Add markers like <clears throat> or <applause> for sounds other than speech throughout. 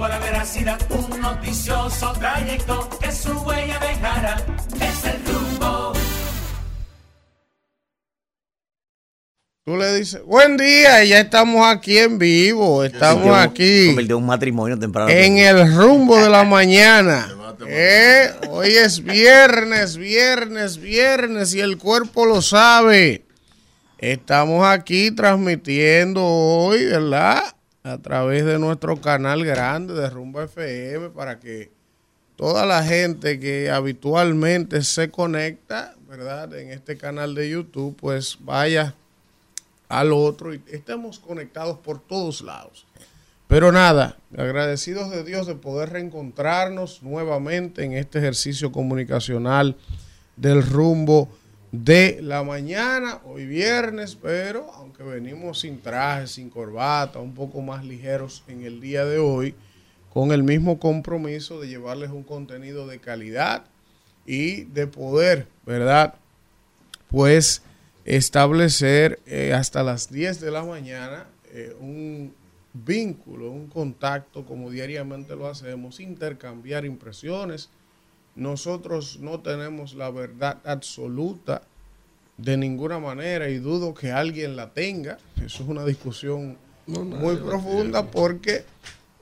tuvo la veracidad, un noticioso trayecto que su huella dejará. Es el rumbo. Tú le dices, buen día, ya estamos aquí en vivo, estamos aquí Convirtió en un matrimonio temprano. en el rumbo de la <laughs> mañana. Eh, hoy es viernes, viernes, viernes y el cuerpo lo sabe. Estamos aquí transmitiendo hoy, ¿verdad? A través de nuestro canal grande de Rumbo FM para que toda la gente que habitualmente se conecta, ¿verdad? En este canal de YouTube, pues vaya al otro y estemos conectados por todos lados. Pero nada, agradecidos de Dios de poder reencontrarnos nuevamente en este ejercicio comunicacional del rumbo de la mañana, hoy viernes, pero aunque venimos sin traje, sin corbata, un poco más ligeros en el día de hoy, con el mismo compromiso de llevarles un contenido de calidad y de poder, ¿verdad? Pues establecer eh, hasta las 10 de la mañana eh, un vínculo, un contacto, como diariamente lo hacemos, intercambiar impresiones. Nosotros no tenemos la verdad absoluta de ninguna manera y dudo que alguien la tenga. Eso es una discusión muy profunda porque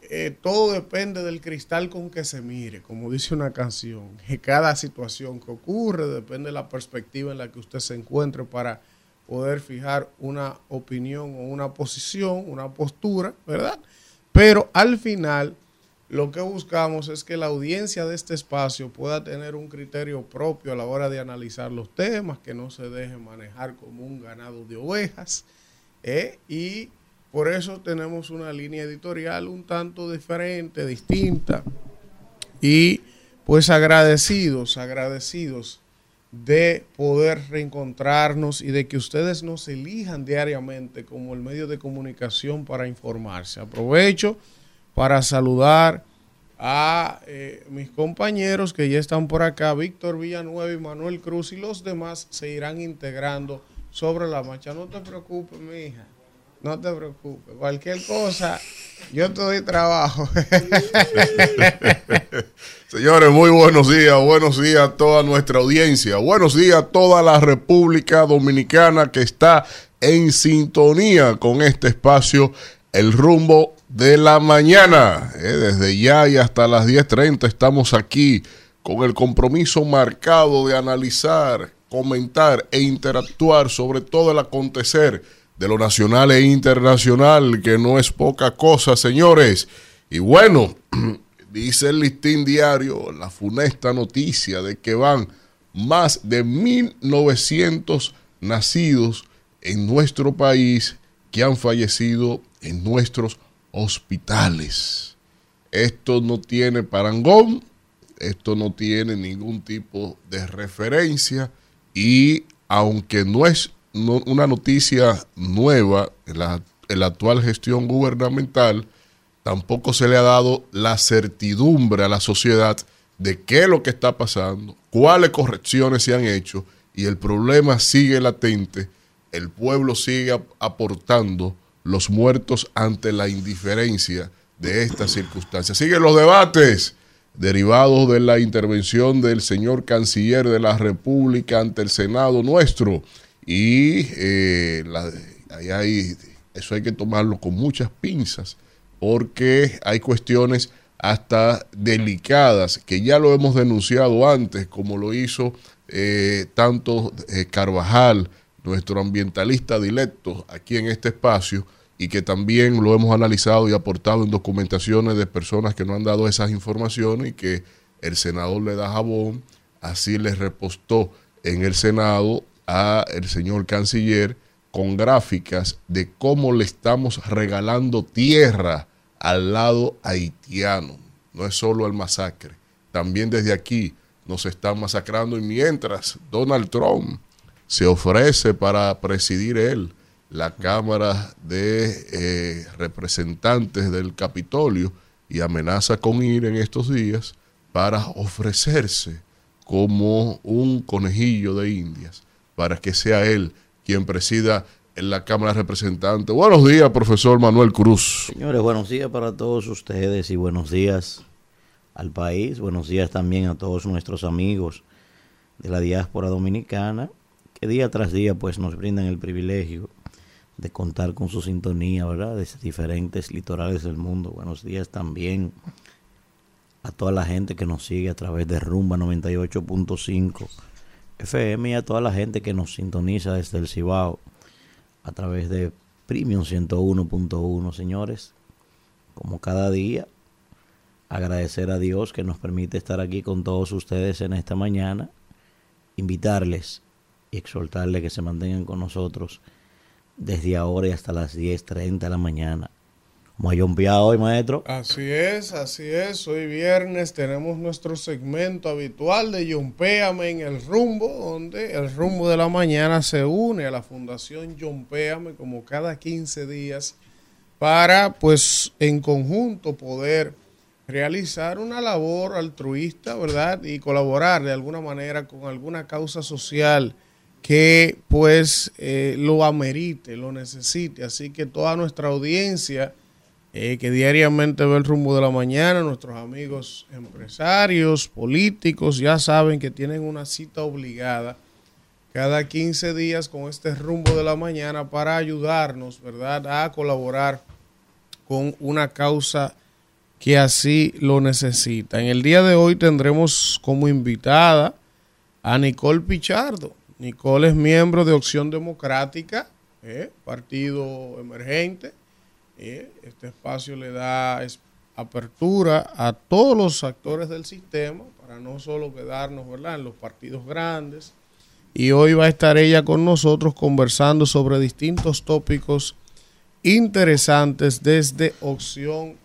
eh, todo depende del cristal con que se mire, como dice una canción. Que cada situación que ocurre depende de la perspectiva en la que usted se encuentre para poder fijar una opinión o una posición, una postura, ¿verdad? Pero al final lo que buscamos es que la audiencia de este espacio pueda tener un criterio propio a la hora de analizar los temas, que no se deje manejar como un ganado de ovejas. ¿eh? Y por eso tenemos una línea editorial un tanto diferente, distinta. Y pues agradecidos, agradecidos de poder reencontrarnos y de que ustedes nos elijan diariamente como el medio de comunicación para informarse. Aprovecho para saludar a eh, mis compañeros que ya están por acá, Víctor Villanueva y Manuel Cruz, y los demás se irán integrando sobre la marcha. No te preocupes, mi hija. No te preocupes. Cualquier cosa, yo te doy trabajo. <laughs> Señores, muy buenos días, buenos días a toda nuestra audiencia, buenos días a toda la República Dominicana que está en sintonía con este espacio, el rumbo de la mañana. Eh, desde ya y hasta las 10.30 estamos aquí con el compromiso marcado de analizar, comentar e interactuar sobre todo el acontecer de lo nacional e internacional, que no es poca cosa, señores. Y bueno, <clears throat> dice el listín diario la funesta noticia de que van más de 1.900 nacidos en nuestro país que han fallecido en nuestros hospitales. Esto no tiene parangón, esto no tiene ningún tipo de referencia y aunque no es una noticia nueva en la, actual gestión gubernamental, tampoco se le ha dado la certidumbre a la sociedad de qué es lo que está pasando, cuáles correcciones se han hecho y el problema sigue latente, el pueblo sigue ap- aportando los muertos ante la indiferencia de estas circunstancias. Siguen los debates derivados de la intervención del señor canciller de la República ante el Senado nuestro. Y eh, ahí hay- eso hay que tomarlo con muchas pinzas, porque hay cuestiones hasta delicadas que ya lo hemos denunciado antes, como lo hizo eh, tanto eh, Carvajal, nuestro ambientalista directo aquí en este espacio, y que también lo hemos analizado y aportado en documentaciones de personas que no han dado esas informaciones y que el senador le da jabón, así le repostó en el Senado a el señor canciller con gráficas de cómo le estamos regalando tierra al lado haitiano. No es solo el masacre, también desde aquí nos están masacrando y mientras Donald Trump se ofrece para presidir él la Cámara de eh, Representantes del Capitolio y amenaza con ir en estos días para ofrecerse como un conejillo de indias, para que sea él quien presida en la Cámara de Representantes. Buenos días, profesor Manuel Cruz. Señores, buenos días para todos ustedes y buenos días al país. Buenos días también a todos nuestros amigos de la diáspora dominicana que día tras día pues nos brindan el privilegio de contar con su sintonía, ¿verdad? De diferentes litorales del mundo. Buenos días también a toda la gente que nos sigue a través de Rumba 98.5 FM y a toda la gente que nos sintoniza desde el Cibao a través de Premium 101.1, señores. Como cada día, agradecer a Dios que nos permite estar aquí con todos ustedes en esta mañana, invitarles y exhortarles que se mantengan con nosotros desde ahora y hasta las 10.30 de la mañana. Como hay un hoy, maestro. Así es, así es. Hoy viernes tenemos nuestro segmento habitual de Yompéame en el rumbo, donde el rumbo de la mañana se une a la Fundación Yompéame como cada 15 días para, pues, en conjunto poder realizar una labor altruista, ¿verdad? Y colaborar de alguna manera con alguna causa social que, pues, eh, lo amerite, lo necesite. Así que toda nuestra audiencia eh, que diariamente ve el rumbo de la mañana, nuestros amigos empresarios, políticos, ya saben que tienen una cita obligada cada 15 días con este rumbo de la mañana para ayudarnos, ¿verdad?, a colaborar con una causa que así lo necesita. En el día de hoy tendremos como invitada a Nicole Pichardo. Nicole es miembro de Opción Democrática, eh, partido emergente este espacio le da apertura a todos los actores del sistema para no solo quedarnos en los partidos grandes. Y hoy va a estar ella con nosotros conversando sobre distintos tópicos interesantes desde opción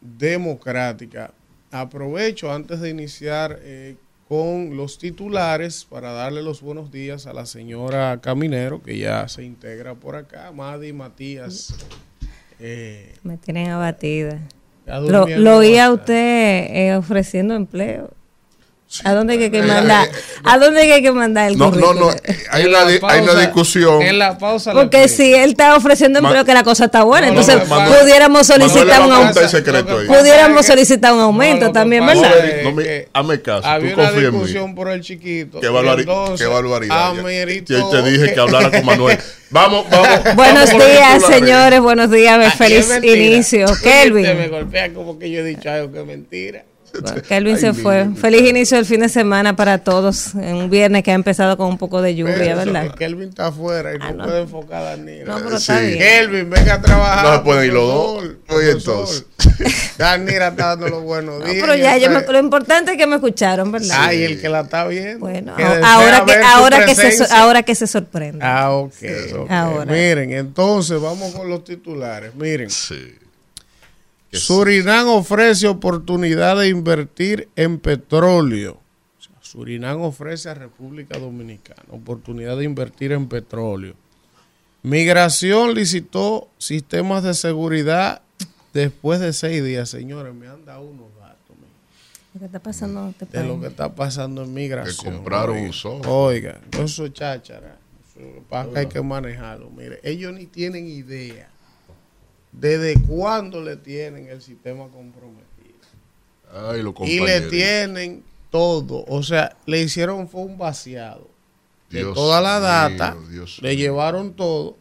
democrática. Aprovecho antes de iniciar eh, con los titulares para darle los buenos días a la señora Caminero, que ya se integra por acá, Madi Matías eh, Me tienen abatida. Lo, lo oía usted eh, ofreciendo empleo. ¿A dónde hay que mandar? ¿A dónde hay que mandar el no, No, no, hay, una, hay una, discusión. En la pausa. Porque si él está ofreciendo empleo, que la cosa está buena, entonces pudiéramos solicitar un aumento. Pudiéramos solicitar un aumento también, ¿verdad? No me, hazme caso. Había una discusión por el chiquito. Qué, barbaridad. qué barbaridad. Yo te dije que hablara con Manuel. <laughs> Vamos, vamos. Buenos días, señores. Buenos días. Feliz inicio. Kelvin. Me golpea como que yo he dicho algo que es mentira. Kelvin se fue. Feliz inicio del fin de semana para todos. En un viernes que ha empezado con un poco de lluvia, ¿verdad? Kelvin está afuera y ah, no, puede enfocar a Danira. No, pero está bien. Kelvin, venga a trabajar. No se pueden ir los dos. Oye, entonces. <laughs> Danira está dando los buenos días. pero ya, yo lo importante es que me escucharon, ¿verdad? Ay, el que la está viendo. Bueno, ahora que, ahora, que se, ahora que se sorprende. Ah, ok. okay. Miren, entonces vamos con los titulares. Miren. Sí. Surinam ofrece oportunidad de invertir en petróleo. Surinam ofrece a República Dominicana oportunidad de invertir en petróleo. Migración licitó sistemas de seguridad después de seis días. Señores, me han dado unos datos. Lo que está pasando de lo que está pasando en migración. Que compraron un Oiga, eso es cháchara. Eso, hay que manejarlo. Mire, ellos ni tienen idea desde cuándo le tienen el sistema comprometido. y le tienen todo. O sea, le hicieron fue un vaciado de toda la data, le llevaron todo.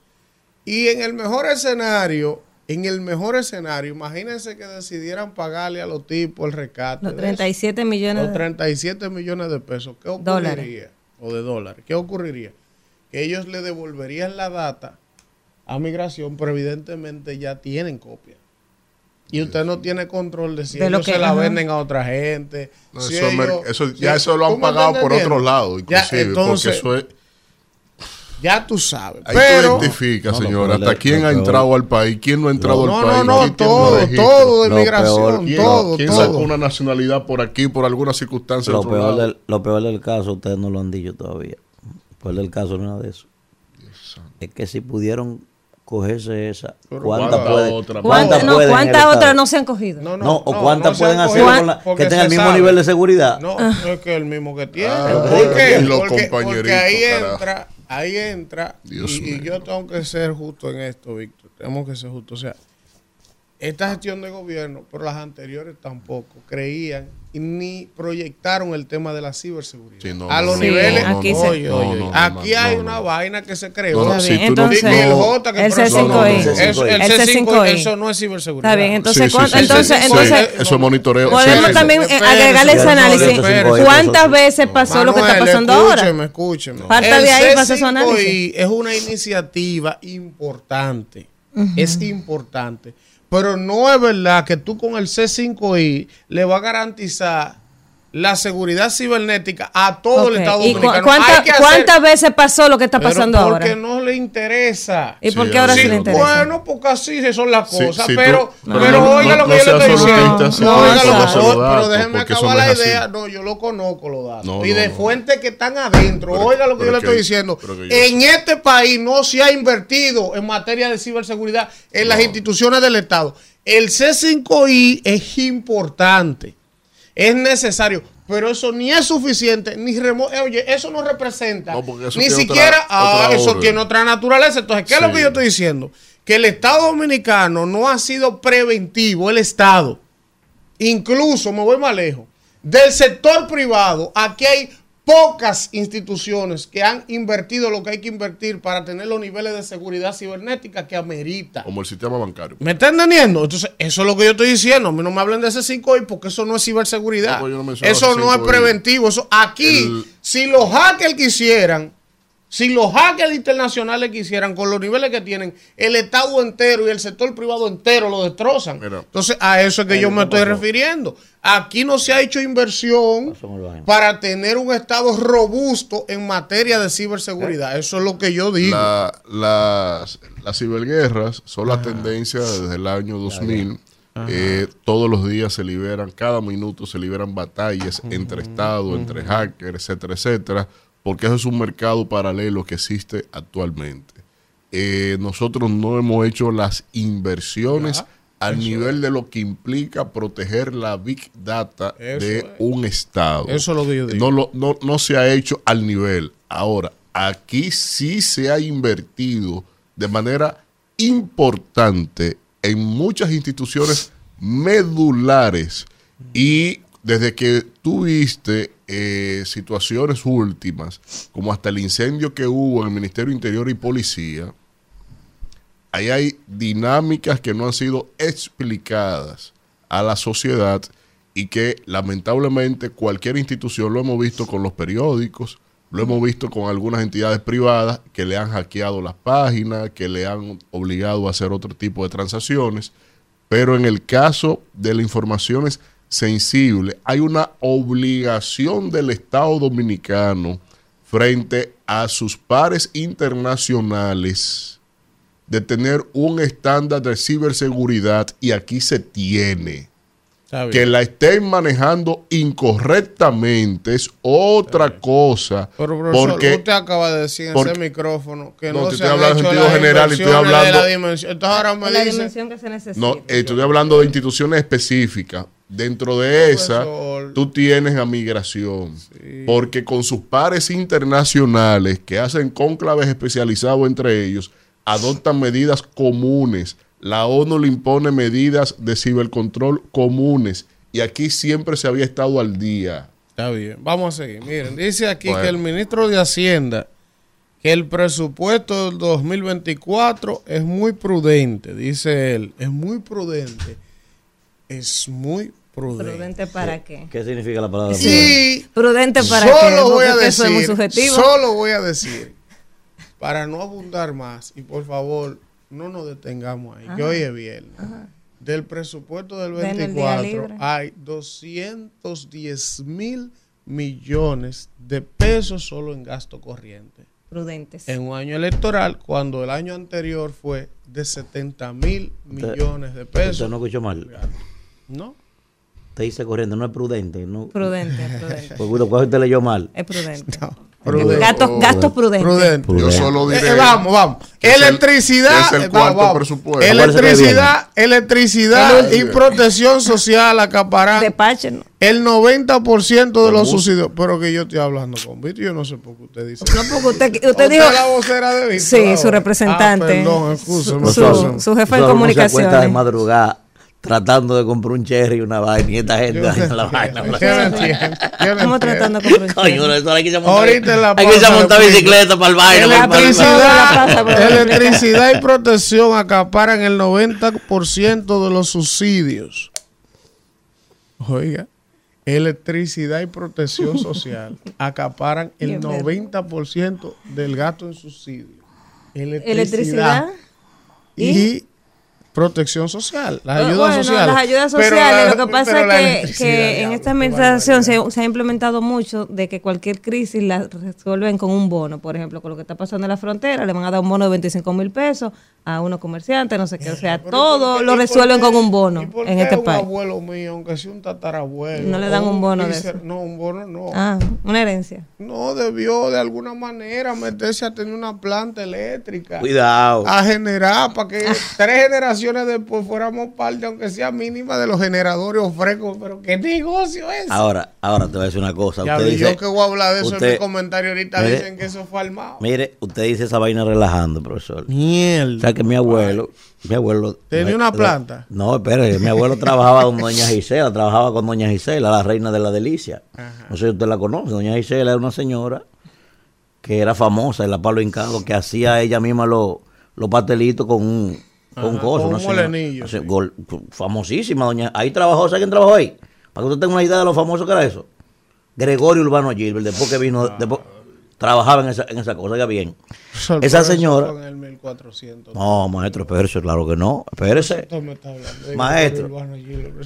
Y en el mejor escenario, en el mejor escenario, imagínense que decidieran pagarle a los tipos el rescate. Los 37 millones. Los 37 millones de pesos. ¿Qué ocurriría? O de dólares. ¿Qué ocurriría? Que ellos le devolverían la data a migración, pero evidentemente ya tienen copia. Y usted no tiene control de si ellos se la venden a otra gente. eso, ya eso lo han pagado por otro lado, inclusive, entonces, porque eso es... Ya tú sabes. Ahí pero, identifica, señor, hasta quién ha entrado al país, quién no ha entrado al país. No, no, todo, todo de migración, ¿Quién, todo. ¿Quién sacó una nacionalidad por aquí, por alguna circunstancia? Lo, peor del, lo peor del caso, ustedes no lo han dicho todavía. Lo peor del caso no es nada de eso. Es que si pudieron cogerse esa. ¿Cuántas pueden, otra? ¿Cuántas no, otras no se han cogido? No, no, o cuántas pueden hacer que tengan el mismo nivel de seguridad. No, no es que el mismo que tiene. Ah, ¿Por qué? Porque, porque, ahí entra, ahí entra, y, y, yo tengo que ser justo en esto, Víctor, tenemos que ser justos. O sea, esta gestión de gobierno, pero las anteriores tampoco, creían ni proyectaron el tema de la ciberseguridad. a los niveles. aquí, aquí hay una vaina que se creó. entonces, el J que el C5I. Eso, no es ciberseguridad. Está bien, entonces, entonces, entonces eso monitoreo. Podemos también agregarle ese análisis. ¿Cuántas veces pasó lo que está pasando ahora? Escúcheme, escúcheme. Parte de ahí pasa ese análisis. Es una iniciativa importante. Es importante pero no es verdad que tú con el C5I le va a garantizar la seguridad cibernética a todo el Estado Dominicano. ¿Cuántas veces pasó lo que está pasando ahora? Porque no le interesa. ¿Y por qué ahora sí, le interesa? Bueno, porque así son las cosas. pero, pero oiga lo que yo le estoy diciendo. No, oiga lo que, pero déjeme acabar la idea. No, yo lo conozco los datos. y de fuentes que están adentro. oiga lo que yo le estoy diciendo. En este país no se ha invertido en materia de ciberseguridad en las instituciones del Estado. El C5I es importante es necesario. Pero eso ni es suficiente, ni remo eh, Oye, eso no representa ni siquiera. ah, eso tiene otra naturaleza. Entonces, ¿qué es lo que yo estoy diciendo? Que el Estado dominicano no ha sido preventivo, el Estado. Incluso, me voy más lejos, del sector privado, aquí hay pocas instituciones que han invertido lo que hay que invertir para tener los niveles de seguridad cibernética que amerita. Como el sistema bancario. ¿Me están entendiendo? Entonces, eso es lo que yo estoy diciendo. A mí no me hablen de ese 5I porque eso no es ciberseguridad. Pues eso no es preventivo. Eso, aquí, si los hackers quisieran, si los hackers internacionales quisieran, con los niveles que tienen, el Estado entero y el sector privado entero lo destrozan. Entonces, a eso es que yo me estoy refiriendo. Aquí no se ha hecho inversión para tener un Estado robusto en materia de ciberseguridad. Eso es lo que yo digo. las, ciberguerras son la tendencia desde el año 2000. Eh, todos los días se liberan, cada minuto se liberan batallas entre Estados, entre hackers, etcétera, etcétera porque eso es un mercado paralelo que existe actualmente. Eh, nosotros no hemos hecho las inversiones al nivel de lo que implica proteger la big data de un estado. Eso lo digo. No, no, no se ha hecho al nivel. Ahora, aquí sí se ha invertido de manera importante en muchas instituciones medulares y desde que tuviste eh, situaciones últimas, como hasta el incendio que hubo en el Ministerio Interior y Policía, ahí hay dinámicas que no han sido explicadas a la sociedad y que lamentablemente cualquier institución, lo hemos visto con los periódicos, lo hemos visto con algunas entidades privadas que le han hackeado las páginas, que le han obligado a hacer otro tipo de transacciones, pero en el caso de las informaciones sensible, hay una obligación del Estado dominicano frente a sus pares internacionales de tener un estándar de ciberseguridad y aquí se tiene. Que la estén manejando incorrectamente es otra cosa. Pero porque usted acaba de decir en ese micrófono que no, se han hecho sentido general y estoy hablando de la dimensión. Entonces ahora me la dimensión que se necesita. No, estoy hablando de instituciones específicas. Dentro de esa, tú tienes a migración. Porque con sus pares internacionales que hacen cónclaves especializados entre ellos, adoptan medidas comunes. La ONU le impone medidas de cibercontrol comunes. Y aquí siempre se había estado al día. Está bien, vamos a seguir. Miren, dice aquí que el ministro de Hacienda, que el presupuesto del 2024 es muy prudente, dice él, es muy prudente es muy prudente. ¿Prudente para qué? ¿Qué significa la palabra prudente? prudente para qué? Voy a decir, eso es muy subjetivo. Solo voy a decir, para no abundar más, y por favor, no nos detengamos ahí, que hoy es viernes. Del presupuesto del 24 hay 210 mil millones de pesos solo en gasto corriente. Prudentes. En un año electoral, cuando el año anterior fue de 70 mil millones de pesos. Usted no escuchó mal. ¿No? Te dice corriente, no es prudente. No. Prudente, <laughs> prudente. Porque usted leyó mal. Es prudente. Gastos, gastos prudentes. Yo solo diré. Eh, vamos, vamos. Electricidad. Es el, cuarto presupuesto. Electricidad, electricidad y protección social acaparan el 90% de los subsidios. Pero que yo estoy hablando con Vito, yo no sé por qué usted dice. No, porque usted, usted dijo. la vocera de Vito. Sí, su representante. Ah, perdón, su, su, su, jefe de comunicación. de madrugada tratando de comprar un cherry y una vaina y esta gente daña la vaina. ¿Cómo tratando de comprar un cherry? Coño, eso hay que montar, hay que montar bicicleta para el baile. Electricidad, electricidad y protección acaparan el 90% de los subsidios. Oiga, electricidad y protección <laughs> social acaparan el 90% del gasto en subsidios. Electricidad, y protección social, las ayudas sociales. Las ayudas sociales, lo que pasa es que, en esta administración se, ha implementado mucho de que cualquier crisis la resuelven con un bono. Por ejemplo, con lo que está pasando en la frontera, le van a dar un bono de 25 mil pesos a unos comerciantes, no sé qué. O sea, <laughs> todo lo resuelven con un bono en este país. abuelo mío, aunque sea un tatarabuelo. No le dan un bono de eso. No, un bono no. Ah, una herencia. No, debió de alguna manera meterse a tener una planta eléctrica. Cuidado. A generar para que tres generaciones después fuéramos parte, aunque sea mínima, de los generadores o frescos. Pero ¿qué negocio es? Ahora, ahora te voy a decir una cosa. Ya usted yo que voy a hablar de eso en mi comentario ahorita, dicen que eso fue armado. Mire, usted dice esa vaina relajando, profesor. Miel. O sea que mi abuelo, mi abuelo. ¿Tenía una planta? No, espere, mi abuelo <laughs> trabajaba con doña Gisela, trabajaba con doña Gisela, la reina de la delicia. No sé si usted la conoce. Doña Gisela era una señora que era famosa en la Palo Hincado, que hacía ella misma los, los pastelitos con un con cosas. Un molenillo. famosísima, doña. Ahí trabajó, ¿sabe quién trabajó ahí? Para que usted tenga una idea de lo famoso que era eso. Gregorio Urbano Gilbert, después que vino, trabajaba en esa, en esa cosa, ya bien. esa señora. no, maestro, espérese, claro que no. Espérese. Maestro.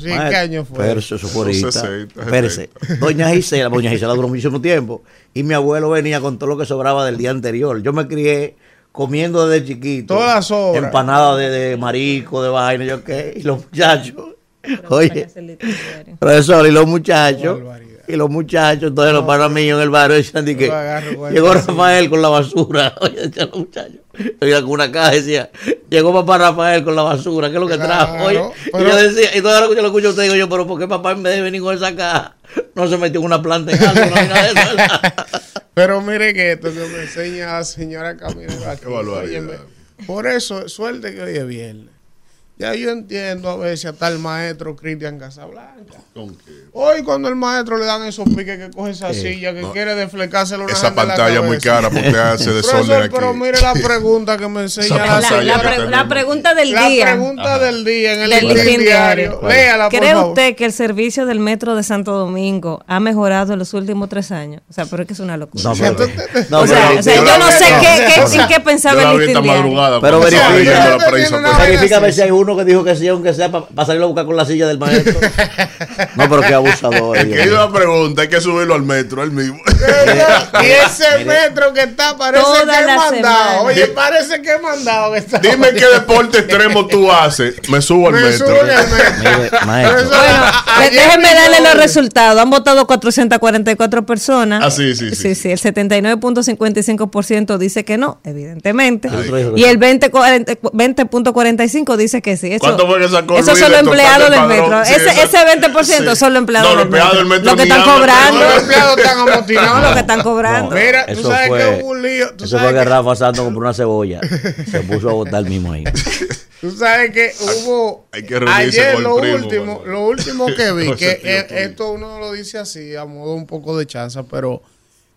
¿Qué año fue? Espérese, eso fue Espérese. Doña Gisela, doña Gisela duró muchísimo tiempo. Y mi abuelo venía con todo lo que sobraba del día anterior. Yo me crié comiendo desde chiquito. Todas las Empanadas de, de, marico, de vaina, yo qué. Y los muchachos. <laughs> Oye, profesor, y los muchachos. Y los muchachos, entonces los panos míos en el barrio decían que llegó Rafael con la basura. <laughs> Oye, decían los muchachos. Oiga, con una caja decía, llegó papá Rafael con la basura, ¿qué es lo que trajo? Oye, y yo decía, y todo lo que yo lo escucho usted digo yo, pero ¿por qué papá en vez de venir con esa caja no se metió en una planta en algo? <laughs> No pero mire que esto que me enseña la señora Camila. por eso, suerte que hoy es viernes. Ya yo entiendo a veces hasta el maestro Cristian Casablanca. ¿Con Hoy cuando el maestro le dan esos piques que coge esa silla, que quiere desflecarse una Esa pantalla muy cara porque hace <laughs> desorden aquí. Pero mire la pregunta que me enseña la, la, la, pregunta del día. La pregunta del día en el del diario. Léala, ¿Cree usted que el servicio del metro de Santo Domingo ha mejorado en los últimos tres años? O sea, pero es que es una locura. No, pero, no, o sea, o sea yo no sé qué, qué, qué pensaba el listín diario. Pero verifica a ver si hay uno que dijo que sí, aunque sea para salir a buscar con la silla del maestro. <laughs> no, pero qué abusador. Es que una pregunta, hay que subirlo al metro, él mismo. <laughs> y ese metro que está, parece que es mandado. Oye, parece que es mandado. Dime qué deporte extremo tú haces. Me subo al metro. déjenme darle los resultados. Han votado 444 personas. Ah, sí, sí. Sí, sí. El 79.55% dice que no, evidentemente. y el 20.45 dice que sí. ¿Cuánto fue que sacó Eso son los empleados del metro. ese, ese 20% son los empleados del metro. Lo que están cobrando. Los empleados están <laughs> amotinados. Lo que están cobrando. Mira, tú sabes que hubo un lío. Eso fue que Rafa Santos compró una cebolla. Se puso a votar mismo ahí. Tú sabes que hubo Hay que ayer lo último, lo último que vi, <laughs> que esto uno lo dice así a modo un poco de chanza, pero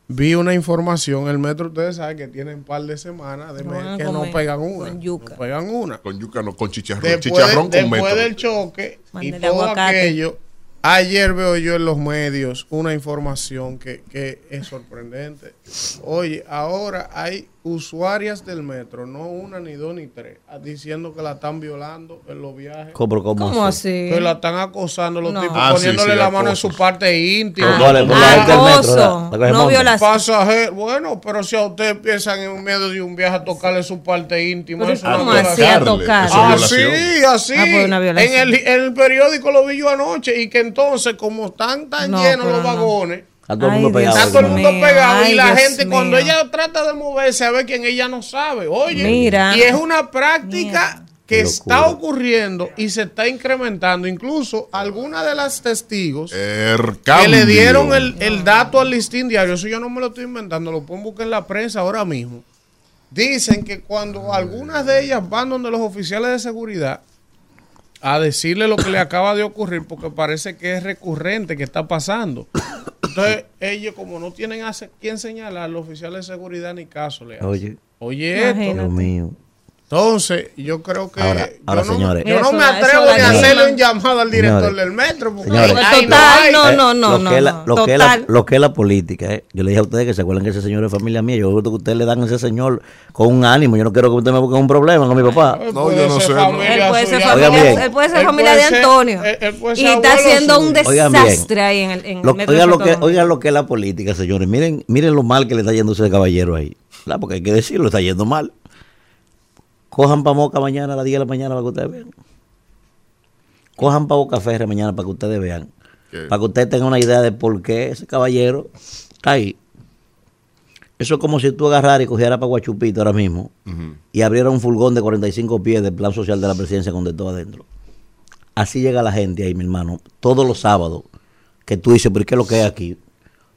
vi una información, el metro ustedes saben que tienen un par de semanas de que no pegan una. Con yuca. No pegan una. Con yuca, no, con chicharrón. Después, chicharrón con después del choque y todo aquello, ayer veo yo en los medios una información que, que es sorprendente. Oye, ahora hay usuarias del metro, no una, ni dos, ni tres, diciendo que la están violando en los viajes. ¿Cómo, cómo, así? Que la están acosando los tipos, ah, poniéndole la mano en su parte íntima. Ah, no violación. Bueno, pero si a usted empiezan en medio de un viaje a tocarle su parte íntima, es ¿cómo así a tocar? Así, así. Ah, pues en, el, en el periódico lo vi yo anoche y que entonces, como están tan llenos los vagones A todo el mundo pegado. Está todo el mundo pegado y la Dios gente cuando ella trata de moverse a ver quién ella no sabe. Oye, Mira. y es una práctica que está ocurriendo y se está incrementando. Incluso algunas de las testigos El que le dieron el, el dato al listín diario, eso yo no me lo estoy inventando, lo pueden buscar en la prensa ahora mismo. Dicen que cuando algunas de ellas van donde los oficiales de seguridad a decirle lo que le acaba de ocurrir, porque parece que es recurrente, que está pasando. Entonces, ellos como no tienen a se- quién señalar, los oficiales de seguridad ni caso le hacen. Oye, Oye, esto. Imagínate. Dios mío. Entonces, yo creo que Ahora- ahora, yo, no, señores. yo no me atrevo ni a hacerle un llamado al director Señores. del metro. Porque Señores. ahí no Total, hay. no, no, no, lo no, que es la- no. lo que es la- Total. lo que es la política, eh. yo le dije a ustedes que se acuerdan que ese señor es familia mía. Yo creo que ustedes le dan a ese señor con un ánimo. Yo no quiero que usted me busque un problema con mi papá. No, yo no sé, familia Él puede ser familia, él puede ser Él familia puede de Antonio. él- él puede y está haciendo un desastre ahí en el, en el Lo- metro oigan, lo que, oigan lo que es la política, señores. Miren, miren lo mal que le está yendo ese caballero ahí. Porque hay que decirlo, está yendo mal. Cojan para Moca mañana a las 10 de la mañana para que ustedes vean. Cojan para Boca Ferre mañana para que ustedes vean. ¿Qué? Para que ustedes tengan una idea de por qué ese caballero está ahí. Eso es como si tú agarraras y cogieras para Guachupito ahora mismo y abriera un furgón de 45 pies del plan social de la presidencia con de todo adentro. Así llega la gente ahí, mi hermano, todos los sábados, que tú dices, ¿pero qué es lo que hay aquí? O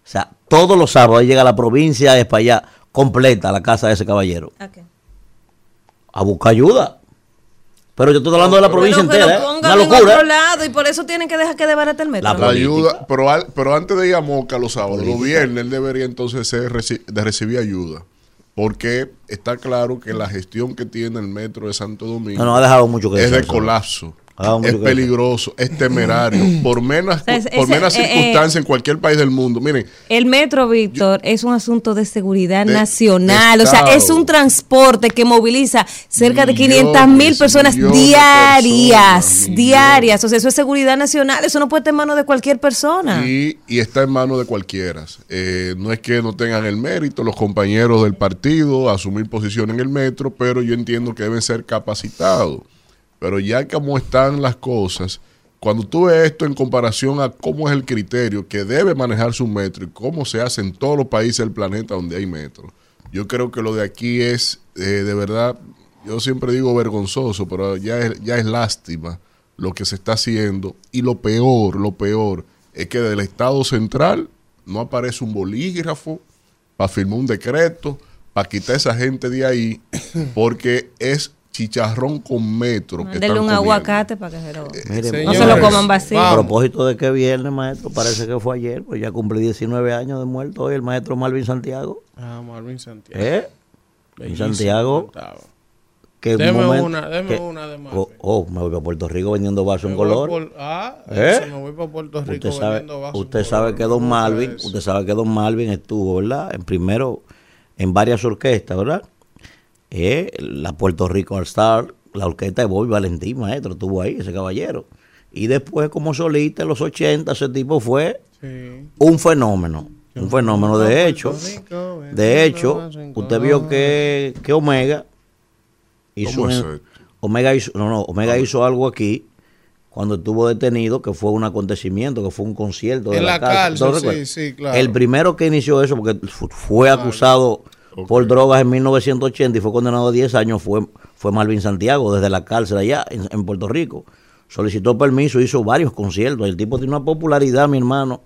sea, todos los sábados ahí llega la provincia de para allá, completa, a la casa de ese caballero, ¿A qué? A buscar ayuda. Pero yo estoy hablando de la provincia Pero entera, lo ¿eh? pongan una en otro locura. lado y por eso tienen que dejar que desbarate el metro. La ayuda, pero, al- pero antes de ir a Moca los sábados, los viernes, él debería entonces ser de recibir ayuda. Porque está claro que la gestión que tiene el metro de Santo Domingo No, no, ha dejado mucho que es de colapso. Mucho Es peligroso, es temerario. <clears throat> Por menos, sea, es- por menos eh, eh, circunstancias en cualquier país del mundo. Miren, El metro, Víctor, es un asunto de seguridad De- nacional. de o sea, es un transporte que moviliza cerca de Millones, 500 mil personas diarias. personas, diarias. O sea, eso es seguridad nacional. Eso no puede estar en manos de cualquier persona. Y, y está en manos de cualquiera. Eh, no es que no tengan el mérito los compañeros del partido a asumir posición en el metro, pero yo entiendo que deben ser capacitados. Pero ya como están las cosas, cuando tú ves esto en comparación a cómo es el criterio que debe manejar su metro y cómo se hace en todos los países del planeta donde hay metro, yo creo que lo de aquí es eh, de verdad, yo siempre digo vergonzoso, pero ya es, ya es lástima lo que se está haciendo. Y lo peor, lo peor, es que del Estado Central no aparece un bolígrafo para firmar un decreto, para quitar a esa gente de ahí, porque es chicharrón con metro. que Mándele un aguacate para que se lo... Mire, No se lo coman vacío. A propósito de que viernes, maestro, parece que fue ayer, pues ya cumplí 19 años de muerto hoy el maestro Malvin Santiago. Ah, Marvin Santiago. ¿Eh? En Bellísimo Santiago, cantaba. que un Deme momento- una, deme que- una de Malvin. Oh, oh, me voy para Puerto Rico vendiendo vasos Me en color. por- ah, ¿Eh? eso, me voy para Puerto Rico Usted sabe, vendiendo vasos usted en sabe color. que Don eso. usted sabe que Don Malvin estuvo, ¿verdad? En primero en varias orquestas, ¿verdad? Eh, la Puerto Rico All Star, la orquesta de Bobby Valentín, maestro, estuvo ahí, ese caballero. Y después, como solista, en los 80, ese tipo fue Sí. un fenómeno. Un fenómeno, de hecho. Rico, De hecho, usted vio que, que Omega hizo. Omega hizo, no, no, Omega hizo algo aquí cuando estuvo detenido, que fue un acontecimiento, que fue un concierto de En la cárcel, ¿Tú no sí, sí, claro. El primero que inició eso, porque fu- fue acusado por drogas en 1980 y fue condenado a 10 años, fue, fue Malvin Santiago, desde la cárcel allá en, en Puerto Rico. Solicitó permiso, hizo varios conciertos. El tipo tiene una popularidad, mi hermano,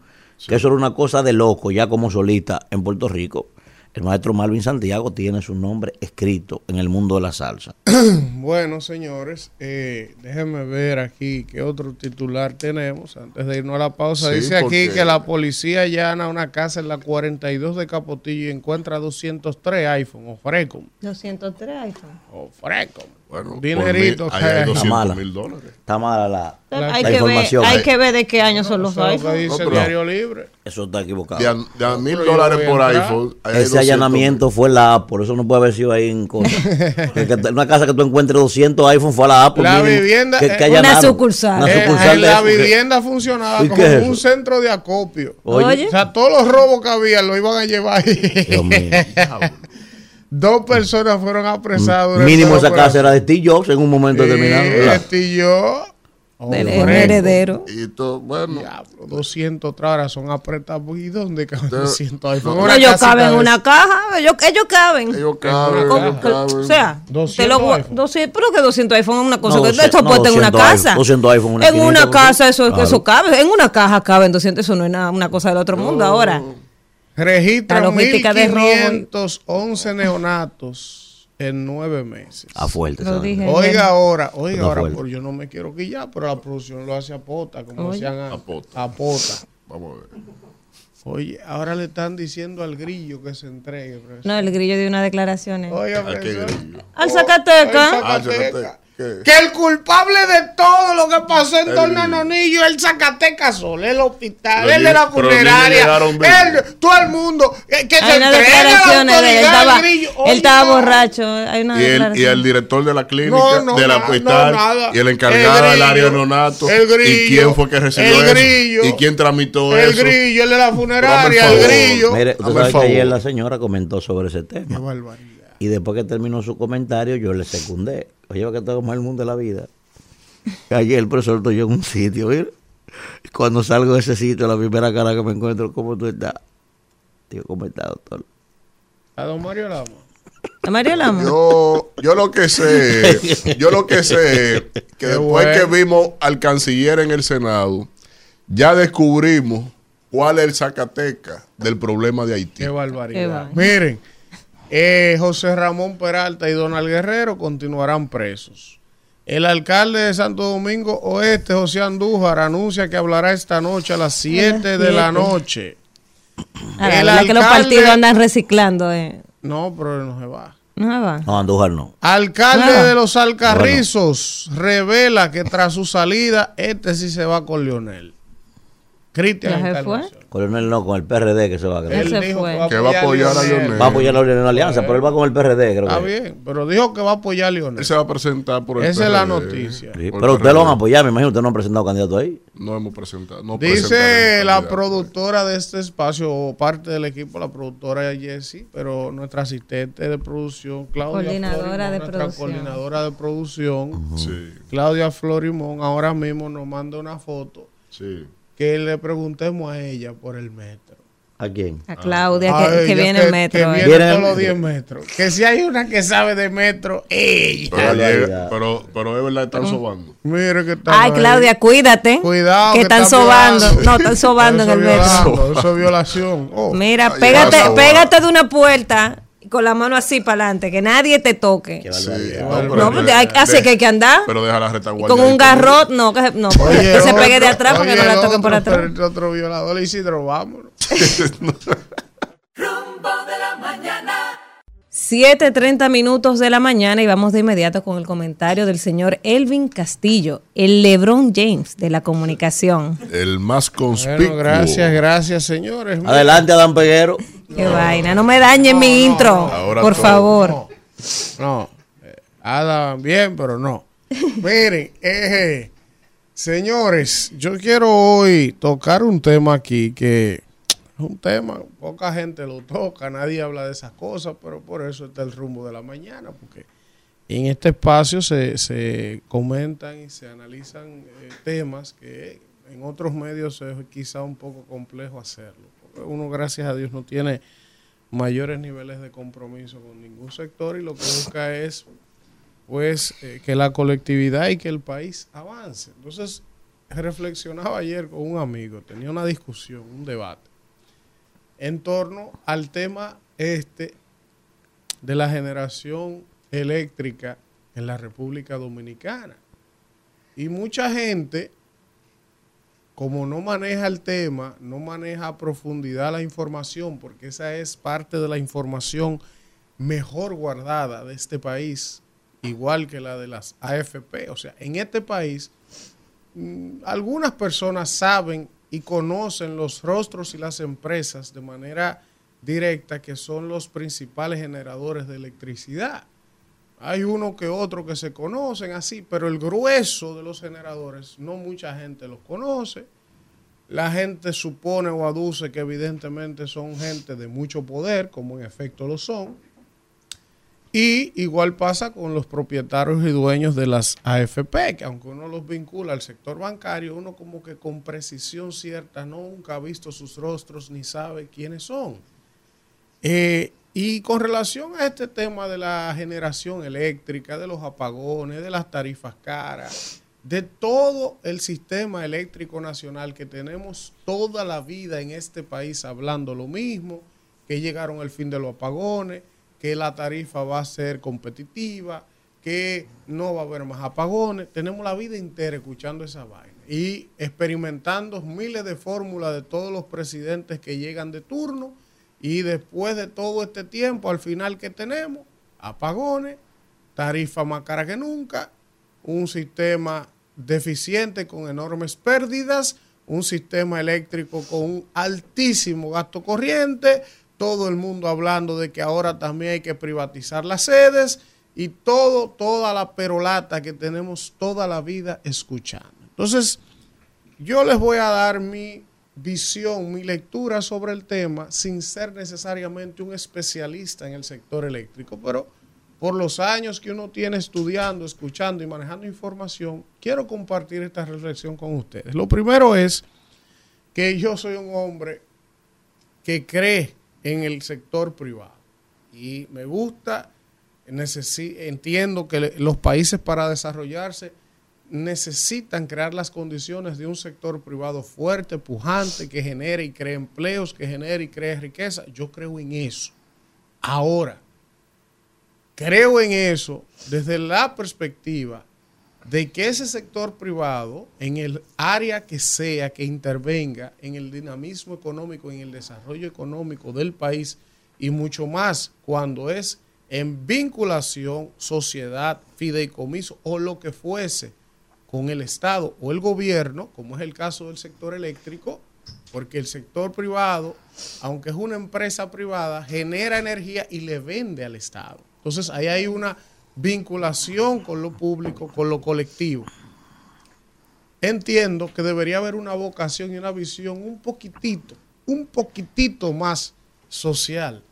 que eso era una cosa de loco, ya como solista en Puerto Rico. El maestro Malvin Santiago tiene su nombre escrito en el mundo de la salsa. <clears throat> Bueno, señores, eh, déjenme ver aquí qué otro titular tenemos antes de irnos a la pausa. Sí, Dice aquí que la policía allana una casa en la 42 de Capotillo y encuentra 203 iPhone o Frecom. 203 iPhone. O Frecom. Bueno, dinerito. hay que- 200 mala. mil dólares. Está mala la, hay, la que ver, información. hay que ver de qué año son los iPhones. dice No, el pero- Diario Libre. Eso está equivocado. De a, de a mil dólares por entrar. iPhone. Ese 200 allanamiento fue la Apple, eso no puede haber sido ahí en cosa. <laughs> Que una casa que tú encuentres 200 iPhone fue a la Apple. La mínimo, vivienda, que, que una sucursal. Una Eh, sucursal en de la eso, que- vivienda funcionaba ¿Y como es un centro de acopio. Oye, Oye. O sea, todos los robos que había lo iban a llevar ahí. Dios mío. <laughs> Dos personas fueron apresadas. Mínimo esa casa era de Steve Jobs en un momento Sí, determinado. ¿verdad? y yo. Del Fresco. heredero. Y todo, bueno. Diablo, 200 horas son apretados. ¿Y dónde caben De- 200 iPhone? no, Una ellos caben en una caja, ellos, ellos caben. Ellos caben, ellos caben. O sea, 200 te lo gua- iPhone. 200, pero que 200 iPhone es una cosa No, que 200, esto puesta en una 200 casa. iPhone, 200 iPhone, una en una esquinita, casa eso, claro. eso cabe. En una caja caben 200, eso no es nada, una cosa del otro mundo ahora. Robo. 1511 neonatos en nueve meses. A fuerte. Lo esa dije. Oiga ahora, oiga ahora, fuerte. por yo no me quiero quillar, pero la producción lo hace a pota, como Oye. decían a, A pota. a pota. Vamos a ver. Oye, ahora le están diciendo al grillo que se entregue, profesor. No, el grillo de una declaración. Oiga, ¿A qué profesor. grillo? Al Zacateca. Al Ah, Zacateca. ¿Qué? Que el culpable de todo lo que pasó en El torno. Nonillo es el Zacatecas Sol, el hospital, el de la funeraria, el- todo el mundo. Que, que se a la él. Estaba, el grillo. él Oye, estaba no. borracho. Hay una Y el, y el director de la clínica, No, no, del nada, hospital, no, y el encargado El del área neonatos, el grillo, y quién fue que recibió el eso, grillo, y quién tramitó El eso. grillo, el de la funeraria, el el grillo. Mire, usted el sabe que ayer la señora comentó sobre ese Qué tema. barbaridad. Y después que terminó su comentario, yo le secundé. Oye, que todo como el mundo de la vida. Ayer el profesor yo en un sitio, mira. Cuando salgo de ese sitio, la primera cara que me encuentro, ¿cómo tú estás? Digo, ¿cómo está, doctor? A don Mario Lama. ¿A Mario Lama? Yo, yo lo que sé, yo lo que sé, que Qué después bueno. que vimos al canciller en el Senado, ya descubrimos cuál es el Zacateca del problema de Haití. Qué barbaridad. Qué. Miren, eh, José Ramón Peralta y Donald Guerrero continuarán presos. El alcalde de Santo Domingo Oeste, José Andújar, anuncia que hablará esta noche a las 7 de la noche. La el verdad que los alcalde- partidos andan reciclando. Eh. No, pero no se va. No se va. No, Andújar no. Alcalde de los Alcarrizos revela que tras su salida, este sí se va con Leonel. Cristian ¿Ya se Encarnación. Coronel no, con el PRD que se va a quedar. Él se dijo fue. Que va a apoyar a Leonel. Va a apoyar de la Alianza, pero él va con el PRD, creo Está que. bien, pero dijo que va a apoyar a Leonel. Él se va a presentar por el Esa es la PRD. noticia. Sí, pero ustedes lo van a PRD. apoyar, me imagino. Ustedes no han presentado candidato ahí. No hemos presentado. No Dice la productora de este espacio, o parte del equipo, la productora Jessie, pero nuestra asistente de producción, Claudia Coordinadora Florimón, de nuestra producción. coordinadora de producción, Sí, Claudia Florimón, ahora mismo nos manda una foto sí. Que le preguntemos a ella por el metro. ¿A quién? A Claudia, que, viene que- el metro. Que eh. viene Viene todos el los metro. 10 metros. Que si hay una que sabe de metro, ella. Pero, pero, pero es verdad, están sobando. Mire que está. Ay, Claudia, cuídate. Cuidado. Que están sobando. violando. No, están sobando en el es metro. violando, Eso es violación. Oh. Mira, pégate, pégate de una puerta con la mano así para adelante, que nadie te toque. Sí, barbaridad. no, No, pues, hay- así que hay que andar. Pero deja la retaguardia. Con un garrot, no, que, se- no, que se pegue de atrás porque oye, no la toquen por otro, atrás. pero el otro violador, Isidro, vámonos. <laughs> <laughs> Rumbo de la mañana. 7.30 minutos de la mañana y vamos de inmediato con el comentario del señor Elvin Castillo, el LeBron James de la comunicación. El más conspicuo. Bueno, gracias, gracias, señores. Adelante, Adán Peguero. Qué vaina, no me dañen mi intro, Ahora por todo. favor. No, no. eh, Adam, bien, pero no. <laughs> Miren, eh, señores, yo quiero hoy tocar un tema aquí que es un tema, poca gente lo toca, nadie habla de esas cosas, pero por eso está el rumbo de la mañana, porque en este espacio se, se comentan y se analizan eh, temas que en otros medios es quizá un poco complejo hacerlo. Porque uno, gracias a Dios, no tiene mayores niveles de compromiso con ningún sector y lo que busca es pues eh, que la colectividad y que el país avance. Entonces, reflexionaba ayer con un amigo, tenía una discusión, un debate en torno al tema este de la generación eléctrica en la República Dominicana. Y mucha gente, como no maneja el tema, no maneja a profundidad la información, porque esa es parte de la información mejor guardada de este país, igual que la de las AFP. O sea, en este país, mm, algunas personas saben y conocen los rostros y las empresas de manera directa que son los principales generadores de electricidad. Hay uno que otro que se conocen así, pero el grueso de los generadores no mucha gente los conoce. La gente supone o aduce que evidentemente son gente de mucho poder, como en efecto lo son. Y igual pasa con los propietarios y dueños de las AFP, que aunque uno los vincula al sector bancario, uno como que con precisión cierta nunca ha visto sus rostros ni sabe quiénes son. Eh, y con relación a este tema de la generación eléctrica, de los apagones, de las tarifas caras, de todo el sistema eléctrico nacional que tenemos toda la vida en este país hablando lo mismo, que llegaron el fin de los apagones, que la tarifa va a ser competitiva, que no va a haber más apagones. Tenemos la vida entera escuchando esa vaina y experimentando miles de fórmulas de todos los presidentes que llegan de turno y después de todo este tiempo, al final que tenemos, apagones, tarifa más cara que nunca, un sistema deficiente con enormes pérdidas, un sistema eléctrico con un altísimo gasto corriente, todo el mundo hablando de que ahora también hay que privatizar las sedes y todo, toda la perolata que tenemos toda la vida escuchando. Entonces, yo les voy a dar mi visión, mi lectura sobre el tema sin ser necesariamente un especialista en el sector eléctrico, pero por los años que uno tiene estudiando, escuchando y manejando información, quiero compartir esta reflexión con ustedes. Lo primero es que yo soy un hombre que cree en el sector privado. Y me gusta, entiendo que los países para desarrollarse necesitan crear las condiciones de un sector privado fuerte, pujante, que genere y cree empleos, que genere y cree riqueza. Yo creo en eso. Ahora, creo en eso desde la perspectiva de que ese sector privado, en el área que sea que intervenga en el dinamismo económico, en el desarrollo económico del país y mucho más cuando es en vinculación, sociedad, fideicomiso o lo que fuese con el Estado o el gobierno, como es el caso del sector eléctrico, porque el sector privado, aunque es una empresa privada, genera energía y le vende al Estado. Entonces ahí hay una vinculación con lo público, con lo colectivo. Entiendo que debería haber una vocación y una visión un poquitito, un poquitito más social.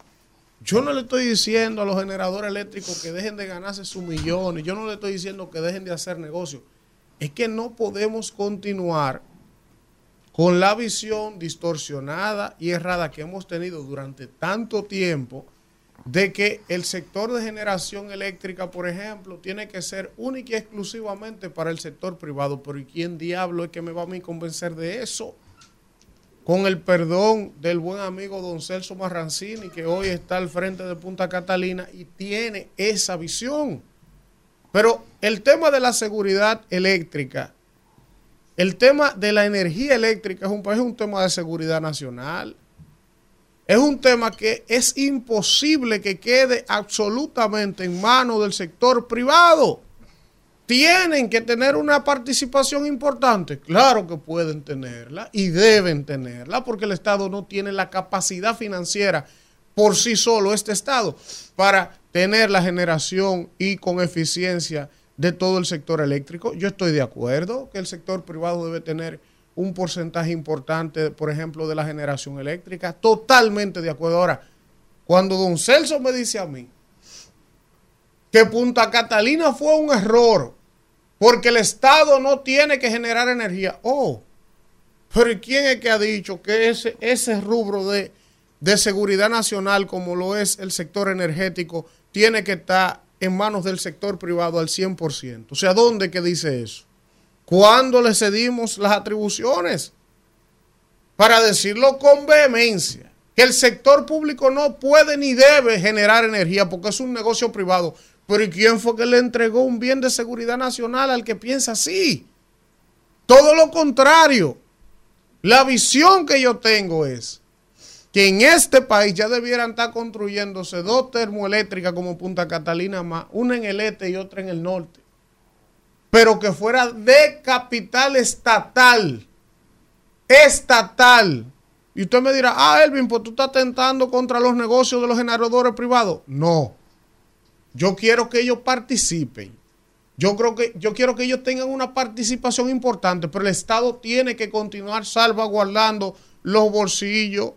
Yo no le estoy diciendo a los generadores eléctricos que dejen de ganarse sus millones, yo no le estoy diciendo que dejen de hacer negocios. Es que no podemos continuar con la visión distorsionada y errada que hemos tenido durante tanto tiempo de que el sector de generación eléctrica, por ejemplo, tiene que ser única y exclusivamente para el sector privado. Pero ¿y quién diablo es que me va a convencer de eso? Con el perdón del buen amigo don Celso Marrancini, que hoy está al frente de Punta Catalina y tiene esa visión. Pero el tema de la seguridad eléctrica, el tema de la energía eléctrica es un, es un tema de seguridad nacional es un tema que es imposible que quede absolutamente en manos del sector privado. Tienen que tener una participación importante. Claro que pueden tenerla y deben tenerla porque el Estado no tiene la capacidad financiera por sí solo, este Estado, para tener la generación y con eficiencia de todo el sector eléctrico. Yo estoy de acuerdo que el sector privado debe tener un porcentaje importante, por ejemplo, de la generación eléctrica. Totalmente de acuerdo. Ahora, cuando don Celso me dice a mí que Punta Catalina fue un error porque el Estado no tiene que generar energía. Oh, pero ¿quién es que ha dicho que ese, ese rubro de, de seguridad nacional, como lo es el sector energético, tiene que estar en manos del sector privado al 100%? O sea, ¿dónde que dice eso? ¿Cuándo le cedimos las atribuciones? Para decirlo con vehemencia, que el sector público no puede ni debe generar energía porque es un negocio privado. Pero ¿y quién fue que le entregó un bien de seguridad nacional al que piensa así? Todo lo contrario. La visión que yo tengo es que en este país ya debieran estar construyéndose dos termoeléctricas como Punta Catalina más, una en el este y otra en el norte pero que fuera de capital estatal. Estatal. Y usted me dirá, ah, Elvin, pues tú estás tentando contra los negocios de los generadores privados. No. Yo quiero que ellos participen. Yo creo que yo quiero que ellos tengan una participación importante, pero el Estado tiene que continuar salvaguardando los bolsillos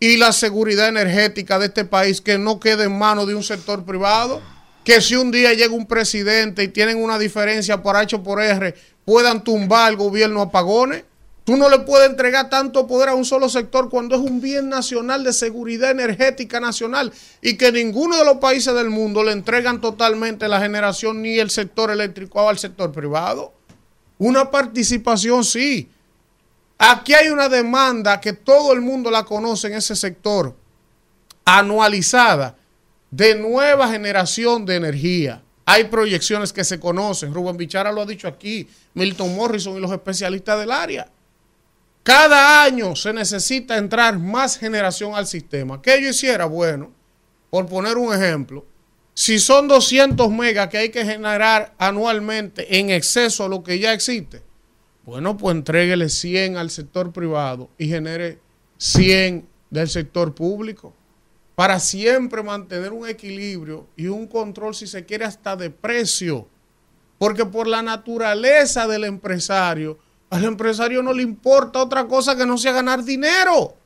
y la seguridad energética de este país que no quede en manos de un sector privado? Que si un día llega un presidente y tienen una diferencia por H o por R, puedan tumbar al gobierno apagones. Tú no le puedes entregar tanto poder a un solo sector cuando es un bien nacional de seguridad energética nacional y que ninguno de los países del mundo le entregan totalmente la generación ni el sector eléctrico al sector privado. Una participación sí. Aquí hay una demanda que todo el mundo la conoce en ese sector, anualizada, de nueva generación de energía. Hay proyecciones que se conocen. Rubén Bichara lo ha dicho aquí, Milton Morrison y los especialistas del área. Cada año se necesita entrar más generación al sistema. ¿Qué yo hiciera? Bueno, por poner un ejemplo, si son 200 megas que hay que generar anualmente en exceso a lo que ya existe, bueno, pues entréguele 100 al sector privado y genere 100 del sector público para siempre mantener un equilibrio y un control, si se quiere, hasta de precio. Porque por la naturaleza del empresario, al empresario no le importa otra cosa que no sea ganar dinero.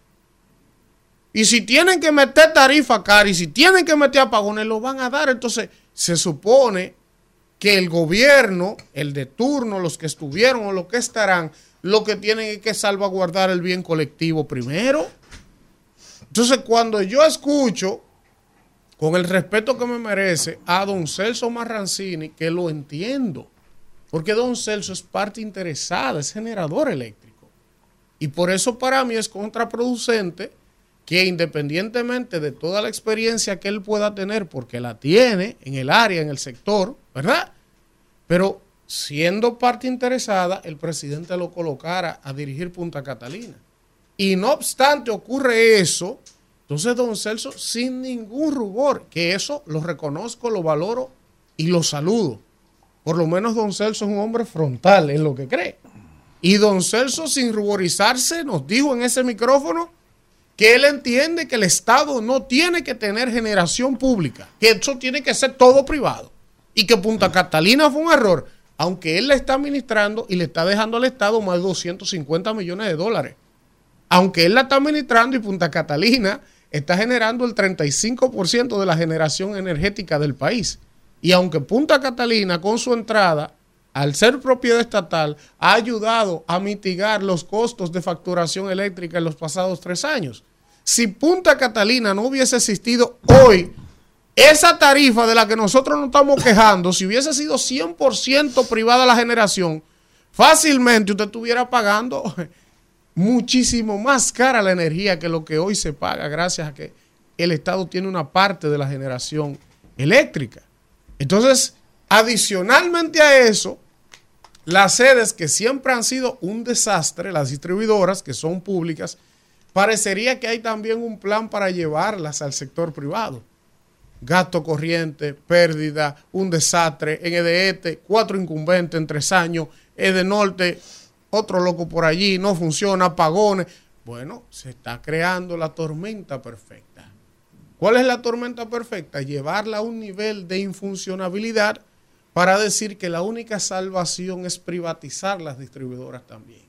Y si tienen que meter tarifa cara y si tienen que meter apagones, lo van a dar. Entonces, se supone que el gobierno, el de turno, los que estuvieron o los que estarán, lo que tienen es que salvaguardar el bien colectivo primero. Entonces, cuando yo escucho, con el respeto que me merece, a don Celso Marrancini, que lo entiendo, porque don Celso es parte interesada, es generador eléctrico. Y por eso para mí es contraproducente que independientemente de toda la experiencia que él pueda tener, porque la tiene en el área, en el sector, ¿verdad? Pero siendo parte interesada, el presidente lo colocara a dirigir Punta Catalina. Y no obstante ocurre eso, entonces don Celso, sin ningún rubor, que eso lo reconozco, lo valoro y lo saludo. Por lo menos don Celso es un hombre frontal en lo que cree. Y don Celso, sin ruborizarse, nos dijo en ese micrófono que él entiende que el Estado no tiene que tener generación pública, que eso tiene que ser todo privado. Y que Punta Catalina fue un error, aunque él la está administrando y le está dejando al Estado más de 250 millones de dólares. Aunque él la está administrando y Punta Catalina está generando el 35% de la generación energética del país. Y aunque Punta Catalina con su entrada, al ser propiedad estatal, ha ayudado a mitigar los costos de facturación eléctrica en los pasados tres años. Si Punta Catalina no hubiese existido hoy, esa tarifa de la que nosotros nos estamos quejando, si hubiese sido 100% privada la generación, fácilmente usted estuviera pagando muchísimo más cara la energía que lo que hoy se paga gracias a que el Estado tiene una parte de la generación eléctrica. Entonces, adicionalmente a eso, las sedes que siempre han sido un desastre, las distribuidoras que son públicas, parecería que hay también un plan para llevarlas al sector privado. Gasto corriente, pérdida, un desastre. En EDET, cuatro incumbentes en tres años. Norte, otro loco por allí, no funciona, apagones. Bueno, se está creando la tormenta perfecta. ¿Cuál es la tormenta perfecta? Llevarla a un nivel de infuncionabilidad para decir que la única salvación es privatizar las distribuidoras también.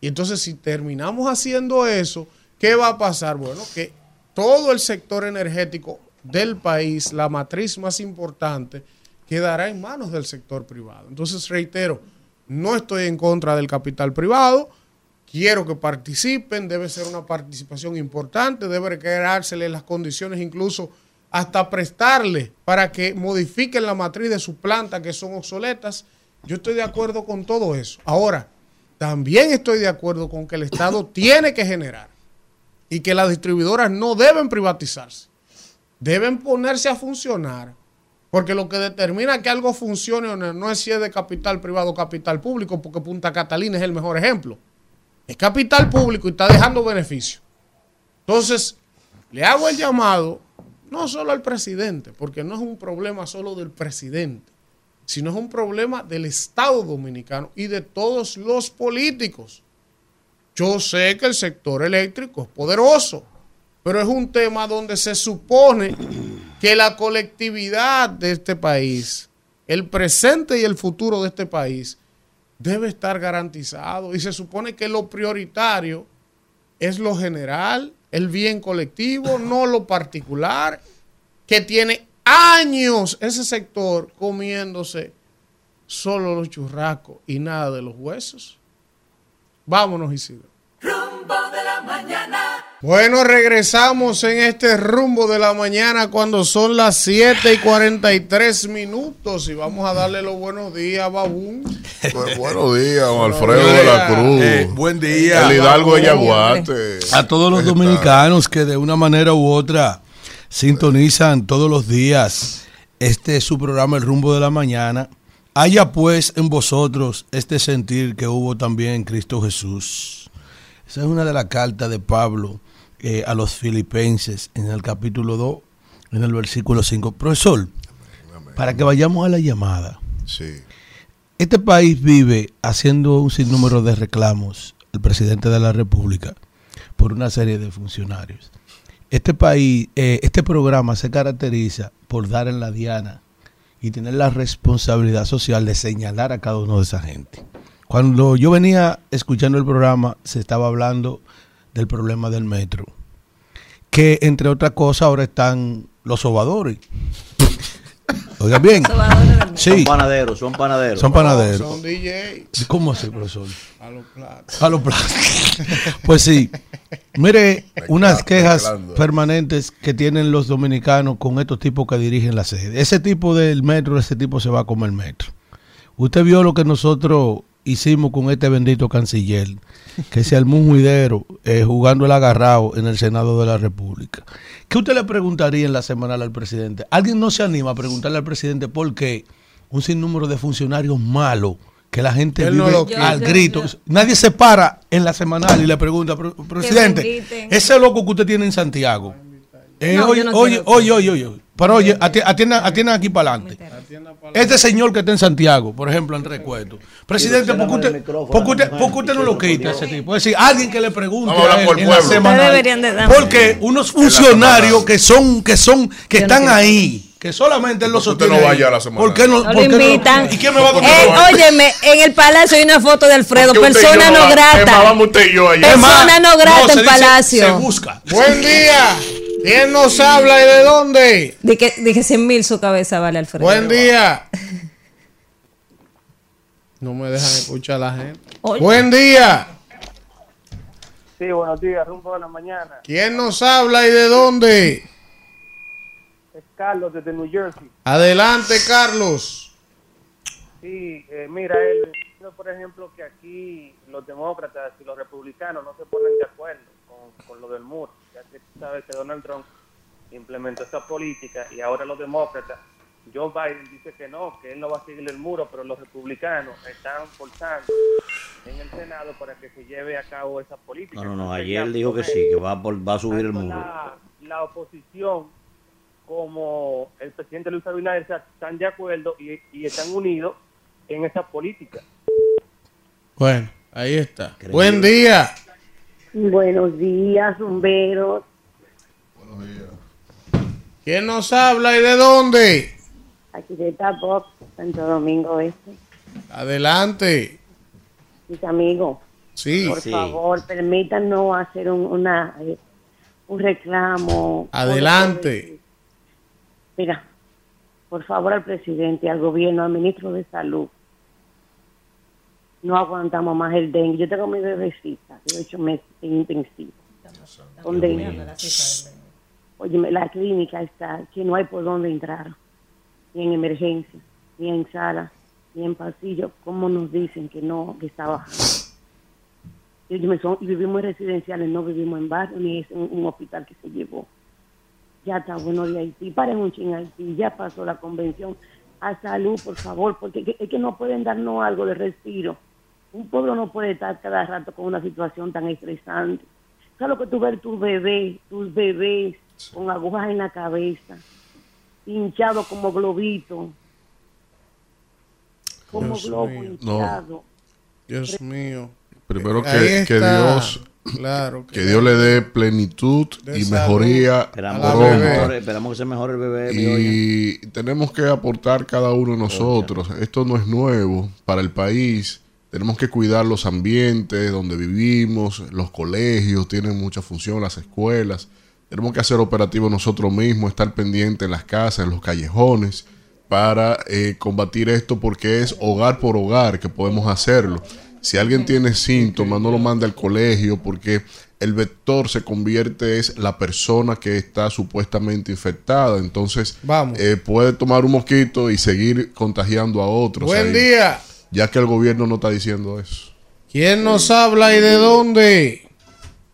Y entonces si terminamos haciendo eso, ¿qué va a pasar? Bueno, que todo el sector energético del país, la matriz más importante, quedará en manos del sector privado. Entonces, reitero, no estoy en contra del capital privado, quiero que participen, debe ser una participación importante, debe creársele las condiciones incluso hasta prestarle para que modifiquen la matriz de su planta que son obsoletas. Yo estoy de acuerdo con todo eso. Ahora, también estoy de acuerdo con que el Estado <coughs> tiene que generar y que las distribuidoras no deben privatizarse. Deben ponerse a funcionar. Porque lo que determina que algo funcione o no, no es si es de capital privado o capital público, porque Punta Catalina es el mejor ejemplo es capital público y está dejando beneficios. Entonces, le hago el llamado no solo al presidente, porque no es un problema solo del presidente, sino es un problema del Estado dominicano y de todos los políticos. Yo sé que el sector eléctrico es poderoso, pero es un tema donde se supone que la colectividad de este país, el presente y el futuro de este país, debe estar garantizado y se supone que lo prioritario es lo general el bien colectivo, <laughs> no lo particular, que tiene años ese sector comiéndose solo los churrascos y nada de los huesos. Vámonos, Isidro. Rumbo de la mañana. Bueno, regresamos en este rumbo de la mañana cuando son las 7 y 43 minutos y vamos a darle los buenos días a Babún. Pues, buenos días, don Alfredo de la Cruz. Eh, buen día. El Hidalgo de Yaguate. A todos los dominicanos que de una manera u otra sintonizan todos los días este es su programa El Rumbo de la Mañana. Haya pues en vosotros este sentir que hubo también en Cristo Jesús. Esa es una de las cartas de Pablo eh, a los filipenses en el capítulo 2, en el versículo 5. Profesor, para que vayamos a la llamada. Sí. Este país vive haciendo un sinnúmero de reclamos al presidente de la República por una serie de funcionarios. Este país, eh, este programa se caracteriza por dar en la diana y tener la responsabilidad social de señalar a cada uno de esa gente. Cuando yo venía escuchando el programa, se estaba hablando del problema del metro. Que entre otras cosas ahora están los sobadores. <laughs> Oigan bien. Sí, Son panaderos, son panaderos. son panaderos. Son DJ ¿Cómo así, profesor? a los platos. A los platos. Pues sí. Mire, unas quejas permanentes que tienen los dominicanos con estos tipos que dirigen la sede. Ese tipo del metro, ese tipo se va a comer metro. Usted vio lo que nosotros hicimos con este bendito canciller, que se armó un juidero eh, jugando el agarrado en el Senado de la República. ¿Qué usted le preguntaría en la semanal al presidente? ¿Alguien no se anima a preguntarle al presidente por qué un sinnúmero de funcionarios malos que la gente no vive lo al Yo- grito? yo- Nadie se para en la semanal y le pregunta, "Pre- presidente, inviten". ese loco que usted tiene en Santiago. Eh, No, oye, no oye, oye, oye, oye, pero oye, ati- atiendan, atiendan aquí para adelante. Este señor que está en Santiago, por ejemplo, en Recuerdo. Presidente, ¿por qué usted, el micrófono por qué usted, a la por qué usted no lo quita a ese tipo? Es decir, alguien que le pregunte a él por en la semanal. Porque unos funcionarios que son, que son, que no están ahí, que solamente él lo ¿Por qué usted sostiene. no vaya a la semanal? ¿Por qué no, No por lo qué no invitan. ¿Y quién me va a Eh, contar? óyeme, en el palacio hay una foto de Alfredo, Porque persona no grata. vamos usted y yo allá. Es más, persona no grata en dice, Palacio. Se busca. Buen día. ¿Quién nos habla y de dónde? Dije, dije 100 mil su cabeza, vale, Alfredo. Buen día. No me dejan escuchar a la gente. Oye. Buen día. Sí, buenos días, rumbo de la mañana. ¿Quién nos habla y de dónde? Es Carlos desde New Jersey. Adelante, Carlos. Sí, eh, mira, él, por ejemplo, que aquí los demócratas y los republicanos no se ponen de acuerdo con, con lo del muro, que tú sabes que Donald Trump implementó esta política y ahora los demócratas, Joe Biden dice que no, que él no va a seguir el muro, pero los republicanos están forzando en el Senado para que se lleve a cabo esa política. No, no, no. Entonces, Ayer dijo que sí, que va, por- va a subir el muro. La, la oposición como el presidente Luis Abinader están de acuerdo y, y están unidos en esa política. Bueno, ahí está. Buen día. Buenos días, bomberos. ¿Quién nos habla y de dónde? Aquí está Bob, Santo Domingo Este. Adelante. Mis amigos, Sí. por Sí. favor, permítanos hacer un, una, eh, un reclamo. Adelante. Mira, por favor al presidente, al gobierno, al ministro de Salud. No aguantamos más el dengue. Yo tengo mi bebecita de ocho meses en intensivo. Con dengue. Oye, la clínica está que no hay por dónde entrar. Ni en emergencia, ni en sala, ni en pasillo. ¿Cómo nos dicen que no, que está bajando? Y óyeme, son- y vivimos en residenciales, no vivimos en barrio, ni es un, un hospital que se llevó. Ya está bueno de Haití. Paren un ching Haití. Ya pasó la convención. A salud, por favor, porque es que- es que no pueden darnos algo de respiro. Un pueblo no puede estar cada rato con una situación tan estresante. ¿Sabes lo que tú ves tus bebés, tus bebés con agujas en la cabeza, hinchados como globitos? Como Dios globo mío. hinchado. Dios mío. Primero que, que. Dios Claro. que Dios le dé plenitud De y salud. mejoría Esperamos, que mejore, esperamos que se mejore el bebé. y tenemos que aportar cada uno de nosotros. Esto no es nuevo para el país. Tenemos que cuidar los ambientes donde vivimos, los colegios tienen mucha función, las escuelas. Tenemos que hacer operativos nosotros mismos, estar pendientes en las casas, en los callejones, para eh, combatir esto porque es hogar por hogar que podemos hacerlo. Si alguien tiene síntomas, no lo mande al colegio porque el vector se convierte es la persona que está supuestamente infectada. Entonces, Vamos. eh, puede tomar un mosquito y seguir contagiando a otros. Buen ahí, día. Ya que el gobierno no está diciendo eso. ¿Quién nos habla y de dónde?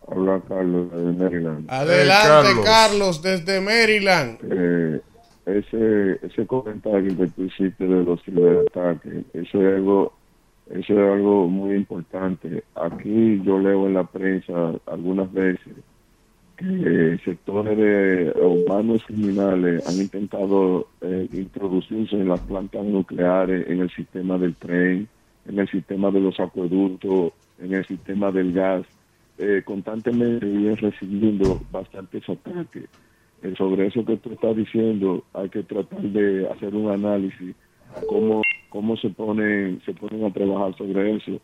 Habla Carlos de Maryland. Adelante, Carlos. Carlos. desde Maryland. Eh, ese, ese comentario que tú hiciste de los ciberataques, eso es algo, eso es algo muy importante. Aquí yo leo en la prensa algunas veces que sectores humanos criminales han intentado eh, introducirse en las plantas nucleares, en el sistema del tren, en el sistema de los acueductos, en el sistema del gas. Eh, constantemente vienen recibiendo bastantes ataques. Eh, sobre eso que tú estás diciendo, hay que tratar de hacer un análisis cómo cómo se ponen se ponen a trabajar sobre eso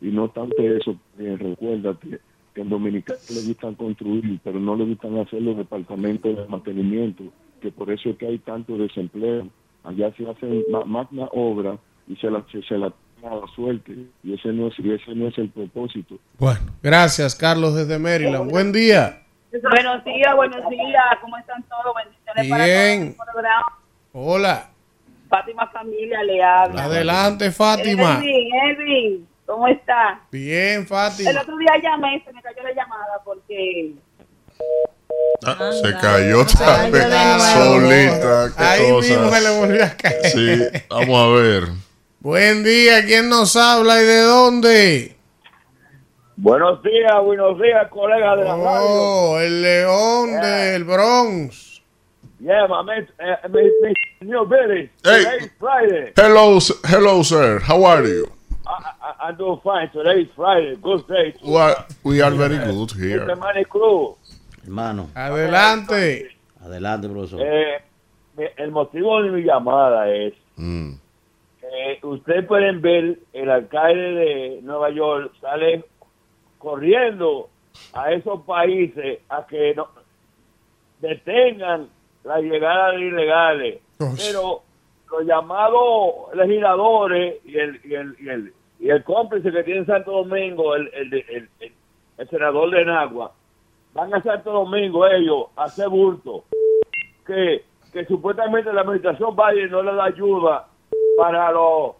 y no tanto eso. Bien, recuérdate que en Dominicana le gustan construir, pero no le gustan hacer los departamentos de mantenimiento, que por eso es que hay tanto desempleo. Allá se hacen ma- magna obra y se la se, se la la suerte y ese no es y ese no es el propósito. Bueno, gracias, Carlos, desde Maryland. Buen día. Buenos días, buenos días. ¿Cómo están todos? Bendiciones para Bien. todos el programa. Hola. Fátima Familia le habla. Adelante, Fátima. Elvin, Elvin, ¿cómo está? Bien, El Fátima. otro día llamé y se me cayó la llamada porque Ah, se cayó Ay, también de nuevo. solita. qué Ahí cosa. mismo se le volvió a caer. Sí, vamos a ver. Buen día, ¿quién nos habla y de dónde? Buenos días, buenos días, colegas de la radio. Oh, el león del Bronx. Yeah, my man, uh, me, me, New Billy. Hey. Friday. Hello, hello, sir. How are you? I, I, I'm doing fine. Today's Friday. Good day. We are, we are very good here. Hermano, Adelante. adelante, profesor. Eh, el motivo de mi llamada es Mm. que ustedes pueden ver el alcalde de Nueva York sale corriendo a esos países a que no detengan la llegada de ilegales. Pero los llamados legisladores y el, y el, y el, y el cómplice que tiene en Santo Domingo, el, el, el, senador de Nagua, van a Santo Domingo ellos a hacer bulto. Que, que supuestamente la administración Biden no le da ayuda para los,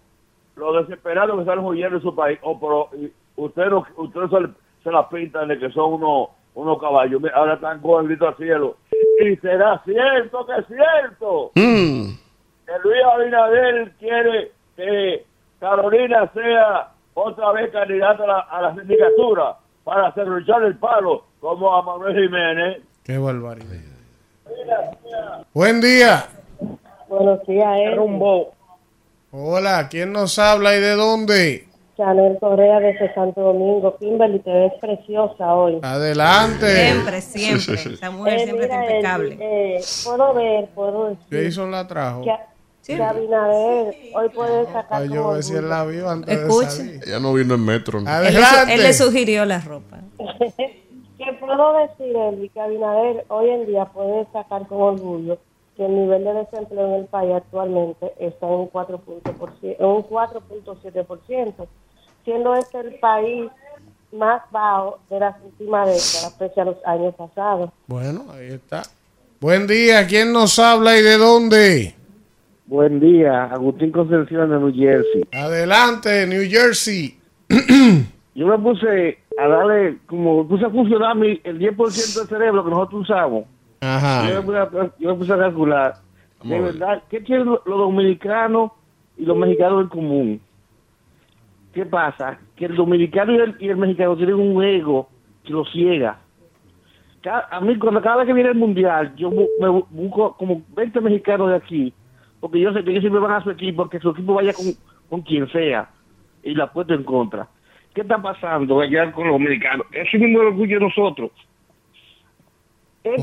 los desesperados que están huyendo de su país. O pero, y ustedes no- ustedes se, se la pintan de que son unos unos caballos. Ahora están con el grito al cielo. Y será cierto que es cierto Mm. que Luis Abinader quiere que Carolina sea otra vez candidata a la, a la sindicatura para cerruchar el palo como a Manuel Jiménez. Qué barbaridad. Buen día. Buenos días, Ed. Rumbo. Hola, ¿quién nos habla y de dónde? Chanel Correa desde Santo Domingo. Kimberly, te ves preciosa hoy. Adelante. Siempre, siempre. Esa mujer Eh, siempre está impecable. Eh, puedo ver, puedo decir Jason la trajo. que, que Abinader hoy puede sacar Ay, yo como voy a decir orgullo. la vio antes de Escuche. salir. Ella no vino en metro. ¿no? Él le, él le sugirió la ropa. <laughs> que puedo decir, Eli, que Abinader hoy en día puede sacar con orgullo que el nivel de desempleo en el país actualmente está en un 4 punto por cien- en un 4.7%, siendo este el país más bajo de las últimas décadas, pese a los años pasados. Bueno, ahí está. Buen día, ¿quién nos habla y de dónde? Buen día, Agustín Concepción de New Jersey. Adelante, New Jersey. <clears throat> Yo me puse a darle, como puse a funcionar mi, el 10% del cerebro que nosotros usamos. Yo, me Ajá. puse a, yo me puse a calcular. Vamos De a verdad, ¿qué tienen los los dominicanos y los mexicanos en común? ¿Qué pasa? Que el dominicano y el, y el mexicano tienen un ego que los ciega. Cada- a mí, cuando cada vez que viene el mundial, yo bu- me bu- busco como 20 mexicanos de aquí, porque yo sé que ellos siempre van a su equipo, que su equipo vaya con, con quien sea, y la puesto en contra. ¿Qué está pasando allá con los dominicanos? Ese es mismo orgullo de nosotros. Eh,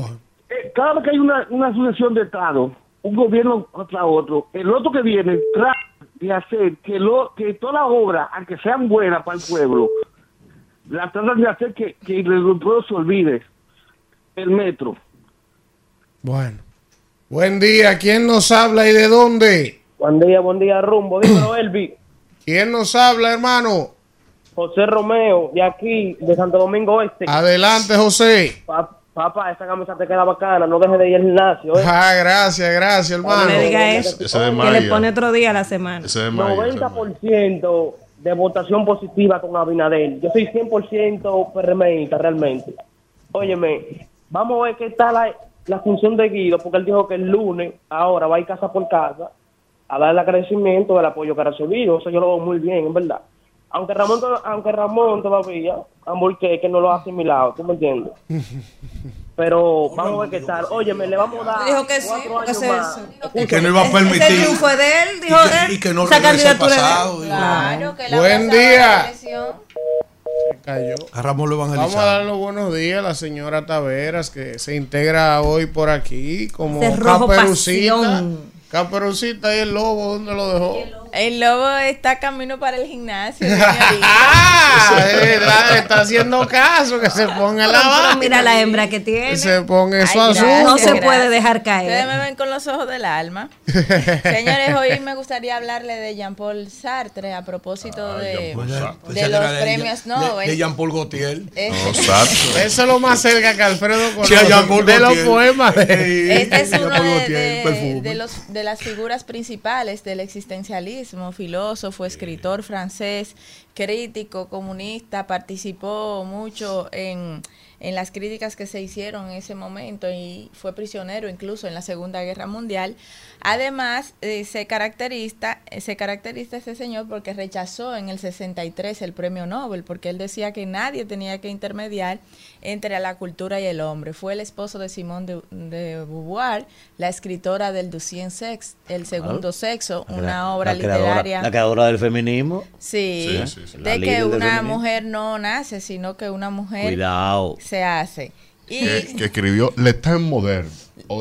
cada vez que hay una, una sucesión de Estado, un gobierno contra otro, el otro que viene tra- de hacer que lo que todas las obras, aunque sean buenas para el pueblo, la tratan de hacer que, que el pueblo se olvide. El metro. Bueno. Buen día. ¿Quién nos habla y de dónde? Buen día, buen día, rumbo. Dímelo, <clears throat> Elvi. ¿Quién nos habla, hermano? José Romeo, de aquí, de Santo Domingo Este. Adelante, José. Pa- papá, esa camisa te queda bacana, no dejes de ir al gimnasio. ¿eh? Ah, gracias, gracias, hermano. No le diga eso. De Que le pone otro día a la semana. Ese de Maya, ese de Maya. 90% de votación positiva con Abinader. Yo soy 100% PRMista realmente. Óyeme, vamos a ver qué tal la, la función de Guido, porque él dijo que el lunes, ahora va a ir casa por casa a darle agradecimiento del apoyo que ha recibido. Eso yo lo veo muy bien, en verdad. Aunque Ramón, aunque Ramón todavía, Amorque, que no lo ha asimilado, ¿tú me entiendes? <laughs> Pero vamos a ver qué tal. Óyeme, le vamos a dar Dijo que sí, porque se- más. Y que no iba a Ese permitir. triunfo de él, dijo y que, él. y que no Esa regrese al candidatura es de él. pasado. Claro, que la Buen día. Se cayó. A Ramón lo Vamos a dar los buenos días a la señora Taveras que se integra hoy por aquí como caperucita. pasión. Caperucita y el lobo, ¿dónde lo dejó? El lobo está camino para el gimnasio. <laughs> Ah, eh, está haciendo caso, que se ponga la vaina. mira la hembra que tiene. Se ponga eso Ay, azul. No se gracias. puede dejar Ustedes caer. me ven con los ojos del alma. <laughs> Señores, hoy me gustaría hablarle de Jean-Paul Sartre a propósito de, Sartre. los de premios Nobel. De Jean-Paul Gaultier. <laughs> Este- Eso es lo más cerca que Alfredo conoce de los poemas. de- Este es uno Jean-Paul de, de los, de las figuras principales del existencialismo, filósofo, escritor francés, crítico, comunista, participó mucho en, en las críticas que se hicieron en ese momento y fue prisionero incluso en la Segunda Guerra Mundial. Además, eh, se, caracteriza, eh, se caracteriza este señor porque rechazó en el 63 el premio Nobel, porque él decía que nadie tenía que intermediar entre la cultura y el hombre. Fue el esposo de Simone de, de Beauvoir, la escritora del Deuxième Sex, El Segundo Sexo, La una obra la creadora- literaria. La creadora del feminismo. Sí, Sí, sí, de que una mujer no nace, sino que una mujer Cuidado. Se hace. Y Que, que escribió Le Temps Moderne.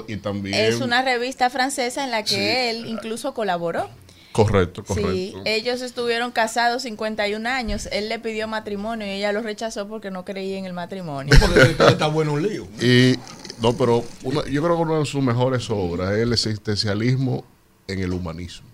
Y también. es una revista francesa en la que Sí. él incluso colaboró. Correcto, Sí, correcto. ellos estuvieron casados 51 años. Él le pidió matrimonio y ella lo rechazó porque no creía en el matrimonio. Porque está bueno un lío. Y, no, pero una- yo creo que una de sus mejores obras es el existencialismo en el humanismo.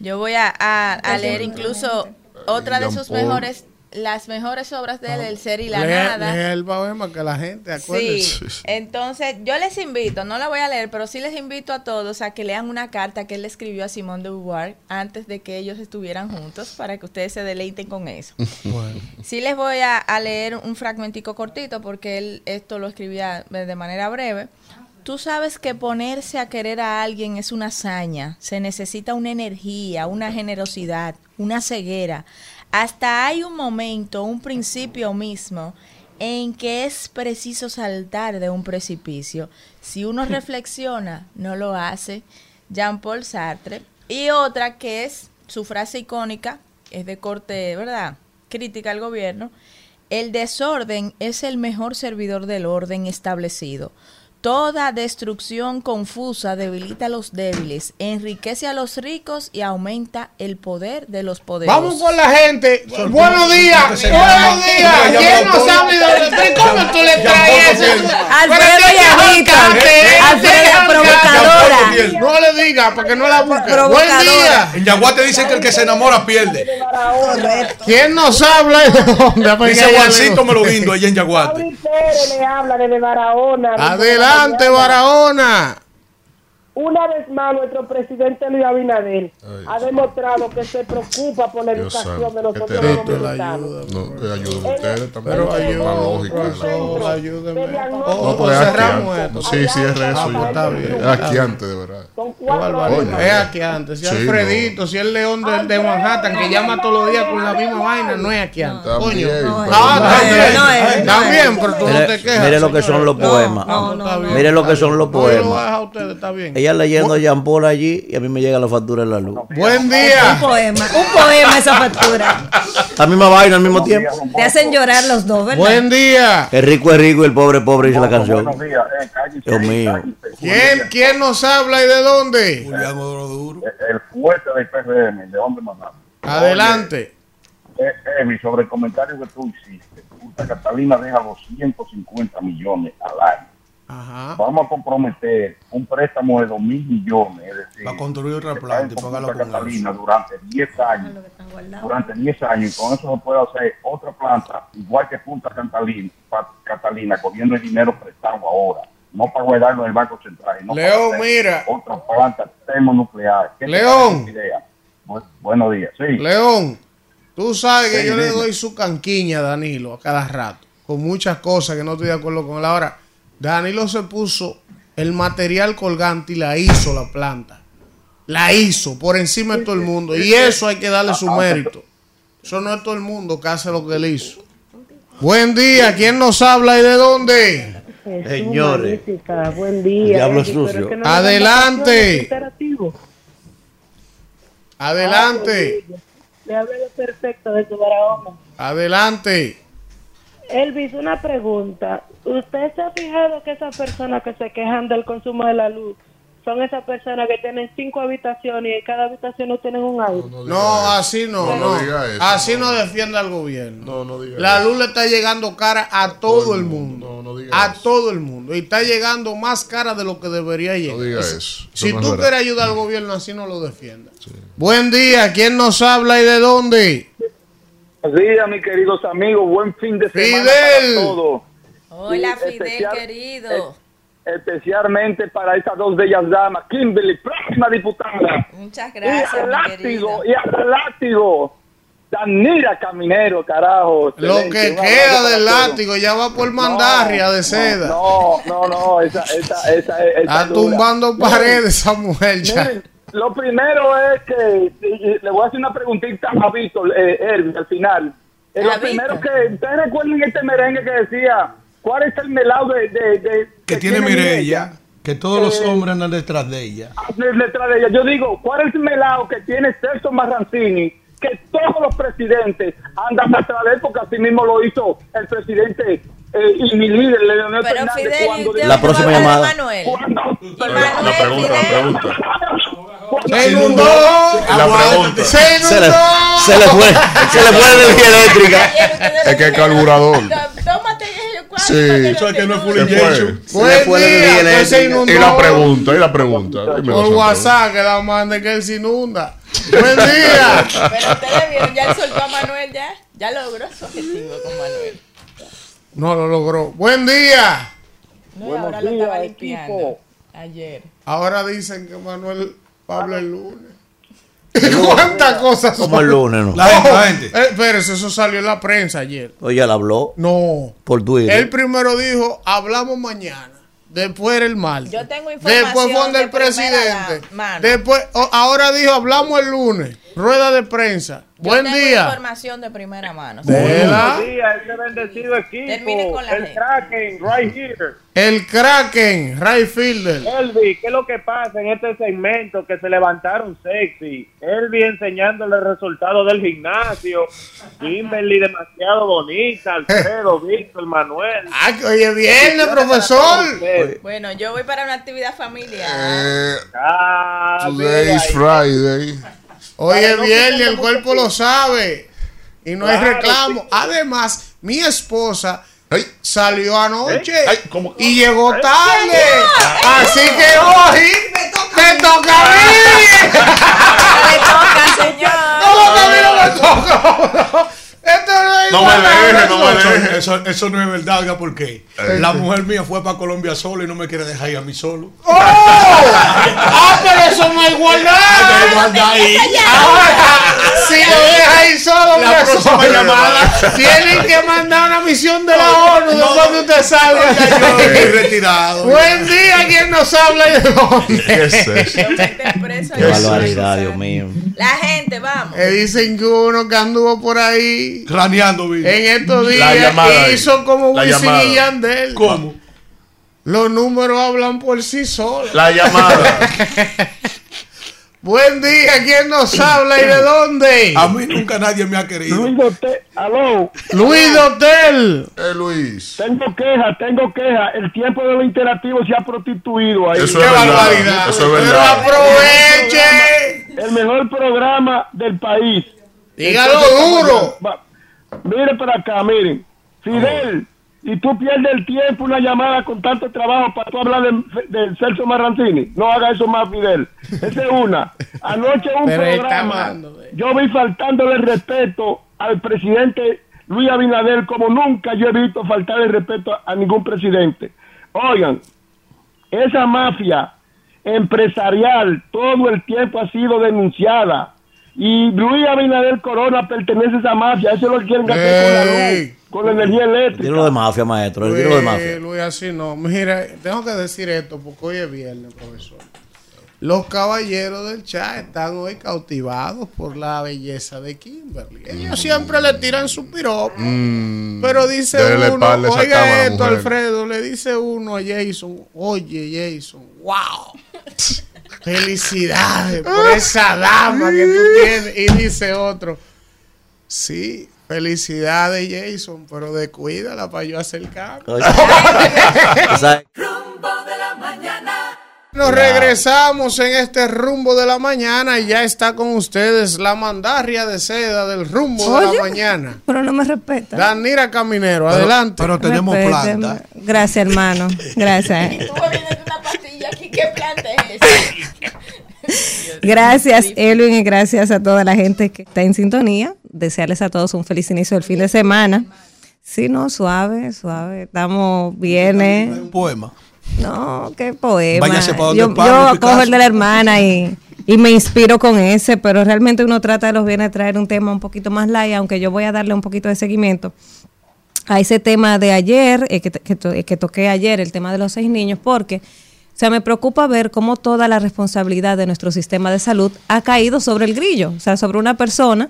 Yo voy a, a- a leer incluso otra de sus mejores, las mejores obras de él, El ser y la nada. lea el poema que la gente Sí, acuérdese. entonces yo les invito, no la voy a leer, pero sí les invito a todos a que lean una carta que él escribió a Simone de Beauvoir antes de que ellos estuvieran juntos para que ustedes se deleiten con eso. <laughs> Sí les voy a, a leer un fragmentico cortito porque él esto lo escribía de de manera breve. Tú sabes que ponerse a querer a alguien es una hazaña, se necesita una energía, una generosidad, una ceguera. Hasta hay un momento, un principio mismo, en que es preciso saltar de un precipicio. Si uno <laughs> reflexiona, no lo hace. Jean-Paul Sartre. Y otra que es su frase icónica, es de corte, ¿verdad? Crítica al gobierno. El desorden es el mejor servidor del orden establecido. Toda destrucción confusa debilita a los débiles, enriquece a los ricos y aumenta el poder de los poderosos. Vamos con la gente. Buenos días. se Buenos días. ¿Quién nos Paul- habla y de dónde? ¿Cómo tú le traes eso? Alfredo que que provocadora. No le diga porque no la busque. Buen día. En Yaguá te dicen que el que se enamora pierde. ¿Quién nos habla de dónde? Porque Dice Juancito Meloguindo allá en Yaguate. Mauri Pérez le habla desde Barahona. Adelante, Desde Barahona. Una vez más, nuestro presidente Luis Abinader ha demostrado que se preocupa por la Dios educación de nosotros este los dominicanos. No, que ayuden ustedes también. Pero la ayúdame, lógica. profesor, ayúdeme. No, O, pero o es cerramos esto. Sí, sí, es Ah, eso. pues está bien. Es asqueante, de verdad. Son cuatro. Oye. Es aquí antes. Si Sí, Alfredito, si el león de, de Manhattan que llama todos los días con la misma vaina, no es aquí antes. Coño. No, pero- también. no es, no También, pero tú no Mire, te quejas. mire lo que son los poemas. No, no, no. Mire lo que son los No, poemas. está bien. Ella leyendo Jean Paul allí y a mí me llega la factura en la luz. Buen Un día. poema, un poema esa factura. La misma vaina al mismo tiempo. Te hacen llorar los dos, ¿verdad? Buen día. El rico es rico y el pobre es pobre, dice la canción. Dios mío. ¿Quién, ¿Quién nos habla y de dónde? Julián Duro. El fuerte del PRM, de dónde mandamos. Adelante. Eh, Evi, sobre el comentario que tú hiciste, Catalina deja 250 millones al año. Ajá. Vamos a comprometer un préstamo de 2 mil millones, es decir, Para construir otra planta y pagarlo con Catalina durante 10 años. Durante 10 años, y con eso se puede hacer otra planta, igual que Punta Catalina, Catalina cogiendo el dinero prestado ahora, no para guardarlo en el Banco Central. no para León, mira. Otra planta termonuclear. ¿Qué te León. Bu- buenos días, sí. León, tú sabes que Sí, yo le doy su canquiña a Danilo a cada rato, con muchas cosas que no estoy de acuerdo con él. Ahora, Danilo se puso el material colgante y la hizo la planta. La hizo por encima de todo el mundo. Y eso hay que darle su mérito. Eso no es todo el mundo que hace lo que él hizo. Buen día, ¿quién nos habla y de dónde? Señores. Magnífica, buen día. Diablo Eddie, sucio. es que no le Adelante. Adelante, Le hablé lo perfecto de tu Barahona. adelante. Elvis, una pregunta. ¿Usted se ha fijado que esas personas que se quejan del consumo de la luz son esas personas que tienen cinco habitaciones y en cada habitación no tienen un aire? No, así no, No, no. no diga eso, así no. defiende al gobierno. No, no diga La eso. luz le está llegando cara a todo el mundo. No, no diga a eso. todo el mundo. Y está llegando más cara de lo que debería llegar. No diga Si- eso. Si tú quieres ayudar al gobierno, así no lo defienda. Buen día, ¿quién nos habla y de dónde? Buenos días, mis queridos amigos. Buen fin de semana Fidel. para todos. Hola, Y Fidel, especial- querido. especialmente para estas dos bellas damas, Kimberly, próxima diputada. Muchas y gracias, al mi látigo, querido. y al látigo. Danira Caminero, carajo. Lo que queda del látigo ya va por mandarria de seda. No, no, no, esa, esa, esa, esa Está dura. tumbando paredes esa mujer ya. miren, lo primero es que y- y le voy a hacer una preguntita a Víctor, eh, al final. Eh, lo Víctor. primero que ustedes recuerden este merengue que decía, ¿cuál es el melado de, de, de- Que tiene Mirella, que todos los hombres andan detrás de ella. de- detrás de ella? Yo digo, ¿cuál es el melado que tiene Celso Marrancini? Que todos los presidentes andan detrás de él, porque así mismo lo hizo el presidente eh, y mi líder, Leonel Pero Fernández, Fidel, cuando La va próxima llamada. Manuel. cuando- La pregunta, la pregunta. Se inundó. La pregunta. Se Se le, inundó. se le fue, se le fue la energía eléctrica. Es que el carburador. "Tó- Tómate ellos cuatro. Sí. Eso es que no es full Se injection. fue. Se fue pues se inundó. Y la pregunta, y la pregunta. Por WhatsApp que la mande que él se inunda. <laughs> Buen día. Pero ustedes vieron, ya él soltó a Manuel ya. Ya logró su objetivo con Manuel. No lo logró. Buen día. No, Buenos ahora lo estaba días, limpiando. equipo. Ayer. Ahora dicen que Manuel Pablo el lunes. <laughs> ¿Cuántas cosas son? Como el lunes, ¿no? La gente, la gente. Eh, espérese, eso salió en la prensa ayer. Oye, ya la habló No. por Twitter. Él primero dijo, hablamos mañana. Después era el martes. Yo tengo información Después fue donde de el primera presidente. Después, ahora dijo, hablamos el lunes. Rueda de prensa. Yo Buen tengo día. información de primera mano. Vela. Buenos días, ese bendecido equipo. Termine con la el gente. Kraken, right here. El Kraken, Ray Fielder. Elvi, ¿qué es lo que pasa en este segmento? Que se levantaron sexy. Elvi enseñándole el resultado del gimnasio. Kimberly demasiado bonita. Alfredo, <laughs> Víctor, Manuel. Ah, que hoy es viernes, profesor. Bueno, yo voy para una actividad familiar. Eh, Ah, today mira is ahí. Friday. Hoy es no viernes, el cuerpo lo sabe. Y no hay reclamo. sí. Además, mi esposa Ay. salió anoche Ay, ¿cómo? y llegó tarde. Así que hoy me toca a mí. Le <laughs> toca, señor. ¿Cómo que a mí no me toca? Esto no es No me deje, no me eso. deje. Eso, eso no es verdad, oiga, ¿por qué? La mujer mía fue para Colombia solo y no me quiere dejar ir a mí solo. ¡Oh! <laughs> ¡Ah, pero eso no hay igualdad! Hay igualdad ahí. Ahora, si lo deja ahí solo, La próxima llamada. Tienen que mandar una misión de la ONU después de usted salga. Yo estoy <laughs> retirado. Buen día, ¿quién nos habla y de dónde? ¿Qué es eso? Qué barbaridad, Dios mío. La gente, vamos. Eh, dicen que uno que anduvo por ahí Craneando, vino. en estos La días hizo como Wisin y Yandel. ¿Cómo? Los números hablan por sí solos. La llamada. <laughs> Buen día, ¿quién nos habla y de dónde? A mí nunca nadie me ha querido. Luis Dotel, aló. Luis Dotel. Eh, Luis. Tengo queja, tengo queja. El tiempo de lo interactivo se ha prostituido ahí. Eso es verdad. Eso es Pero verdad. aproveche. El mejor programa del país. Dígalo Entonces, duro. Mire para acá, miren. Fidel, y tú pierdes el tiempo una llamada con tanto trabajo para tú hablar de, de Celso Marrantini. No haga eso más, Fidel. Esa es una. Anoche un Pero programa. Yo vi faltándole el respeto al presidente Luis Abinader como nunca yo he visto faltar el respeto a, a ningún presidente. Oigan, esa mafia empresarial todo el tiempo ha sido denunciada. Y Luis Abinader Corona pertenece a esa mafia. Eso es lo que quieren hacer con la luz, con la energía eléctrica. Tiro de mafia, maestro. El tiro de Luis, mafia. Luis, así no. Mira, tengo que decir esto porque hoy es viernes, profesor. Los caballeros del chat están hoy cautivados por la belleza de Kimberly. Ellos siempre le tiran su piropo. Mm, Pero dice dele uno, oiga esto. Alfredo, le dice uno a Jason, oye Jason, wow, <laughs> felicidades por esa dama que tú tienes. Y dice otro, sí, felicidades Jason, pero descuídala para yo acercarme. Esa- <laughs> Nos regresamos en este rumbo de la mañana y ya está con ustedes la mandarria de seda del rumbo de la mañana. Pero no me respeta. Danira Caminero, adelante. Pero tenemos Respéteme. planta. Gracias, hermano. Gracias. Tú me vienes de una pastilla aquí. ¿Qué planta es esa? <laughs> <laughs> Gracias, Elwin, y gracias a toda la gente que está en sintonía. Desearles a todos un feliz inicio del fin de semana. Sí, no, suave, suave. Estamos bien. ¿eh? Un poema. No, qué poema. Váyase pa' donde yo Pablo yo cojo el de la hermana y, y me inspiro con ese, pero realmente uno trata de los bienes traer un tema un poquito más light, aunque yo voy a darle un poquito de seguimiento a ese tema de ayer, eh, que, que to- que toqué ayer, el tema de los seis niños, porque o sea, me preocupa ver cómo toda la responsabilidad de nuestro sistema de salud ha caído sobre el grillo, o sea, sobre una persona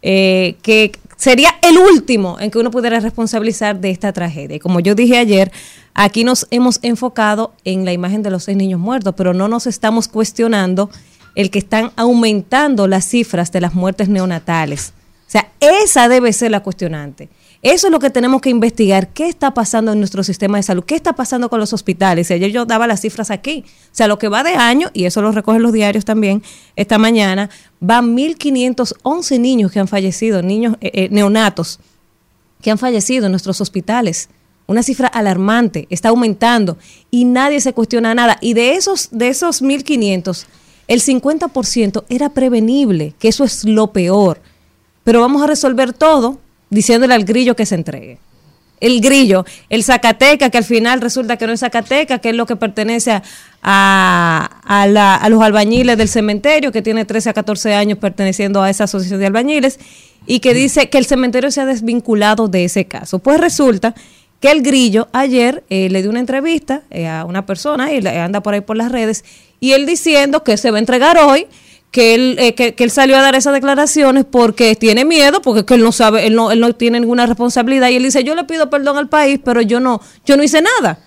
eh, que sería el último en que uno pudiera responsabilizar de esta tragedia. Y como yo dije ayer, aquí nos hemos enfocado en la imagen de los seis niños muertos, pero no nos estamos cuestionando el que están aumentando las cifras de las muertes neonatales. O sea, esa debe ser la cuestionante. Eso es lo que tenemos que investigar. ¿Qué está pasando en nuestro sistema de salud? ¿Qué está pasando con los hospitales? Y ayer yo daba las cifras aquí. O sea, lo que va de año, y eso lo recogen los diarios también esta mañana, van 1.511 niños que han fallecido, niños eh, eh, neonatos que han fallecido en nuestros hospitales. Una cifra alarmante, está aumentando y nadie se cuestiona nada. Y de esos, de esos 1.500, el 50% era prevenible, que eso es lo peor. Pero vamos a resolver todo diciéndole al grillo que se entregue. El grillo, el Zacateca, que al final resulta que no es Zacateca, que es lo que pertenece a, a- la- a los albañiles del cementerio, que tiene 13 a 14 años perteneciendo a esa asociación de albañiles, y que dice que el cementerio se ha desvinculado de ese caso. Pues resulta que el grillo ayer eh, le dio una entrevista eh, a una persona y anda por ahí por las redes, y él diciendo que se va a entregar hoy, que él, eh, que, que él salió a dar esas declaraciones porque tiene miedo, porque es que él no sabe, él no, él no tiene ninguna responsabilidad, y él dice, yo le pido perdón al país, pero yo no, yo no hice nada.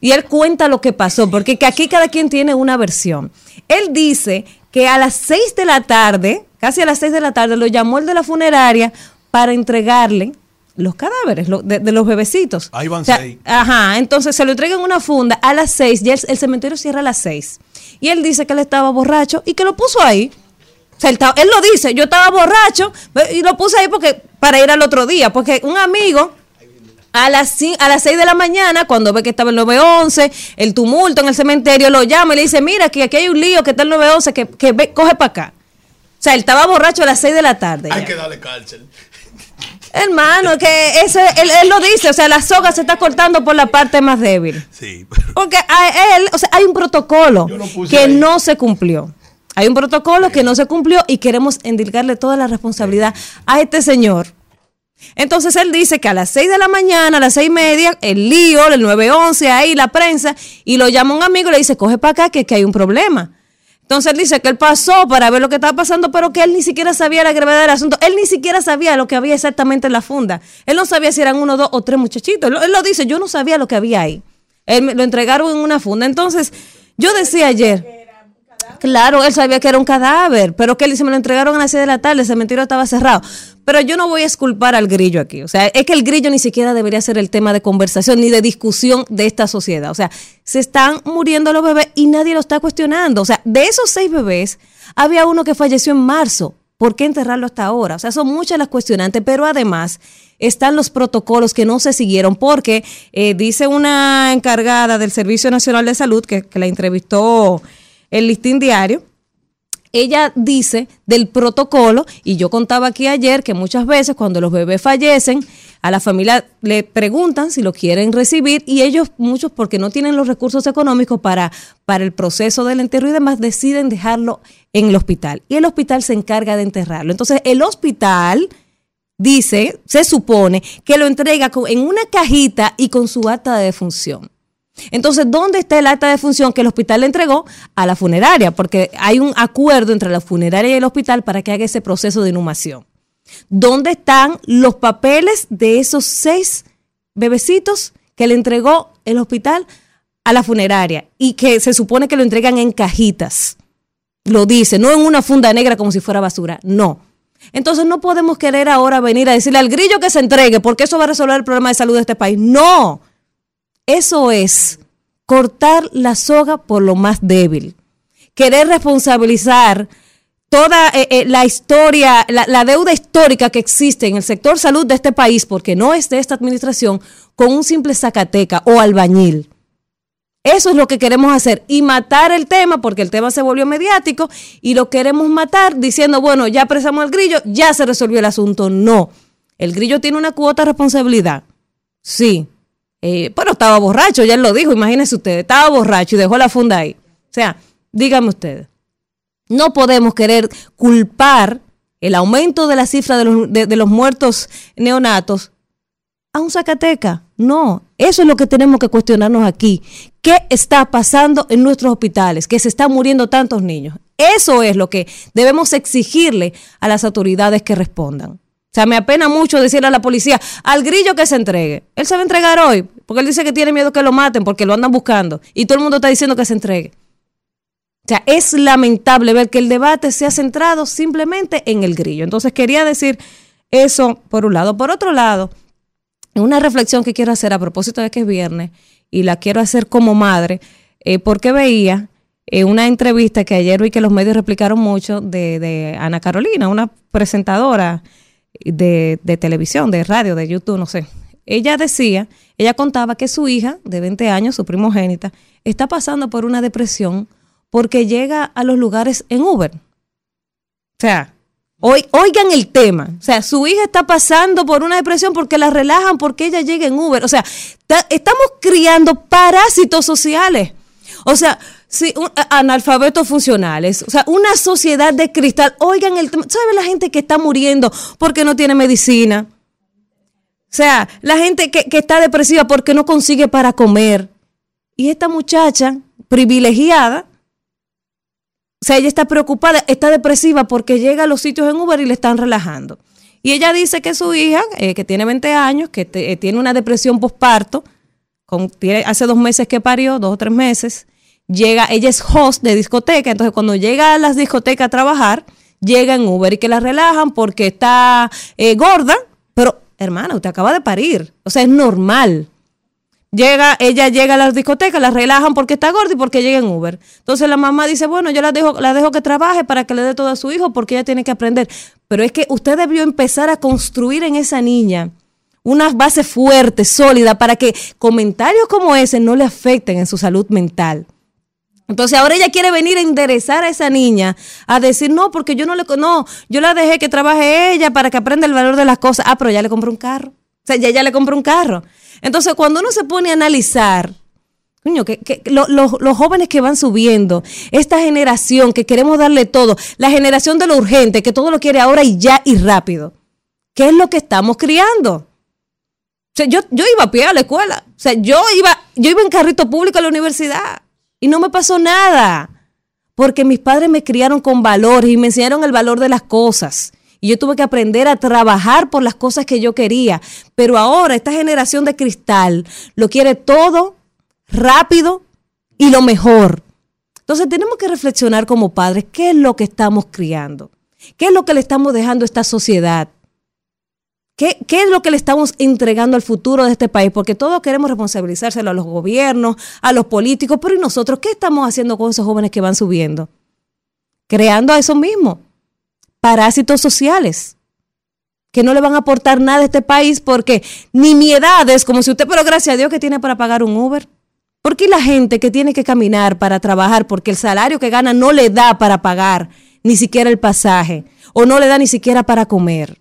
Y él cuenta lo que pasó, porque que aquí cada quien tiene una versión. Él dice que a las seis de la tarde, casi a las seis de la tarde, lo llamó el de la funeraria para entregarle los cadáveres lo- de, de los bebecitos. Ahí van O sea, seis. Ajá, entonces se lo entregan en una funda a las seis, ya el, el cementerio cierra a las seis. Y él dice que él estaba borracho y que lo puso ahí. O sea, él, lo dice, yo estaba borracho y lo puse ahí porque para ir al otro día, porque un amigo a las, a las 6 de la mañana, cuando ve que estaba el 911, el tumulto en el cementerio, lo llama y le dice, mira, que aquí hay un lío, que está el 911, que, que coge para acá. O sea, él estaba borracho a las 6 de la tarde. Hay que darle cárcel. Hermano, que ese, él, él lo dice, o sea, la soga se está cortando por la parte más débil. Sí. Porque a él, o sea, hay un protocolo que ahí. no se cumplió. Hay un protocolo que no se cumplió y queremos endilgarle toda la responsabilidad a este señor. Entonces él dice que a las 6 de la mañana, a las seis y media, el lío, el 911, ahí la prensa, y lo llama un amigo y le dice, coge para acá que, que hay un problema. Entonces él dice que él pasó para ver lo que estaba pasando, pero que él ni siquiera sabía la gravedad del asunto. Él ni siquiera sabía lo que había exactamente en la funda. Él no sabía si eran uno, dos o tres muchachitos. Él, lo- dice, yo no sabía lo que había ahí. Él me- lo entregaron en una funda. Entonces, yo decía ayer, Claro, él sabía que era un cadáver, pero que él dice, me lo entregaron a las 6 de la tarde, el cementerio estaba cerrado. Pero yo no voy a esculpar al grillo aquí. O sea, es que el grillo ni siquiera debería ser el tema de conversación ni de discusión de esta sociedad. O sea, se están muriendo los bebés y nadie lo está cuestionando. O sea, de esos seis bebés, había uno que falleció en marzo. ¿Por qué enterrarlo hasta ahora? O sea, son muchas las cuestionantes, pero además están los protocolos que no se siguieron porque eh, dice una encargada del Servicio Nacional de Salud que, que la entrevistó el listín diario, ella dice del protocolo, y yo contaba aquí ayer que muchas veces cuando los bebés fallecen, a la familia le preguntan si lo quieren recibir y ellos, muchos porque no tienen los recursos económicos para, para el proceso del entierro y demás, deciden dejarlo en el hospital. Y el hospital se encarga de enterrarlo. Entonces, el hospital dice, se supone, que lo entrega en una cajita y con su acta de defunción. Entonces, ¿dónde está el acta de función que el hospital le entregó a la funeraria? Porque hay un acuerdo entre la funeraria y el hospital para que haga ese proceso de inhumación. ¿Dónde están los papeles de esos seis bebecitos que le entregó el hospital a la funeraria y que se supone que lo entregan en cajitas? Lo dice, no en una funda negra como si fuera basura, no. Entonces no podemos querer ahora venir a decirle al grillo que se entregue porque eso va a resolver el problema de salud de este país. No, eso es cortar la soga por lo más débil. Querer responsabilizar toda eh, eh, la historia, la, deuda histórica que existe en el sector salud de este país, porque no es de esta administración, con un simple zacateca o albañil. Eso es lo que queremos hacer y matar el tema porque el tema se volvió mediático y lo queremos matar diciendo, bueno, ya apresamos al grillo, ya se resolvió el asunto. No, el grillo tiene una cuota de responsabilidad. Sí, eh, pero estaba borracho, ya él lo dijo, imagínense ustedes, estaba borracho y dejó la funda ahí. O sea, díganme ustedes, no podemos querer culpar el aumento de la cifra de los, de- de los muertos neonatos a un Zacateca. No, eso es lo que tenemos que cuestionarnos aquí. ¿Qué está pasando en nuestros hospitales? Que se están muriendo tantos niños. Eso es lo que debemos exigirle a las autoridades que respondan. O sea, me apena mucho decirle a la policía, al grillo que se entregue. Él se va a entregar hoy, porque él dice que tiene miedo que lo maten, porque lo andan buscando. Y todo el mundo está diciendo que se entregue. O sea, es lamentable ver que el debate se ha centrado simplemente en el grillo. Entonces, quería decir eso por un lado. Por otro lado, una reflexión que quiero hacer a propósito de que es viernes y la quiero hacer como madre, eh, porque veía eh, una entrevista que ayer vi que los medios replicaron mucho de, de Ana Carolina, una presentadora de, de televisión, de radio, de YouTube, no sé. Ella decía, ella contaba que su hija de 20 años, su primogénita, está pasando por una depresión porque llega a los lugares en Uber. O sea, Oi- Oigan el tema. O sea, su hija está pasando por una depresión porque la relajan porque ella llega en Uber. O sea, ta- estamos criando parásitos sociales. O sea, sí, un- a- analfabetos funcionales. O sea, una sociedad de cristal. Oigan el. ¿Sabe la gente que está muriendo porque no tiene medicina? O sea, la gente que, que está depresiva porque no consigue para comer. Y esta muchacha privilegiada o sea, ella está preocupada, está depresiva porque llega a los sitios en Uber y le están relajando. Y ella dice que su hija, eh, que tiene 20 años, que eh, tiene una depresión tiene, hace dos meses que parió, dos o tres meses, llega, ella es host de discoteca, entonces cuando llega a las discotecas a trabajar, llega en Uber y que la relajan porque está eh, gorda, pero hermana, usted acaba de parir, o sea, es normal. Llega, ella llega a las discotecas, la relajan porque está gorda y porque llega en Uber. Entonces la mamá dice, bueno, yo la dejo, la dejo que trabaje para que le dé todo a su hijo porque ella tiene que aprender. Pero es que usted debió empezar a construir en esa niña una base fuerte, sólida, para que comentarios como ese no le afecten en su salud mental. Entonces ahora ella quiere venir a enderezar a esa niña, a decir, no, porque yo no le, no, yo la dejé que trabaje ella para que aprenda el valor de las cosas. Ah, pero ya le compró un carro. O sea, ya ella le compró un carro. Entonces cuando uno se pone a analizar, coño, que, que lo- lo- los jóvenes que van subiendo, esta generación que queremos darle todo, la generación de lo urgente, que todo lo quiere ahora y ya y rápido, ¿qué es lo que estamos criando? O sea, yo, yo iba a pie a la escuela. O sea, yo iba, yo iba en carrito público a la universidad y no me pasó nada. Porque mis padres me criaron con valores y me enseñaron el valor de las cosas. Y yo tuve que aprender a trabajar por las cosas que yo quería. Pero ahora esta generación de cristal lo quiere todo rápido y lo mejor. Entonces tenemos que reflexionar como padres qué es lo que estamos criando, qué es lo que le estamos dejando a esta sociedad. ¿Qué, ¿Qué, es lo que le estamos entregando al futuro de este país? Porque todos queremos responsabilizárselo a los gobiernos, a los políticos, pero ¿y nosotros qué estamos haciendo con esos jóvenes que van subiendo? Creando a eso mismo, parásitos sociales, que no le van a aportar nada a este país porque ni mi edad es como si usted, pero gracias a Dios que tiene para pagar un Uber. ¿Por qué la gente que tiene que caminar para trabajar porque el salario que gana no le da para pagar ni siquiera el pasaje o no le da ni siquiera para comer?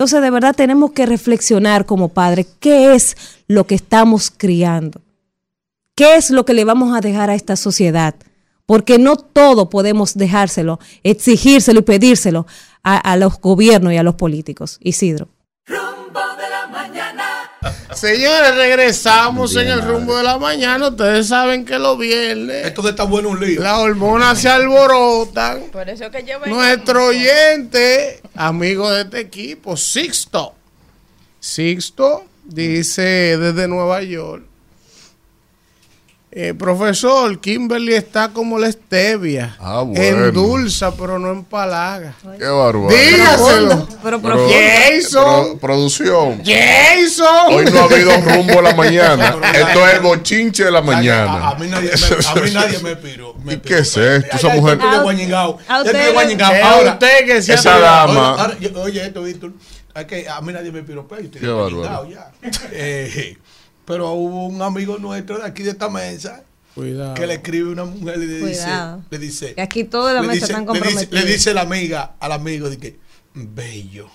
Entonces, de verdad tenemos que reflexionar como padres qué es lo que estamos criando. ¿Qué es lo que le vamos a dejar a esta sociedad? Porque no todo podemos dejárselo, exigírselo y pedírselo a los gobiernos y a los políticos. Isidro. Señores, regresamos en el rumbo de la mañana. Ustedes saben que los viernes. Esto de está bueno un lío. Las hormonas se alborotan. Por eso que yo vengo. Nuestro oyente, amigo de este equipo, Sixto. Sixto dice desde Nueva York. Eh, profesor, Kimberly está como la stevia. Ah, bueno. Endulza, pero no empalaga. Qué bárbaro. Dígaselo. Pero, Pero- Jason. pro- producción. Jason. Hoy no ha habido rumbo a la mañana. <laughs> Esto es el bochinche de la A, mañana. a mí nadie me, a mí nadie me piró. Me ¿Y qué es esto? Esa mujer. Ahora, usted que se Esa dama. Oye, ahora, yo- oye esto, Víctor. A mí nadie me. Yo estoy Qué bárbaro. <laughs> pero hubo un amigo nuestro de aquí de esta mesa Cuidado. que le escribe una mujer y le dice, le dice, Que aquí todos los le meses dice, están le dice, comprometidos. le dice la amiga al amigo de que bello,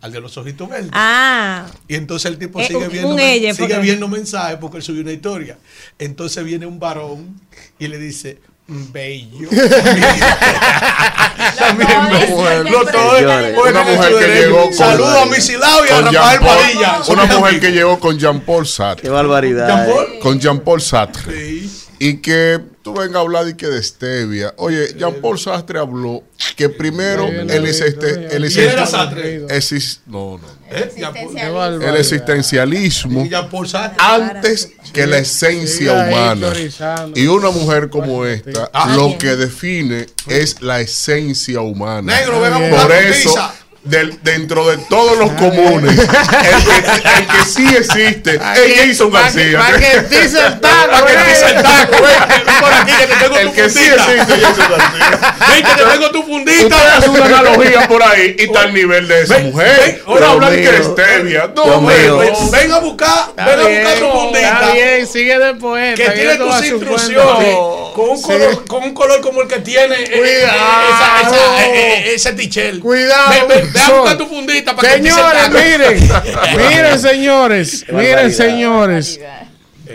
al de los ojitos verdes. Ah, Y entonces el tipo Eh, sigue un- viendo, un men- ella, sigue porque- viendo mensajes porque él subió una historia. Entonces viene un varón y le dice, bello. <laughs> También me mujer. Lo todo es- Señores, bueno, Una mujer que derecho. llegó con- Saludos a Misilao y a Rafael Jean Paul- Padilla. Una mujer que llegó con Jean-Paul Sartre. Qué barbaridad. Jean eh. Paul. Con Jean-Paul Sartre. Sí. Y que tú vengas a hablar de que de stevia. Oye, Jean-Paul Sartre habló que primero el, existe- el. ¿Eh? Jean Paul. Existencialismo Jean Paul antes que la esencia humana. Y una mujer como esta, Ah. lo que define es la esencia humana. Por eso. Del- dentro de todos los comunes, el que, el que sí existe es Jason García. Para que <laughs> dice el taco. Para que eh. pise el taco, ven, ven por aquí que te tengo El tu que sí fundita. existe es Jason García. Ven que te tengo tu fundita. Usted hace una analogía por ahí y está al nivel de esa Ven, mujer. ven, Ahora hablan que stevia. No, no. Ven a buscar, Está ven a bien, buscar tu Está fundita. bien, sigue después. Que tiene tus instrucciones con un, color, con un color como el que tiene eh, eh, esa, esa, eh, eh, ese tichel. Cuidado. Ven, buscar tu fundita para que pise el Señores, miren, <laughs> miren, señores, miren, señores.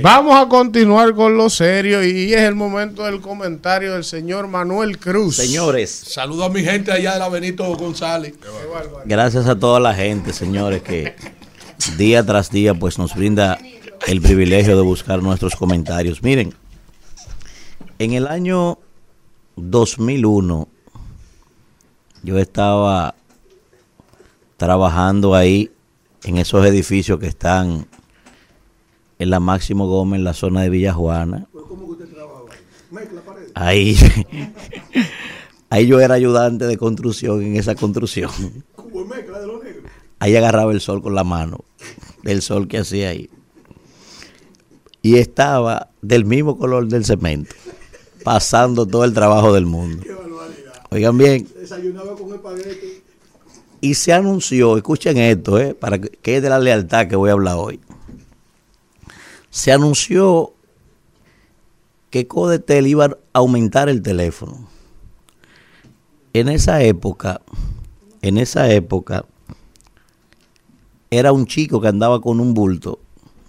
Vamos a continuar con lo serio y es el momento del comentario del señor Manuel Cruz. Señores, Saludo a mi gente allá de la Benito González. gracias a toda la gente, señores, que día tras día pues nos brinda el privilegio de buscar nuestros comentarios. Miren, en el año 2001 yo estaba trabajando ahí en esos edificios que están en la Máximo Gómez, en la zona de Villa Juana. Ahí, <laughs> ahí yo era ayudante de construcción en esa construcción. Ahí agarraba el sol con la mano, el sol que hacía ahí. Y estaba del mismo color del cemento, pasando todo el trabajo del mundo. Oigan bien. Y se anunció, escuchen esto, eh, para que, es de la lealtad que voy a hablar hoy. Se anunció que Codetel iba a aumentar el teléfono. En esa época, en esa época, era un chico que andaba con un bulto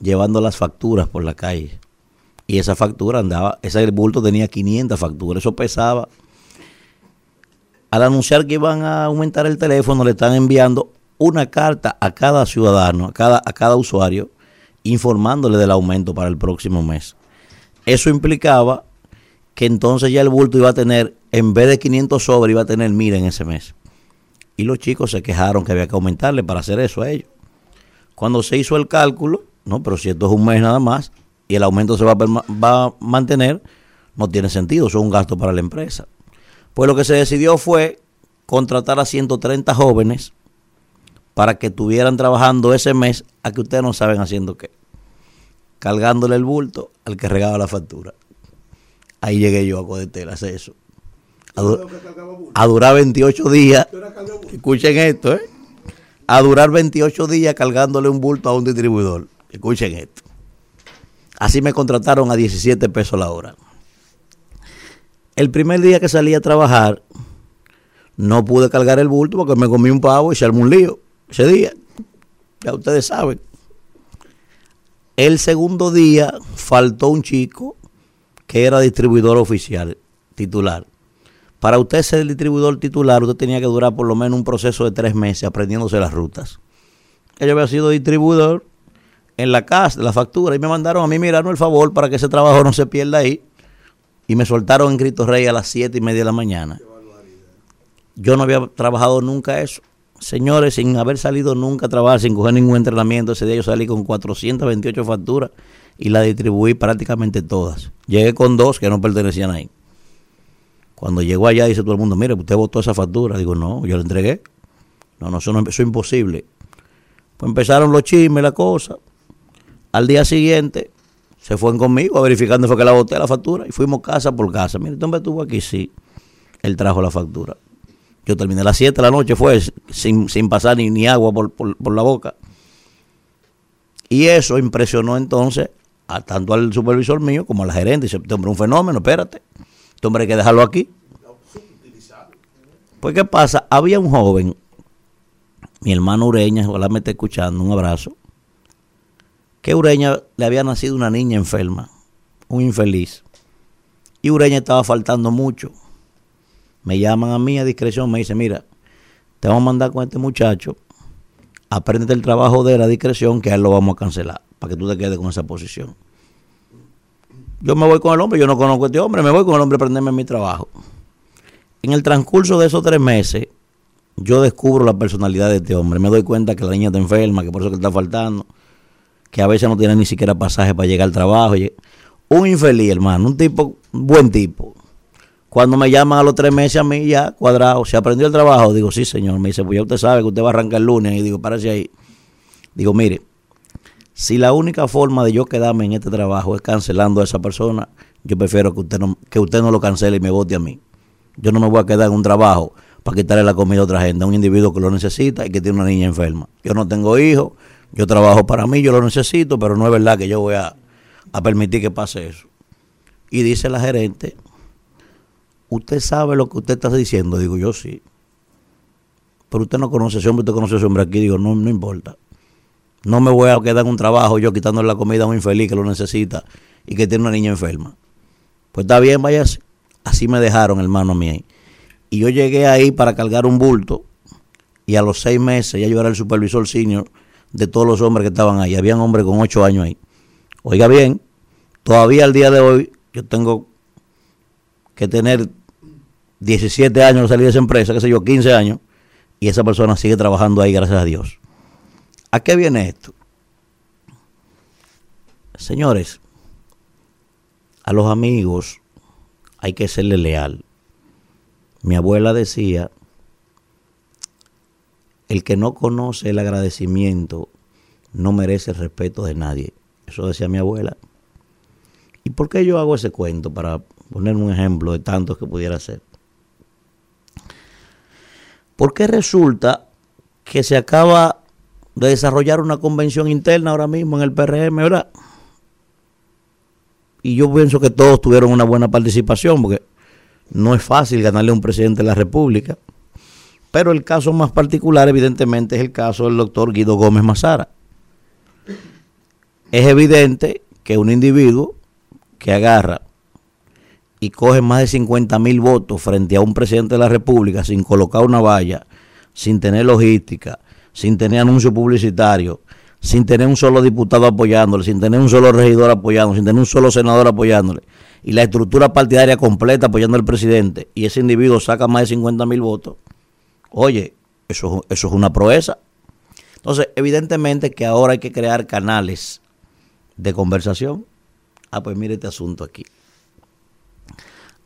llevando las facturas por la calle. Y esa factura andaba, ese bulto tenía 500 facturas, eso pesaba. Al anunciar que iban a aumentar el teléfono, le están enviando una carta a cada ciudadano, a cada, usuario, informándole del aumento para el próximo mes. Eso implicaba que entonces ya el bulto iba a tener, en vez de 500 sobres, iba a tener 1000 en ese mes. Y los chicos se quejaron que había que aumentarle para hacer eso a ellos. Cuando se hizo el cálculo, no, pero si esto es un mes nada más y el aumento se va a, va a mantener, No tiene sentido, eso es un gasto para la empresa. Pues lo que se decidió fue contratar a 130 jóvenes para que estuvieran trabajando ese mes a que ustedes no saben haciendo qué. Cargándole el bulto al que regaba la factura. Ahí llegué yo a Codetel a hacer eso. A, a durar 28 días. Escuchen esto, ¿eh? A durar 28 días cargándole un bulto a un distribuidor. Escuchen esto. Así me contrataron a 17 pesos la hora. El primer día que salí a trabajar, no pude cargar el bulto porque me comí un pavo y se armó un lío ese día. Ya ustedes saben. El segundo día faltó un chico que era distribuidor oficial, titular. Para usted ser distribuidor titular, usted tenía que durar por lo menos un proceso de tres meses aprendiéndose las rutas. Yo había sido distribuidor en la casa la factura y me mandaron a mí mirarme el favor para que ese trabajo no se pierda ahí. Y me soltaron en Cristo Rey a las siete y media de la mañana. Yo no había trabajado nunca eso. Señores, sin haber salido nunca a trabajar, sin coger ningún entrenamiento, ese día yo salí con 428 facturas y las distribuí prácticamente todas. Llegué con dos que no pertenecían ahí. Cuando llegó allá dice todo el mundo, mire, usted votó esa factura. Digo, no, yo la entregué. No, no, eso, no, es imposible. Pues empezaron los chismes, la cosa. Al día siguiente se fueron conmigo a verificar dónde fue que la boté la factura y fuimos casa por casa. Mire, ¿este hombre estuvo aquí? Sí. Él trajo la factura. Yo terminé a las 7 de la noche, fue sin, sin pasar ni, ni agua por, por, por la boca. Y eso impresionó entonces tanto al supervisor mío como a la gerente. Dice, este hombre un fenómeno, espérate. Este hombre hay que dejarlo aquí. Pues, ¿qué pasa? Había un joven, mi hermano Ureña, ojalá me esté escuchando, un abrazo, que Ureña le había nacido una niña enferma, un infeliz. Y Ureña estaba faltando mucho. Me llaman a mí a discreción, me dicen, mira, te vamos a mandar con este muchacho, aprende el trabajo de la discreción, que a él lo vamos a cancelar, para que tú te quedes con esa posición. Yo me voy con el hombre, yo no conozco a este hombre, me voy con el hombre a aprenderme mi trabajo. En el transcurso de esos tres meses, yo descubro la personalidad de este hombre. Me doy cuenta que la niña está enferma, que por eso que está faltando, que a veces no tiene ni siquiera pasaje para llegar al trabajo. Un infeliz, hermano, un tipo, un buen tipo. Cuando me llaman a los tres meses a mí, ya cuadrado, ¿se aprendió el trabajo? Digo, sí, señor. Me dice, pues ya usted sabe que usted va a arrancar el lunes. Y digo, párese ahí. Digo, mire, si la única forma de yo quedarme en este trabajo es cancelando a esa persona, yo prefiero que usted no, que usted no lo cancele y me vote a mí. Yo no me voy a quedar en un trabajo para quitarle la comida a otra gente, a un individuo que lo necesita y que tiene una niña enferma. Yo no tengo hijos, yo trabajo para mí, yo lo necesito, pero no es verdad que yo voy a, a permitir que pase eso. Y dice la gerente, ¿usted sabe lo que usted está diciendo? Digo, yo sí. Pero usted no conoce a ese hombre, usted conoce a ese hombre aquí. Digo, no, no importa. No me voy a quedar en un trabajo yo quitándole la comida a un infeliz que lo necesita y que tiene una niña enferma. Pues está bien, váyase. Así me dejaron, hermano mío. Y yo llegué ahí para cargar un bulto y a los seis meses ya yo era el supervisor senior de todos los hombres que estaban ahí. Habían hombres con ocho años ahí. Oiga bien, todavía al día de hoy yo tengo que tener 17 años de salir de esa empresa, qué sé yo, 15 años, y esa persona sigue trabajando ahí, gracias a Dios. ¿A qué viene esto? Señores, a los amigos hay que serle leal. Mi abuela decía, el que no conoce el agradecimiento no merece el respeto de nadie. Eso decía mi abuela. ¿Y por qué yo hago ese cuento? Para poner un ejemplo de tantos que pudiera ser. Porque resulta que se acaba de desarrollar una convención interna ahora mismo en el PRM, ¿verdad? Y yo pienso que todos tuvieron una buena participación, porque no es fácil ganarle a un presidente de la República. Pero el caso más particular, evidentemente, es el caso del doctor Guido Gómez Mazara. Es evidente que un individuo que agarra y coge más de 50 mil votos frente a un presidente de la República sin colocar una valla, sin tener logística, sin tener anuncio publicitario, sin tener un solo diputado apoyándole, sin tener un solo regidor apoyándole, sin tener un solo senador apoyándole, y la estructura partidaria completa apoyando al presidente, y ese individuo saca más de 50 mil votos, oye, eso, eso es una proeza. Entonces, evidentemente que ahora hay que crear canales de conversación. Ah, pues mire este asunto aquí.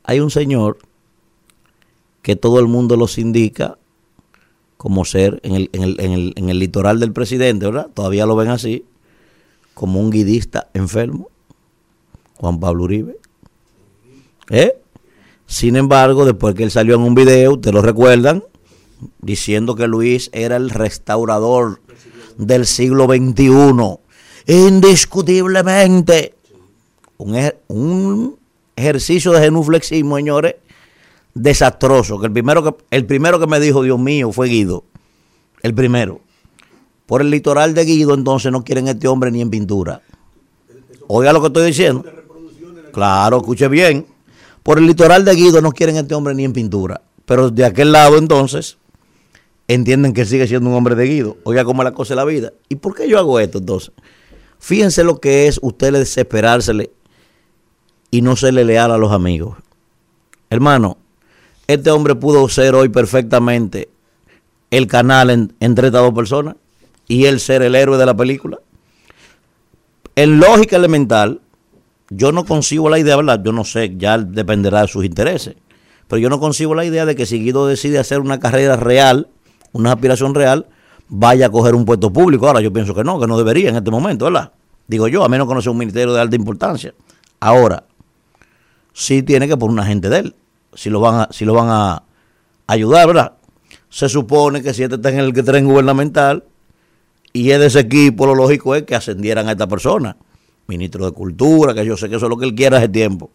hay un señor que todo el mundo los indica como ser en el, en el, en el, en el litoral del presidente, ¿verdad? Todavía lo ven así, como un guidista enfermo, Juan Pablo Uribe. ¿Eh? Sin embargo, después que él salió en un video, ustedes lo recuerdan, diciendo que Luis era el restaurador del siglo XXI, indiscutiblemente. Un, un ejercicio de genuflexismo, señores, desastroso. Que el primero que el primero que me dijo, Dios mío, fue Guido. El primero. Por el litoral de Guido, entonces no quieren este hombre ni en pintura. Oiga lo que estoy diciendo. Claro, escuche bien. Por el litoral de Guido no quieren este hombre ni en pintura. Pero de aquel lado, entonces, entienden que sigue siendo un hombre de Guido. Oiga cómo la cosa de la vida. ¿Y por qué yo hago esto entonces? Fíjense lo que es usted desesperársele y no serle leal a los amigos. Hermano, este hombre pudo ser hoy perfectamente el canal en- entre estas dos personas y él ser el héroe de la película. En lógica elemental, yo no concibo la idea, ¿verdad? Yo no sé, ya dependerá de sus intereses. Pero yo no concibo la idea de que si Guido decide hacer una carrera real, una aspiración real, vaya a coger un puesto público. Ahora yo pienso que no, que no debería en este momento, ¿verdad? Digo yo, a menos que no sea un ministerio de alta importancia. Ahora, sí tiene que poner una gente de él, si lo van a, si lo van a ayudar, ¿verdad? Se supone que si este está en el tren gubernamental y es de ese equipo, lo lógico es que ascendieran a esta persona, ministro de Cultura, que yo sé que eso es lo que él quiere hace tiempo.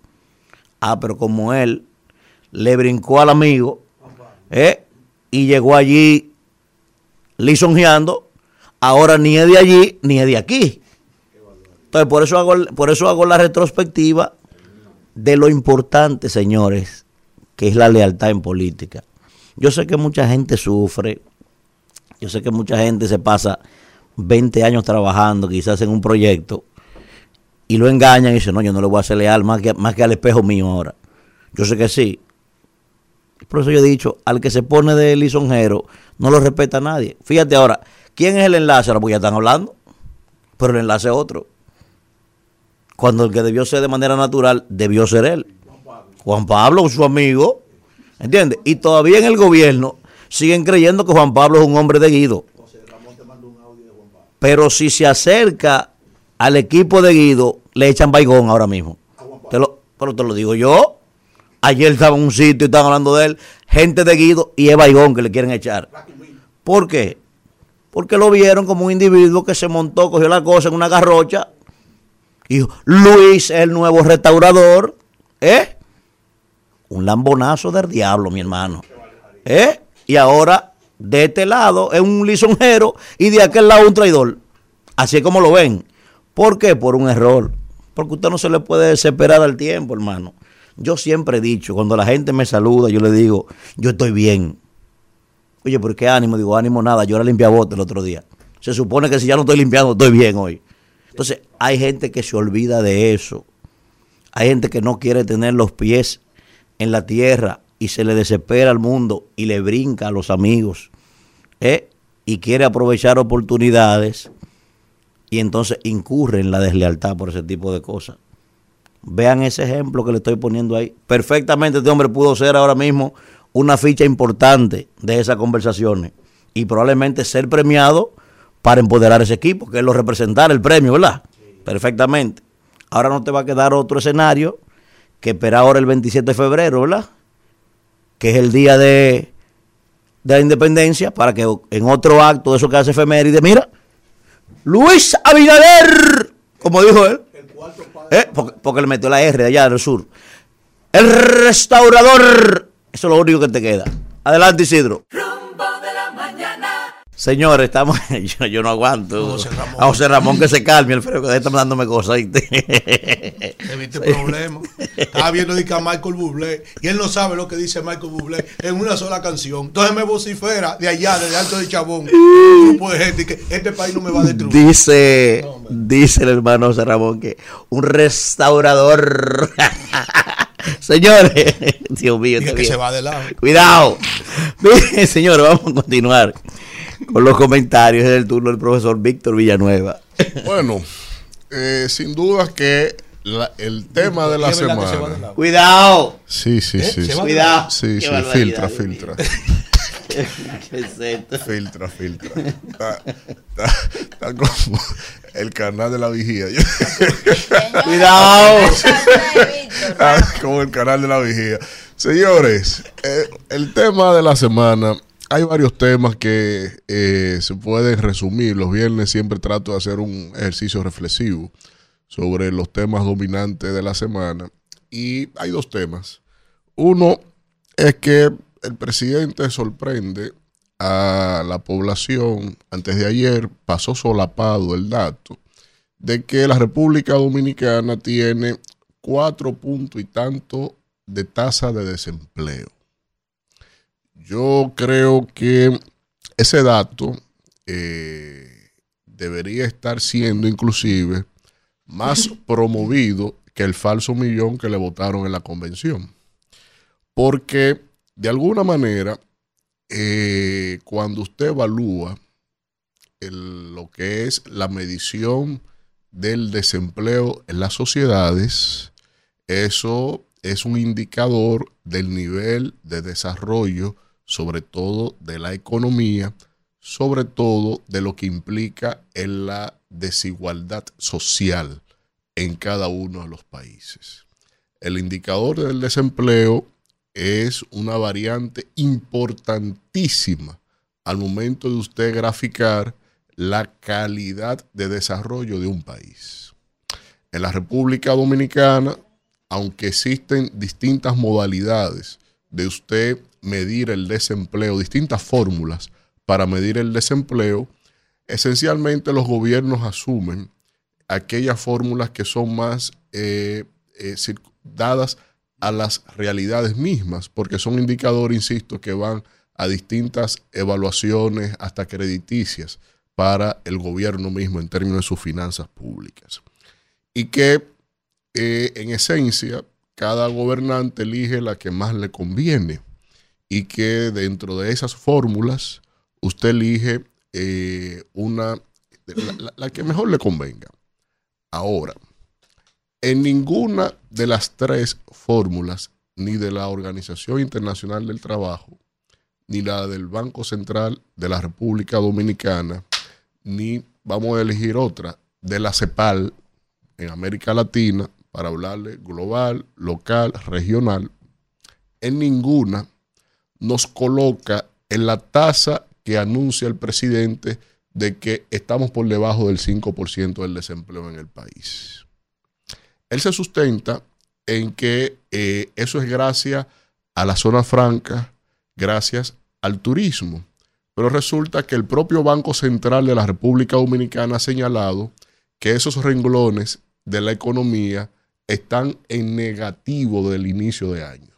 Ah, pero como él le brincó al amigo ¿eh? Y llegó allí lisonjeando, ahora ni es de allí ni es de aquí. Entonces, por eso hago, por eso hago la retrospectiva de lo importante, señores, que es la lealtad en política. Yo sé que mucha gente sufre, yo sé que mucha gente se pasa 20 años trabajando quizás en un proyecto y lo engañan y dicen, no, yo no le voy a ser leal más que, más que al espejo mío ahora. Yo sé que sí. Por eso yo he dicho, al que se pone de lisonjero, no lo respeta nadie. Fíjate ahora, ¿quién es el enlace? Ahora pues ya están hablando, pero el enlace es otro. Cuando el que debió ser de manera natural, debió ser él. Juan Pablo, su amigo, ¿entiendes? Y todavía en el gobierno siguen creyendo que Juan Pablo es un hombre de Guido. Pero si se acerca al equipo de Guido, le echan baigón ahora mismo. Pero te lo digo yo. Ayer estaba en un sitio y estaban hablando de él, gente de Guido y es baigón que le quieren echar. ¿Por qué? Porque lo vieron como un individuo que se montó, cogió la cosa en una garrocha y dijo, Luis el nuevo restaurador. ¿Eh? Un lambonazo del diablo, mi hermano. ¿Eh? Y ahora, de este lado es un lisonjero y de aquel lado un traidor. Así es como lo ven. ¿Por qué? Por un error. Porque usted no se le puede desesperar al tiempo, hermano. Yo siempre he dicho, cuando la gente me saluda, yo le digo, yo estoy bien. Oye, ¿por qué ánimo? Digo, ánimo nada, yo era limpiabote el otro día. Se supone que si ya no estoy limpiando, estoy bien hoy. Entonces, hay gente que se olvida de eso. Hay gente que no quiere tener los pies en la tierra y se le desespera al mundo y le brinca a los amigos. ¿eh? Y quiere aprovechar oportunidades y entonces incurre en la deslealtad por ese tipo de cosas. Vean ese ejemplo que le estoy poniendo ahí. Perfectamente este hombre pudo ser ahora mismo una ficha importante de esas conversaciones y probablemente ser premiado para empoderar ese equipo, que es lo representar el premio, ¿verdad? Perfectamente. Ahora no te va a quedar otro escenario que esperar ahora el 27 de febrero, ¿verdad? Que es el día de, de la independencia, para que en otro acto de eso que hace efeméride, mira, Luis Abinader, como dijo él, ¿eh? porque, le metió la R de allá del sur. El restaurador, eso es lo único que te queda. Adelante, Isidro. Señores, estamos. <laughs> Yo, yo no aguanto. A José Ramón que se calme, Alfredo, que está mandándome cosas. ¿viste? <laughs> Evite problemas. Estaba viendo a Michael Bublé y él no sabe lo que dice Michael Bublé en una sola canción. Entonces me vocifera de allá, del Alto de Chabón, un grupo de gente que este país no me va a destruir. Dice, dice el hermano José Ramón que un restaurador. <laughs> Señores, Dios mío, que se va de lado. Cuidado. Señores, vamos a continuar con los comentarios. Es el turno del profesor Víctor Villanueva. Bueno, eh, sin duda que la- el tema de la se semana. Cuidado. Sí, sí, ¿Eh? sí. Cuidado. Sí, sí, filtra, filtra. <laughs> ¿Qué es esto? Filtra, filtra. Está, está- está como el canal de la vigía. Cuidado. <laughs> Ah, como el canal de la vigía. Señores, eh, el tema de la semana. Hay varios temas que eh, se pueden resumir. Los viernes siempre trato de hacer un ejercicio reflexivo sobre los temas dominantes de la semana. Y hay dos temas. Uno es que el presidente sorprende a la población. Antes de ayer pasó solapado el dato de que la República Dominicana tiene cuatro puntos y tanto de tasa de desempleo. Yo creo que ese dato eh, debería estar siendo inclusive más <laughs> promovido que el falso millón que le votaron en la convención. Porque de alguna manera, eh, cuando usted evalúa el- lo que es la medición del desempleo en las sociedades, eso es un indicador del nivel de desarrollo, sobre todo de la economía, sobre todo de lo que implica en la desigualdad social en cada uno de los países. El indicador del desempleo es una variante importantísima al momento de usted graficar la calidad de desarrollo de un país. En la República Dominicana, aunque existen distintas modalidades de usted medir el desempleo, distintas fórmulas para medir el desempleo, esencialmente los gobiernos asumen aquellas fórmulas que son más eh, eh, dadas a las realidades mismas, porque son indicadores, insisto, que van a distintas evaluaciones hasta crediticias para el gobierno mismo en términos de sus finanzas públicas. Y que eh, en esencia cada gobernante elige la que más le conviene y que dentro de esas fórmulas usted elige eh, una, la, la- que mejor le convenga. Ahora, en ninguna de las tres fórmulas, ni de la Organización Internacional del Trabajo, ni la del Banco Central de la República Dominicana, ni vamos a elegir otra, de la CEPAL en América Latina, para hablarle global, local, regional, en ninguna nos coloca en la tasa que anuncia el presidente de que estamos por debajo del 5% del desempleo en el país. Él se sustenta en que eh, eso es gracias a la zona franca, gracias al turismo. Pero resulta que el propio Banco Central de la República Dominicana ha señalado que esos renglones de la economía están en negativo del inicio de año.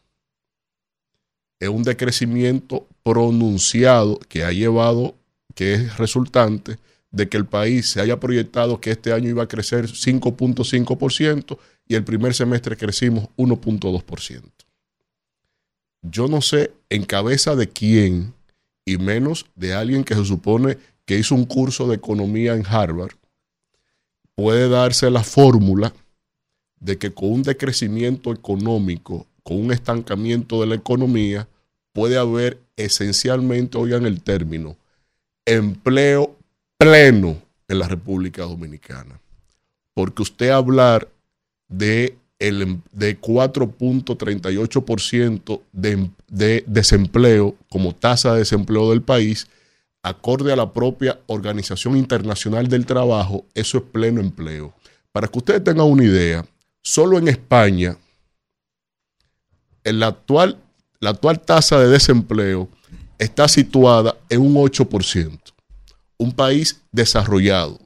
Es un decrecimiento pronunciado que ha llevado, que es resultante de que el país se haya proyectado que este año iba a crecer 5.5% y el primer semestre crecimos 1.2%. Yo no sé en cabeza de quién, y menos de alguien que se supone que hizo un curso de economía en Harvard, puede darse la fórmula de que con un decrecimiento económico, con un estancamiento de la economía, puede haber esencialmente, oigan el término, empleo pleno en la República Dominicana. Porque usted hablar de, em- de 4.38% de, em- de desempleo como tasa de desempleo del país, acorde a la propia Organización Internacional del Trabajo, eso es pleno empleo. Para que ustedes tengan una idea, solo en España, la actual, la actual tasa de desempleo está situada en un 8%. Un país desarrollado.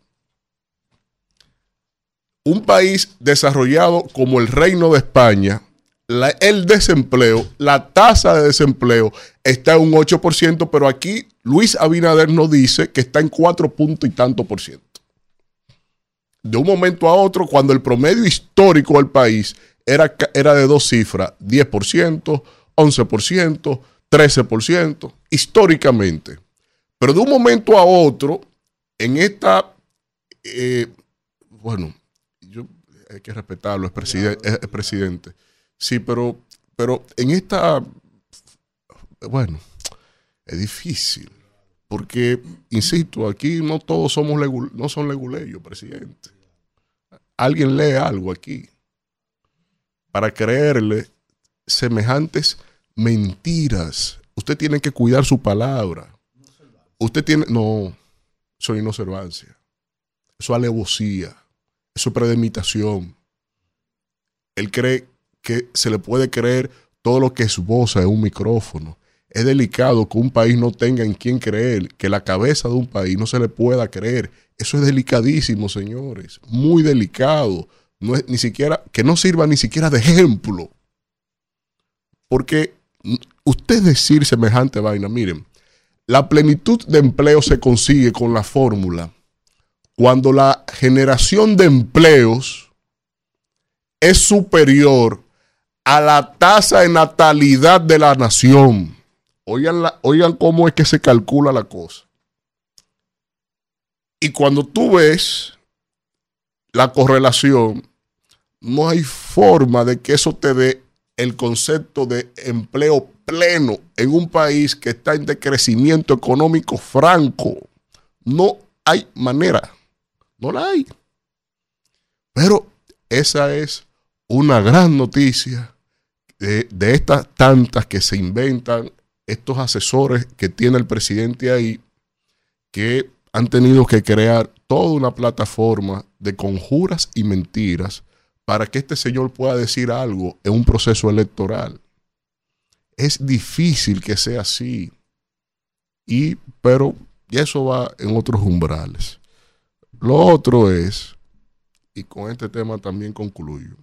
Un país desarrollado como el Reino de España, la- el desempleo, la tasa de desempleo está en un 8%, pero aquí Luis Abinader nos dice que está en 4 puntos y tanto por ciento. De un momento a otro, cuando el promedio histórico del país era, era de dos cifras, 10%, 11%, 13%, históricamente. Pero de un momento a otro, en esta, eh, bueno, yo- hay que respetarlo, es, preside- es- es presidente. Sí, pero, pero en esta, bueno, es difícil. Porque, insisto, aquí no todos somos no son leguleyos, presidente. Alguien lee algo aquí para creerle semejantes mentiras. Usted tiene que cuidar su palabra. Usted tiene, no, eso es inobservancia. Eso es alevosía. Eso es predemitación. Él cree que se le puede creer todo lo que esboza en un micrófono. Es delicado que un país no tenga en quién creer, que la cabeza de un país no se le pueda creer. Eso es delicadísimo, señores. Muy delicado. No es ni siquiera, que no sirva ni siquiera de ejemplo. Porque usted decir semejante vaina, miren, la plenitud de empleo se consigue con la fórmula cuando la generación de empleos es superior a la tasa de natalidad de la nación. Oigan, oigan cómo es que se calcula la cosa. Y cuando tú ves la correlación, no hay forma de que eso te dé el concepto de empleo pleno en un país que está en decrecimiento económico franco. No hay manera. No la hay. Pero esa es una gran noticia de, de estas tantas que se inventan estos asesores que tiene el presidente ahí, que han tenido que crear toda una plataforma de conjuras y mentiras para que este señor pueda decir algo en un proceso electoral. Es difícil que sea así. Y, pero eso va en otros umbrales. Lo otro es, y con este tema también concluyo,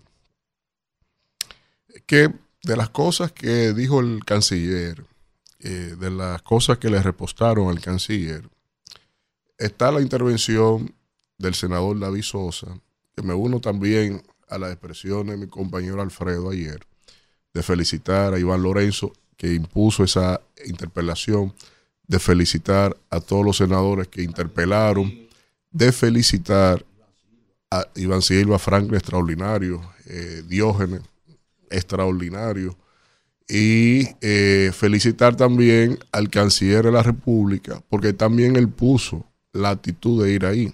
que de las cosas que dijo el canciller, eh, de las cosas que le repostaron al canciller, está la intervención del senador David Sosa, que me uno también a las expresiones de mi compañero Alfredo ayer, de felicitar a Iván Lorenzo, que impuso esa interpelación, de felicitar a todos los senadores que interpelaron, de felicitar a Iván Silva Franklin, extraordinario, eh, Diógenes, extraordinario, y eh, felicitar también al canciller de la República, porque también él puso la actitud de ir ahí,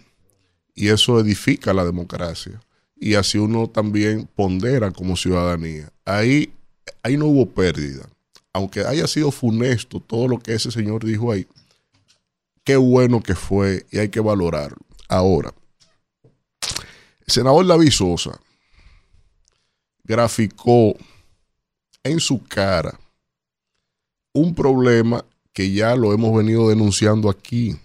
y eso edifica la democracia, y así uno también pondera como ciudadanía. Ahí, ahí no hubo pérdida, aunque haya sido funesto todo lo que ese señor dijo ahí, qué bueno que fue y hay que valorarlo. Ahora, el senador David Sosa graficó en su cara un problema que ya lo hemos venido denunciando aquí.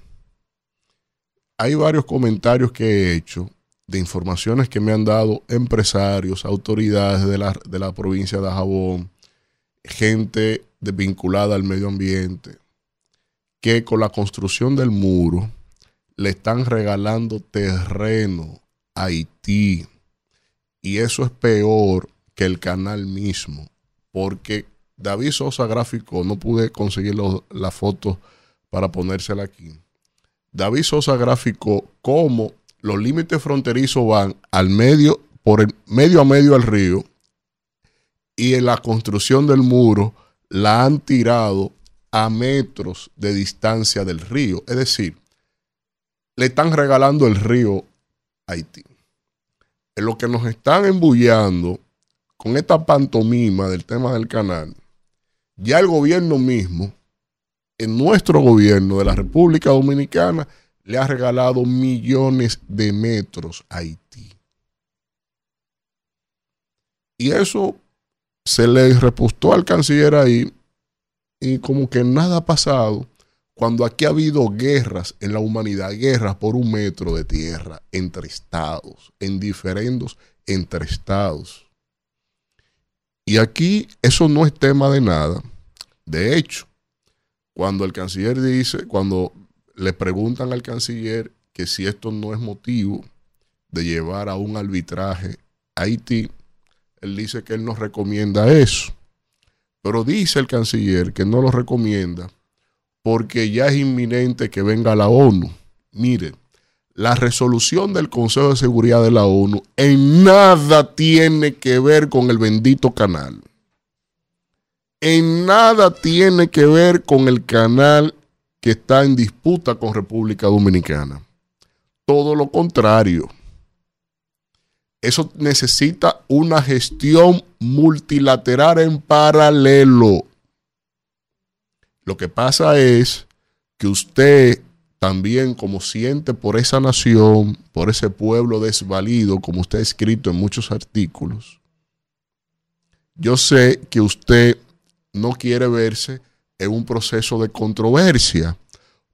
Hay varios comentarios que he hecho de informaciones que me han dado empresarios, autoridades de la, de la provincia de Jabón, gente vinculada al medio ambiente, que con la construcción del muro le están regalando terreno a Haití. Y eso es peor que el canal mismo, porque David Sosa gráfico, no pude conseguir la foto para ponérsela aquí. David Sosa gráfico cómo los límites fronterizos van al medio, por el medio a medio al río, y en la construcción del muro la han tirado a metros de distancia del río. Es decir, le están regalando el río a Haití. En lo que nos están embullando con esta pantomima del tema del canal, ya el gobierno mismo, en nuestro gobierno de la República Dominicana, le ha regalado millones de metros a Haití. Y eso se le repostó al canciller ahí y como que nada ha pasado cuando aquí ha habido guerras en la humanidad, guerras por un metro de tierra entre estados, en diferendos entre estados. Y aquí eso no es tema de nada. De hecho, cuando el canciller dice, cuando le preguntan al canciller que si esto no es motivo de llevar a un arbitraje a Haití, él dice que él no recomienda eso. Pero dice el canciller que no lo recomienda porque ya es inminente que venga la ONU. Mire, la resolución del Consejo de Seguridad de la ONU en nada tiene que ver con el bendito canal. En nada tiene que ver con el canal que está en disputa con República Dominicana. Todo lo contrario. Eso necesita una gestión multilateral en paralelo. Lo que pasa es que usted también como siente por esa nación, por ese pueblo desvalido, como usted ha escrito en muchos artículos, yo sé que usted no quiere verse en un proceso de controversia,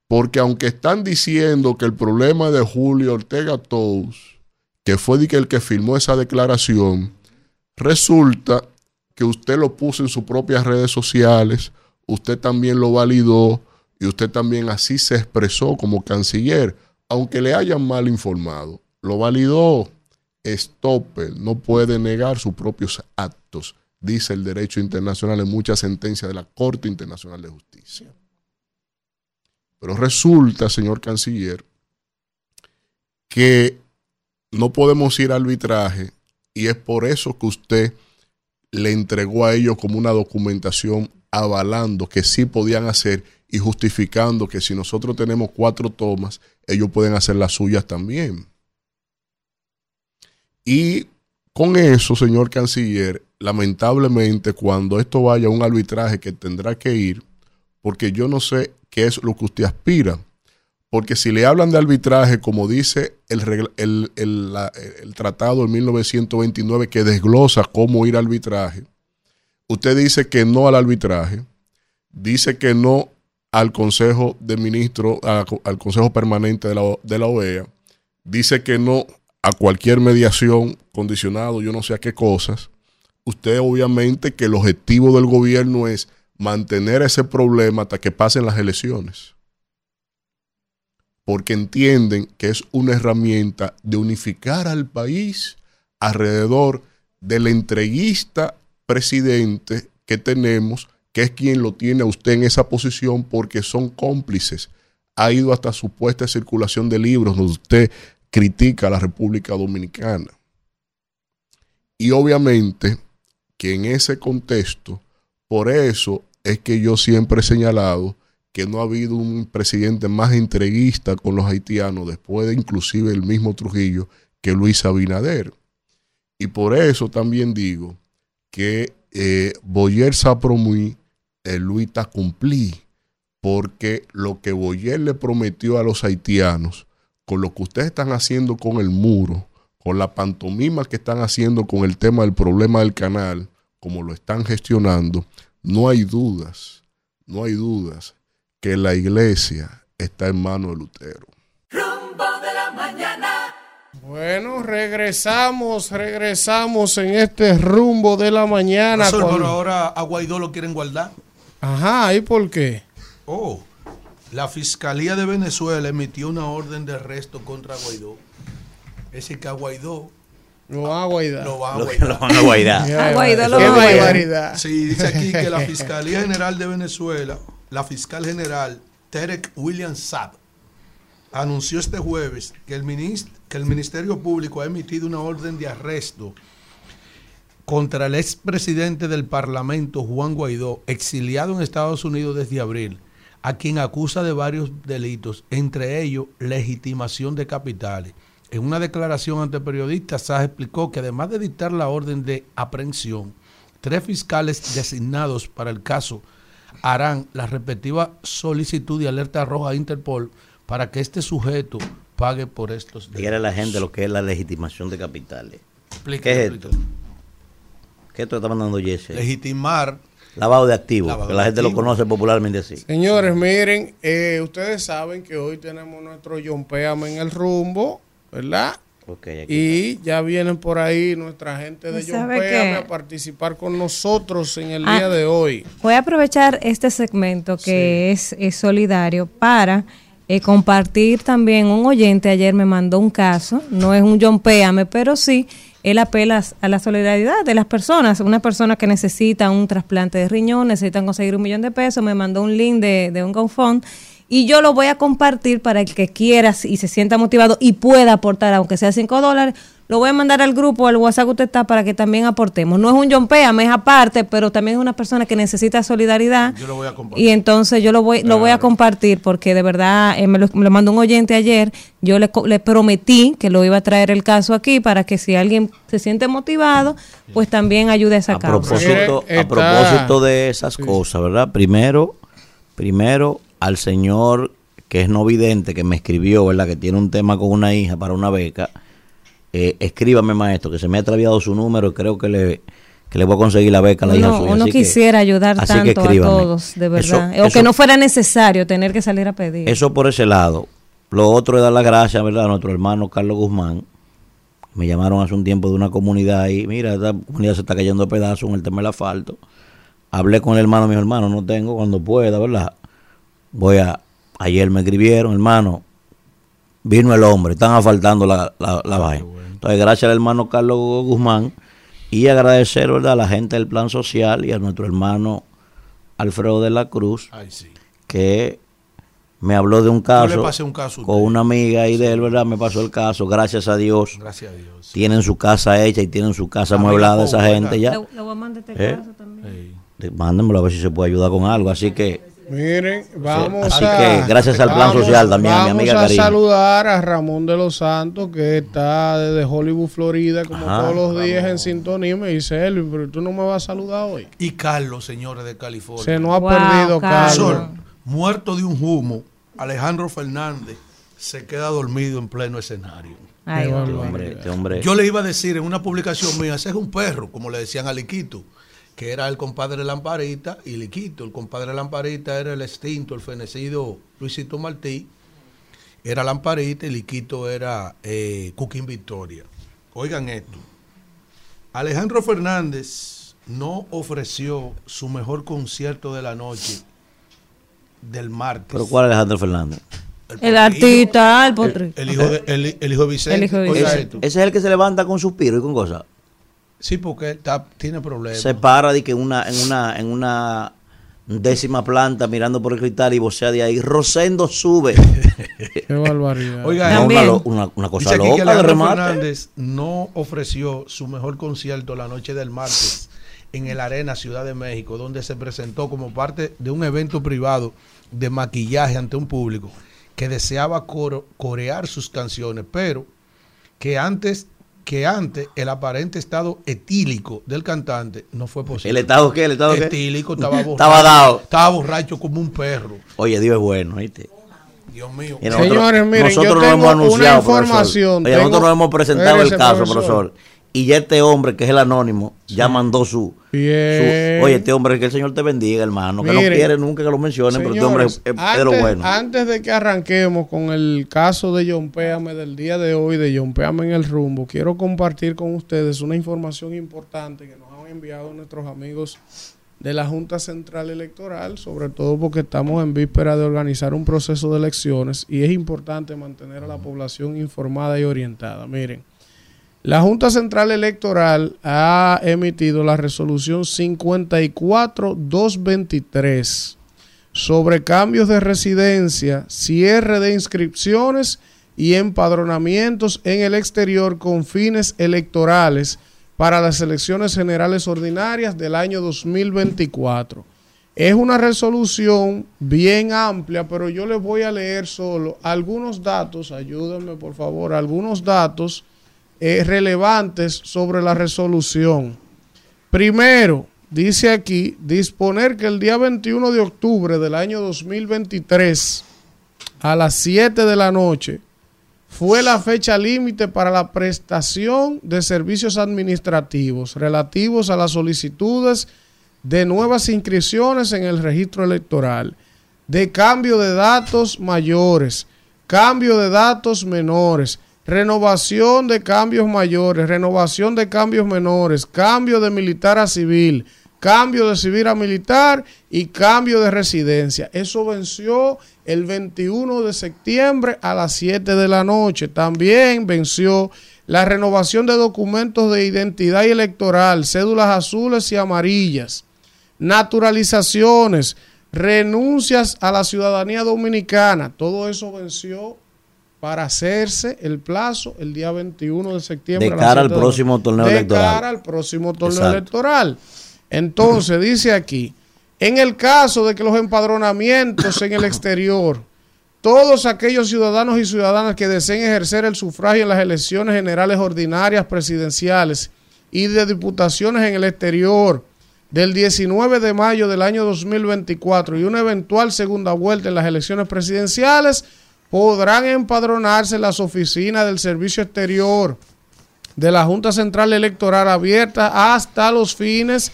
porque aunque están diciendo que el problema de Julio Ortega Tous, que fue el que firmó esa declaración, resulta que usted lo puso en sus propias redes sociales, usted también lo validó, y usted también así se expresó como canciller, aunque le hayan mal informado. Lo validó. Stoppel no puede negar sus propios actos, dice el derecho internacional en muchas sentencias de la Corte Internacional de Justicia. Pero resulta, señor canciller, que no podemos ir a arbitraje y es por eso que usted le entregó a ellos como una documentación avalando que sí podían hacer y justificando que si nosotros tenemos cuatro tomas, ellos pueden hacer las suyas también. Y con eso, señor canciller, lamentablemente cuando esto vaya a un arbitraje que tendrá que ir, porque yo no sé qué es lo que usted aspira, porque si le hablan de arbitraje, como dice el, tratado de 1929 que desglosa cómo ir al arbitraje, usted dice que no al arbitraje, dice que no al Consejo de Ministros, al Consejo Permanente de la, de la OEA, dice que no a cualquier mediación condicionado, yo no sé a qué cosas. Usted obviamente que el objetivo del gobierno es mantener ese problema hasta que pasen las elecciones. Porque entienden que es una herramienta de unificar al país alrededor del entreguista presidente que tenemos que es quien lo tiene a usted en esa posición porque son cómplices. Ha ido hasta supuesta circulación de libros donde usted critica a la República Dominicana. Y obviamente que en ese contexto, por eso es que yo siempre he señalado que no ha habido un presidente más entreguista con los haitianos, después de inclusive el mismo Trujillo, que Luis Abinader. Y por eso también digo que eh, Boyer Sapromui el Luis cumplí, porque lo que Boyer le prometió a los haitianos, con lo que ustedes están haciendo con el muro, con la pantomima que están haciendo con el tema del problema del canal, como lo están gestionando, no hay dudas, no hay dudas que la iglesia está en manos de Lutero. Rumbo de la mañana. Bueno, regresamos, regresamos en este rumbo de la mañana. Profesor, pero ahora a Guaidó lo quieren guardar. Ajá, ¿y por qué? Oh, la Fiscalía de Venezuela emitió una orden de arresto contra Guaidó. Es decir, que a Guaidó lo van a guaidar. Lo van a guaidar. <laughs> lo van a guaidar. A Guaidó lo van a guaidar. Sí, dice aquí que la <laughs> Fiscalía General de Venezuela, la fiscal general Terek William Saab, anunció este jueves que el, minis- que el Ministerio Público ha emitido una orden de arresto contra el expresidente del Parlamento, Juan Guaidó, exiliado en Estados Unidos desde abril, a quien acusa de varios delitos, entre ellos legitimación de capitales. En una declaración ante periodistas, Saab explicó que además de dictar la orden de aprehensión, tres fiscales designados para el caso harán la respectiva solicitud de alerta roja a Interpol para que este sujeto pague por estos Dígale a la gente lo que es la legitimación de capitales. ¿Qué es esto? ¿Qué esto está mandando Jesse? Legitimar Lavado de activos, Lavado que la gente lo conoce popularmente así. Señores, miren, eh, ustedes saben que hoy tenemos nuestro John Péame en el rumbo, ¿verdad? Ok, aquí Y ya vienen por ahí nuestra gente de ¿Y John Péame a participar con nosotros en el Ah. día de hoy. Voy a aprovechar este segmento que es, es solidario para eh, compartir también un oyente ayer me mandó un caso, no es un John Péame, pero sí él apela a la solidaridad de las personas, una persona que necesita un trasplante de riñón, necesitan conseguir un millón de pesos, me mandó un link de, de un GoFund y yo lo voy a compartir para el que quiera y se sienta motivado y pueda aportar, aunque sea 5 dólares, lo voy a mandar al grupo, al WhatsApp que usted está, para que también aportemos. No es un John Péame, es aparte, pero también es una persona que necesita solidaridad. Yo lo voy a compartir. Y entonces yo lo voy, lo voy a compartir porque de verdad eh, me, lo, me lo mandó un oyente ayer. Yo le, co- le prometí que lo iba a traer el caso aquí para que si alguien se siente motivado, pues también ayude a esa A causa. propósito, a propósito de esas cosas, ¿verdad? Primero, primero al señor que es no vidente, que me escribió, ¿verdad? Que tiene un tema con una hija para una beca. Eh, escríbame, maestro, que se me ha extraviado su número y creo que le, que le voy a conseguir la beca a la hija suya. uno así que- quisiera ayudar así que tanto a todos, de verdad. Eso- o que no fuera necesario tener que salir a pedir. Eso por ese lado. Lo otro es dar las gracias, ¿verdad? A nuestro hermano Carlos Guzmán. Me llamaron hace un tiempo de una comunidad y mira, esta comunidad se está cayendo a pedazos en el tema del asfalto. Hablé con el hermano, mi hermano, no tengo cuando pueda, ¿verdad? Voy a... Ayer me escribieron, hermano, vino el hombre, están asfaltando la, la, la vaina. Entonces, gracias al hermano Carlos Guzmán y agradecer, ¿verdad? A la gente del plan social y a nuestro hermano Alfredo de la Cruz, que me habló de un Yo caso, le pasé un caso con una amiga y de él, ¿verdad? Me pasó el caso, gracias a Dios. Gracias a Dios. Tienen su casa hecha y tienen su casa amueblada esa gente ya. Voy a mandar este ¿Eh? caso también. De- Mándenmelo a ver si se puede ayudar con algo. Así que, Miren, vamos así a. que gracias al plan vamos- social también, a mi vamos amiga a Karina. saludar a Ramón de los Santos, que está desde Hollywood, Florida, como Ajá. todos los días en sintonía. Me dice, Elvin, pero tú no me vas a saludar hoy. Y Carlos, señores de California. Se nos ha Wow, perdido, Carlos. Profesor, muerto de un humo, Alejandro Fernández se queda dormido en pleno escenario. Ay, Este hombre, este hombre. Yo le iba a decir en una publicación mía, ese es un perro, como le decían a Liquito, que era el compadre Lamparita y Liquito. El compadre Lamparita era el extinto, el fenecido Luisito Martí. Era Lamparita y Liquito era eh, Cooking Victoria. Oigan esto. Alejandro Fernández no ofreció su mejor concierto de la noche del martes. ¿Pero cuál Alejandro Fernández? El artista, el. El hijo de, el, el hijo de Vicente. El hijo de Oiga Ese, esto. ese es el que se levanta con suspiro y con cosas. Sí, porque él está- tiene problemas. Se para de que una, en una, en una décima planta mirando por el cristal y vocea de ahí. Rosendo sube. <laughs> Qué barbaridad. Oiga, No, una, lo- una- una cosa Dice aquí que loca de remate. Fernández no ofreció su mejor concierto la noche del martes en el Arena Ciudad de México, donde se presentó como parte de un evento privado de maquillaje ante un público que deseaba coro- corear sus canciones, pero que antes que antes el aparente estado etílico del cantante no fue posible. ¿El estado qué? ¿El estado qué? etílico <laughs> estaba borracho. Estaba dado. Estaba borracho como un perro. Oye, Dios es bueno, ¿viste? Dios mío. Y Señores, miren, yo nosotros no tengo hemos anunciado, una información, profesor. Oye, nosotros no hemos presentado el caso, profesor. profesor. Y ya este hombre, que es el anónimo, ya mandó su, Bien. su- Oye, este hombre, que el Señor te bendiga, hermano. Que no quiere nunca que lo mencionen, pero este hombre es, es de lo bueno. Antes de que arranquemos con el caso de John Péame del día de hoy, de John Péame en el rumbo, quiero compartir con ustedes una información importante que nos han enviado nuestros amigos de la Junta Central Electoral, sobre todo porque estamos en víspera de organizar un proceso de elecciones y es importante mantener a la población informada y orientada. Miren, la Junta Central Electoral ha emitido la resolución 54223 sobre cambios de residencia, cierre de inscripciones y empadronamientos en el exterior con fines electorales para las elecciones generales ordinarias del año 2024. Es una resolución bien amplia, pero yo les voy a leer solo algunos datos, ayúdenme por favor, algunos datos eh, relevantes sobre la resolución. Primero, dice aquí, disponer que el día 21 de octubre del año 2023 a las 7 de la noche fue la fecha límite para la prestación de servicios administrativos relativos a las solicitudes de nuevas inscripciones en el registro electoral, de cambio de datos mayores, cambio de datos menores, renovación de cambios mayores, renovación de cambios menores, cambio de militar a civil, cambio de civil a militar y cambio de residencia. Eso venció el 21 de septiembre a las 7 de la noche. También venció la renovación de documentos de identidad electoral, cédulas azules y amarillas, naturalizaciones, renuncias a la ciudadanía dominicana. Todo eso venció para hacerse el plazo el día 21 de septiembre. De cara al 7 de la próximo torneo de electoral. cara al próximo torneo Exacto. electoral. Entonces, dice aquí, en el caso de que los empadronamientos en el exterior, todos aquellos ciudadanos y ciudadanas que deseen ejercer el sufragio en las elecciones generales ordinarias presidenciales y de diputaciones en el exterior del 19 de mayo del año 2024 y una eventual segunda vuelta en las elecciones presidenciales, podrán empadronarse las oficinas del Servicio Exterior de la Junta Central Electoral abierta hasta los fines,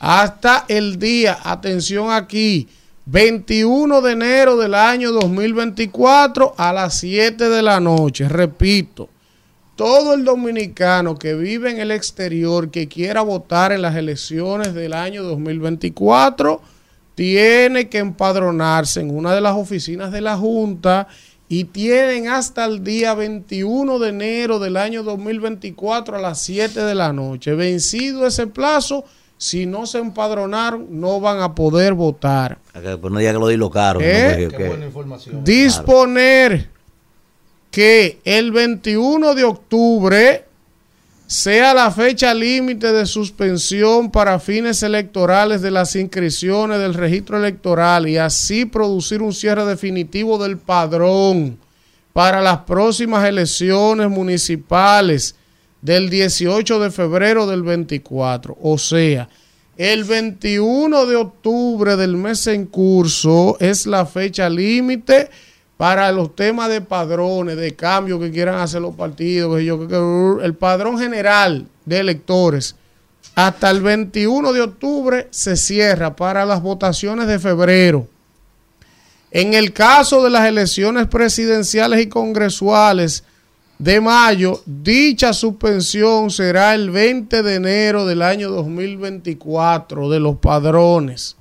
hasta el día, atención aquí, 21 de enero del año 2024 a las 7 de la noche. Repito, todo el dominicano que vive en el exterior que quiera votar en las elecciones del año 2024 tiene que empadronarse en una de las oficinas de la Junta y tienen hasta el día 21 de enero del año 2024 a las 7 de la noche. Vencido ese plazo, si no se empadronaron, no van a poder votar. Que, Pues no diga que lo di lo caro. ¿Eh? ¿no? Porque- que- disponer que el 21 de octubre sea la fecha límite de suspensión para fines electorales de las inscripciones del registro electoral y así producir un cierre definitivo del padrón para las próximas elecciones municipales del 18 de febrero del 24. O sea, el 21 de octubre del mes en curso es la fecha límite para los temas de padrones, de cambio que quieran hacer los partidos, que que- el padrón general de electores. Hasta el 21 de octubre se cierra para las votaciones de febrero. En el caso de las elecciones presidenciales y congresuales de mayo, dicha suspensión será el 20 de enero del año 2024 de los padrones.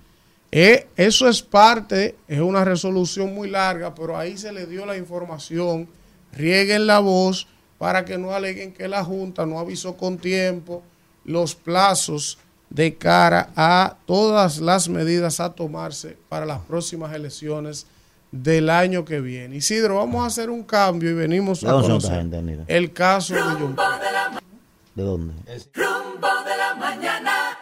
Eh, eso es parte, es una resolución muy larga, pero ahí se le dio la información, rieguen la voz para que no aleguen que la Junta no avisó con tiempo los plazos de cara a todas las medidas a tomarse para las próximas elecciones del año que viene. Isidro, vamos a hacer un cambio y venimos ¿De a conocer el caso de John ¿De dónde?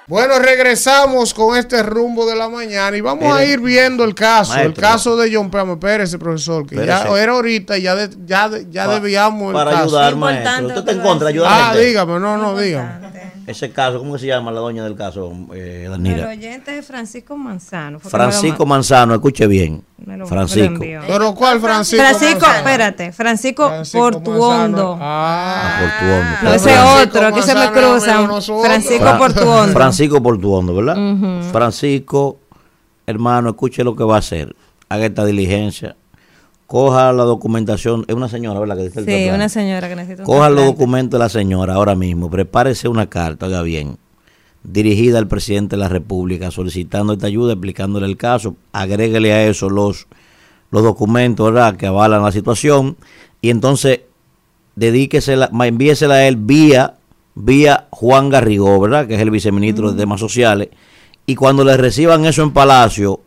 Bueno, regresamos con este rumbo de la mañana y vamos a ir viendo el caso, el caso de John Pérez, espérese, profesor, que ya era ahorita y ya, de- ya, de- ya Pa- debíamos el para caso. ayudar, maestro. ¿Usted está en contra de ayudar a la Ah, dígame, no, no, dígame. Ese caso, ¿cómo se llama la doña del caso, eh, El Danira? oyente es Francisco Manzano. Francisco ma- Manzano, escuche bien. Francisco. ¿Pero cuál Francisco? Francisco, Manzano? espérate, Francisco, Francisco Portuondo. Ah, Portuondo. No, ese Francisco otro, aquí se me Manzano, cruzan. Francisco Fra- Portuondo. Francisco Portuondo, ¿verdad? Francisco, hermano, escuche lo que va a hacer. Haga esta diligencia. Coja la documentación. Es una señora, ¿verdad? Que el Sí, una señora que necesita un Coja los documentos de la señora ahora mismo. Prepárese una carta, haga bien. Dirigida al presidente de la República solicitando esta ayuda, explicándole el caso. Agréguele a eso los, los documentos, ¿verdad? Que avalan la situación. Y entonces dedíquesela, envíesela a él vía, vía Juan Garrigó, ¿verdad? Que es el viceministro de Temas Sociales. Y cuando le reciban eso en Palacio,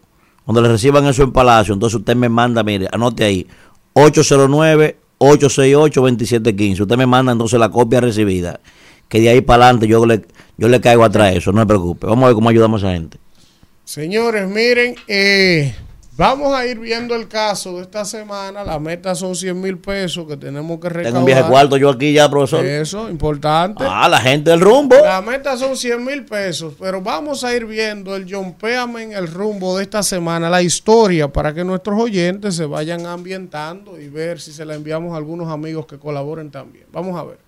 cuando le reciban eso en Palacio, entonces usted me manda, mire, anote ahí, 809-868-2715. Usted me manda entonces la copia recibida, que de ahí para adelante yo le, yo le caigo atrás eso, no se preocupe. Vamos a ver cómo ayudamos a esa gente. Señores, miren, eh, vamos a ir viendo el caso de esta semana. La meta son 100 mil pesos que tenemos que recaudar. Tengo un viaje cuarto yo aquí ya, profesor. Eso, importante. Ah, la gente del rumbo. La meta son 100 mil pesos, pero vamos a ir viendo el John Péame en el rumbo de esta semana, la historia, para que nuestros oyentes se vayan ambientando y ver si se la enviamos a algunos amigos que colaboren también. Vamos a ver.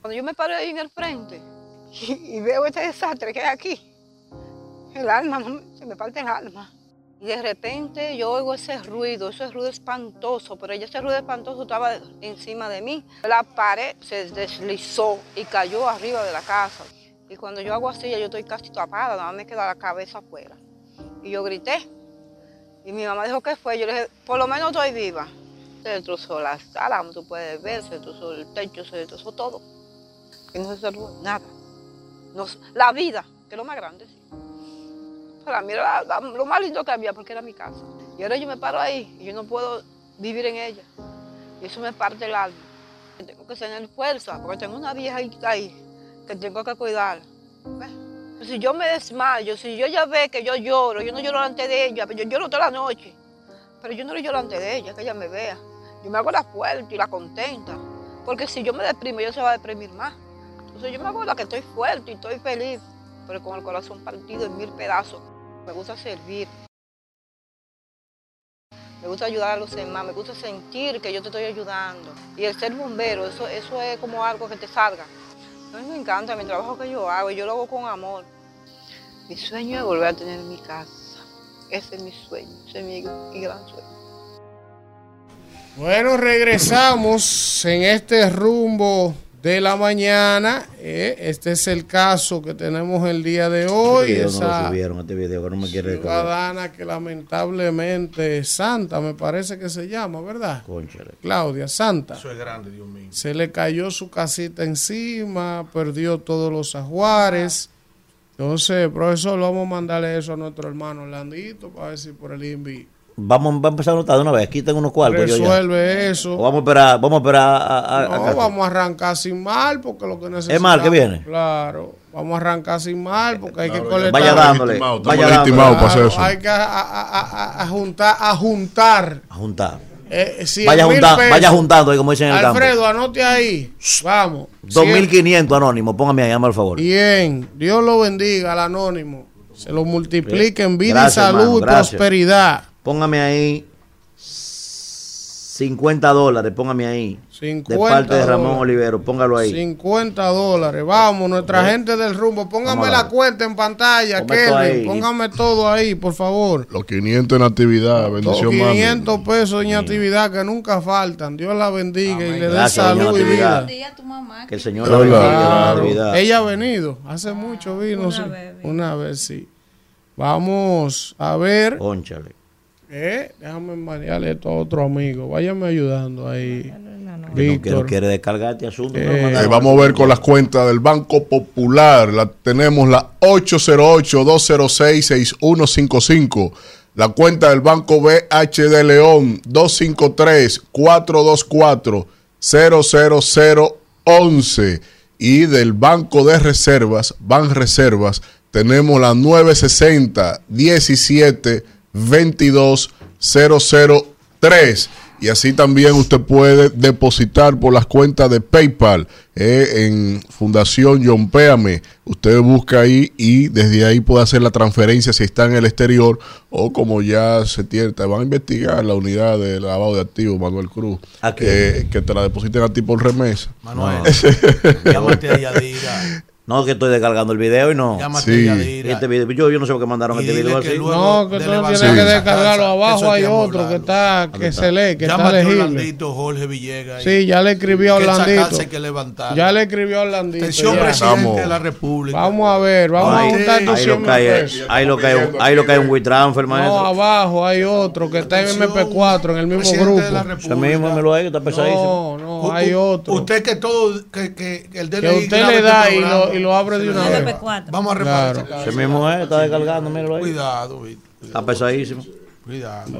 Cuando yo me paro ahí en el frente y, y veo este desastre que hay aquí, el alma, no me- se me parte el alma. Y de repente yo oigo ese ruido, ese ruido espantoso, pero ese ruido espantoso estaba encima de mí. La pared se deslizó y cayó arriba de la casa. Y cuando yo hago así, yo estoy casi tapada, nada más me queda la cabeza afuera. Y yo grité. Y mi mamá dijo, ¿qué fue? Yo le dije, por lo menos estoy viva. Se destrozó la sala, como tú puedes ver, se destrozó el techo, se destrozó todo. Y no se salvó nada. No, la vida, que es lo más grande, sí. Para mí era lo más lindo que había porque era mi casa. Y ahora yo me paro ahí y yo no puedo vivir en ella. Y eso me parte el alma. Tengo que tener fuerza porque tengo una vieja ahí- que tengo que cuidar. ¿Ves? Si yo me desmayo, si yo ya ve que yo lloro, yo no lloro delante de ella, pero yo lloro toda la noche. Pero yo no le lloro delante de ella, que ella me vea. Yo me hago la fuerte y la contenta. Porque si yo me deprimo, ella se va a deprimir más. Entonces yo me hago la que estoy fuerte y estoy feliz, pero con el corazón partido en mil pedazos. Me gusta servir. Me gusta ayudar a los demás, me gusta sentir que yo te estoy ayudando. Y el ser bombero, eso, eso es como algo que te salga. A mí me encanta mi trabajo que yo hago yo lo hago con amor. Mi sueño es volver a tener mi casa. Ese es mi sueño, ese es mi gran sueño. Bueno, regresamos en este rumbo de la mañana. eh, Este es el caso que tenemos el día de hoy. Este video no Esa lo subieron, este video que no me quiere recordar. ciudadana que lamentablemente Santa, me parece que se llama, ¿verdad? Claudia Santa. Eso es grande, Dios mío. Se le cayó su casita encima, perdió todos los ajuares. Entonces, profesor, vamos a mandarle eso a nuestro hermano Orlandito para ver si por el INVI Vamos, vamos a empezar a anotar de una vez. Quiten unos cuartos. yo ya. resuelve eso. O vamos a esperar, vamos a esperar a, a- No, a- vamos a arrancar sin mal porque lo que necesitamos. mal que viene? Claro, vamos a arrancar sin mal porque hay que Claro, colectar. Vaya dándole, vaya hacer Claro, eso. Hay que a, a- a- a- a juntar, a juntar. a juntar. eh, cien Vaya, mil junta- pesos. vaya juntando, ahí como dicen en el campo. Alfredo, anote ahí. Vamos. 2500 anónimo, póngame ahí, hazme el favor. Bien, Dios lo bendiga al anónimo. Se lo multiplique en vida Gracias, y salud hermano, y gracias. prosperidad. Póngame ahí 50 dólares, póngame ahí. 50 de parte de Ramón dólares. Olivero, póngalo ahí. 50 dólares. Vamos, nuestra gente del rumbo. Póngame la cuenta en pantalla, Kelvin. Póngame todo ahí, por favor. Los 500 en actividad, Los bendición mami. 500 pesos en actividad que nunca faltan. Dios la bendiga y le dé salud y vida. Que el Señor la bendiga, Claro. Ella ha venido. Hace mucho vino. Una sí. vez Una vez, sí. Vamos a ver. Pónchale. Eh, déjame marearle esto a otro amigo. Váyame ayudando ahí. No Víctor. quiero, quiere descargar este asunto. Eh. Eh, vamos a ver con las cuentas del Banco Popular. La, tenemos la 808-206-6155. La cuenta del Banco BHD León 253-424-00011. Y del Banco de Reservas, Ban Reservas, tenemos la 960 17 22 003 y así también usted puede depositar por las cuentas de PayPal eh, en Fundación John Péame. Usted busca ahí y desde ahí puede hacer la transferencia si está en el exterior o como ya se tiene, te van a investigar la unidad de lavado de activos, Manuel Cruz, eh, que te la depositen a ti por remesa. Manuel, No. llámate a Yadira. No, que estoy descargando el video y no. Llámate Sí. a Yadira. Este video, yo, yo no sé por qué mandaron Y este video que así. No, que tú no tienes que descargarlo. casa, Abajo hay que otro que está, que se lee, que está Llámate a legible. Orlandito, Jorge Villegas. Sí, ya le escribió a Que Orlandito. hay que. Ya le escribió a Orlandito. Atención, presidente de la República. Vamos a ver, vamos a Ay, juntar ahí tus Ahí 100 lo cae, pesos. ahí lo ahí lo cae un WeTransfer, No, maestro. abajo hay otro que está en MP4, en el mismo Presidente grupo. de la Ese República. mismo me lo hay, que está pesadísimo. No, no, hay otro. Usted que todo, que, que el DNI Que usted le este da y lo, y lo abre de una vez. MP4. Vamos a reparar Claro. Ese mismo es, está descargando, míralo ahí. Cuidado, Víctor. Está pesadísimo. Cuidado.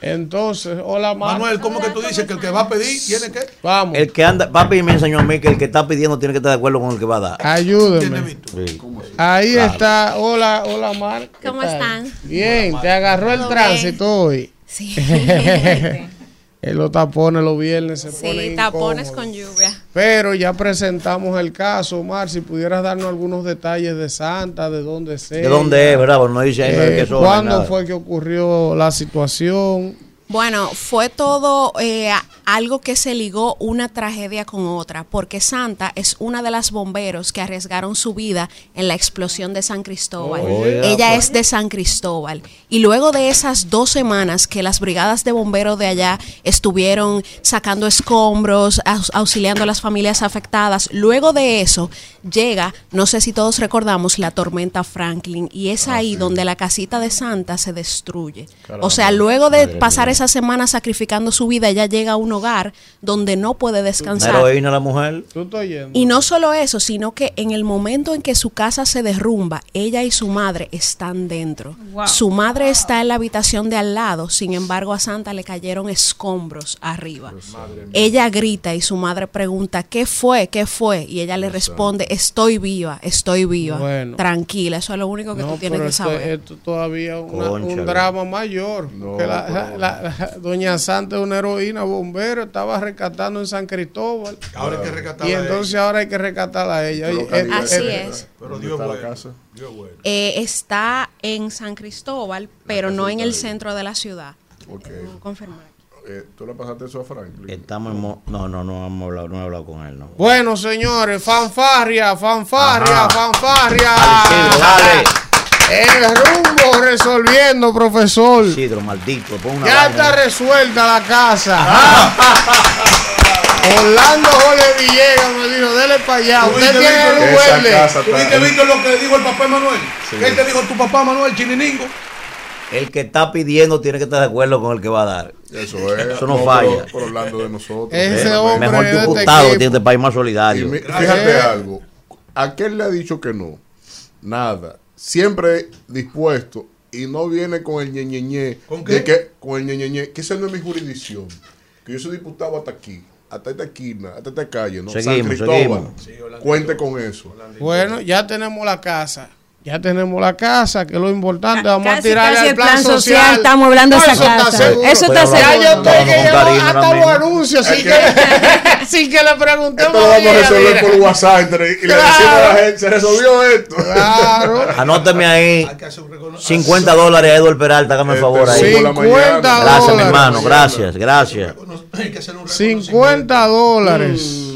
Entonces, hola, Mar- Manuel, ¿cómo que tú dices que el que va a pedir tiene que? Vamos, El que anda, papi me enseñó a mí que el que está pidiendo tiene que estar de acuerdo con el que va a dar. ¿Tiene ayúdeme. Sí. Ahí está. Hola, hola, Mar. ¿Qué ¿Cómo tal? están? Bien, te agarró el ¿Todo tránsito hoy. Sí. <laughs> <laughs> Los tapones los viernes se sí, ponen tapones incómodos. con lluvia. Pero ya presentamos el caso, Mar. Si pudieras darnos algunos detalles de Santa, de dónde es. ¿De dónde es, verdad? No dice Eh, ¿Cuándo fue que ocurrió la situación? Bueno, fue todo eh, algo que se ligó una tragedia con otra, porque Santa es una de las bomberos que arriesgaron su vida en la explosión de San Cristóbal. Oiga, Ella pues. es de San Cristóbal. Y luego de esas dos semanas que las brigadas de bomberos de allá estuvieron sacando escombros, auxiliando a las familias afectadas, luego de eso llega, no sé si todos recordamos, la tormenta Franklin, y es ahí donde la casita de Santa se destruye. O sea, luego de pasar esa esa semana sacrificando su vida, ella llega a un hogar donde no puede descansar. heroína la mujer. Tú estás oyendo. Y no solo eso, sino que en el momento en que su casa se derrumba, ella y su madre están dentro. Wow. Su madre está en la habitación de al lado, sin embargo a Santa le cayeron escombros arriba. Ella grita y su madre pregunta, ¿qué fue? ¿Qué fue? Y ella le responde, estoy viva, estoy viva. Bueno. Tranquila, eso es lo único que No, tú tienes pero que saber. esto todavía una- un drama mayor. No, la, la- <laughs> doña Santa es una heroína bombero, estaba rescatando en San Cristóbal. Ahora hay que rescatarla Y entonces ahora hay que rescatarla a ella. Pero Oye, calidad Así eh, es. Pero ¿Dónde Dios está la bueno. casa? Dios bueno. Eh, está en San Cristóbal, pero no en el centro de la ciudad. Confirmar. Eh, ¿Tú le pasaste eso a Franklin? Estamos en mo- no, no, no hemos hablado, no he hablado con él, no. Bueno, señores, fanfarria, fanfarria, Ajá. fanfarria. Dale, dale. El rumbo resolviendo, profesor. Isidro, maldito, pon una Ya está resuelta la casa. <laughs> Orlando Jorge Villegas me dijo, dele para allá. Usted ¿Tuviste, tiene verde. casa ¿Tuviste. Víctor, lo que dijo el papá Manuel? Sí. ¿Qué te dijo tu papá Manuel, Chininingo? El que está pidiendo tiene que estar de acuerdo con el que va a dar. Eso es. Eso no pero- falla. Pero hablando de nosotros. Ese Eh, hombre Mejor que un este Gustavo equipo. tiene este país más Y solidario. mi- fíjate algo. Aquel le ha dicho que no. Nada. Siempre dispuesto. Y no viene con el ñeñeñe. ¿Con de qué? que, con el ñeñeñe. Que esa no es mi jurisdicción. Que yo soy diputado hasta aquí. Hasta esta esquina. Hasta esta calle. ¿no? San Seguimos, Cristóbal. seguimos. Cuente con eso. Bueno, ya tenemos la casa. Ya tenemos la casa, que es lo importante. Vamos a Casi, tirarle casi al el plan, plan social, social. estamos hablando de esa eso está casa. seguro. Eso está Ya seguro. yo estoy Vamos que llevo hasta los anuncios sin que, <laughs> sin que le preguntemos. Esto lo vamos a resolver mira. por WhatsApp. entre- Y le decimos a la gente, se resolvió esto. Claro. <laughs> Anóteme ahí Hay que hacer un recono- 50 dólares a Edward Peralta, hágame el Este, favor ahí. sí. 50 Gracias, mi hermano, gracias, gracias. Hay que hacer un 50 dólares.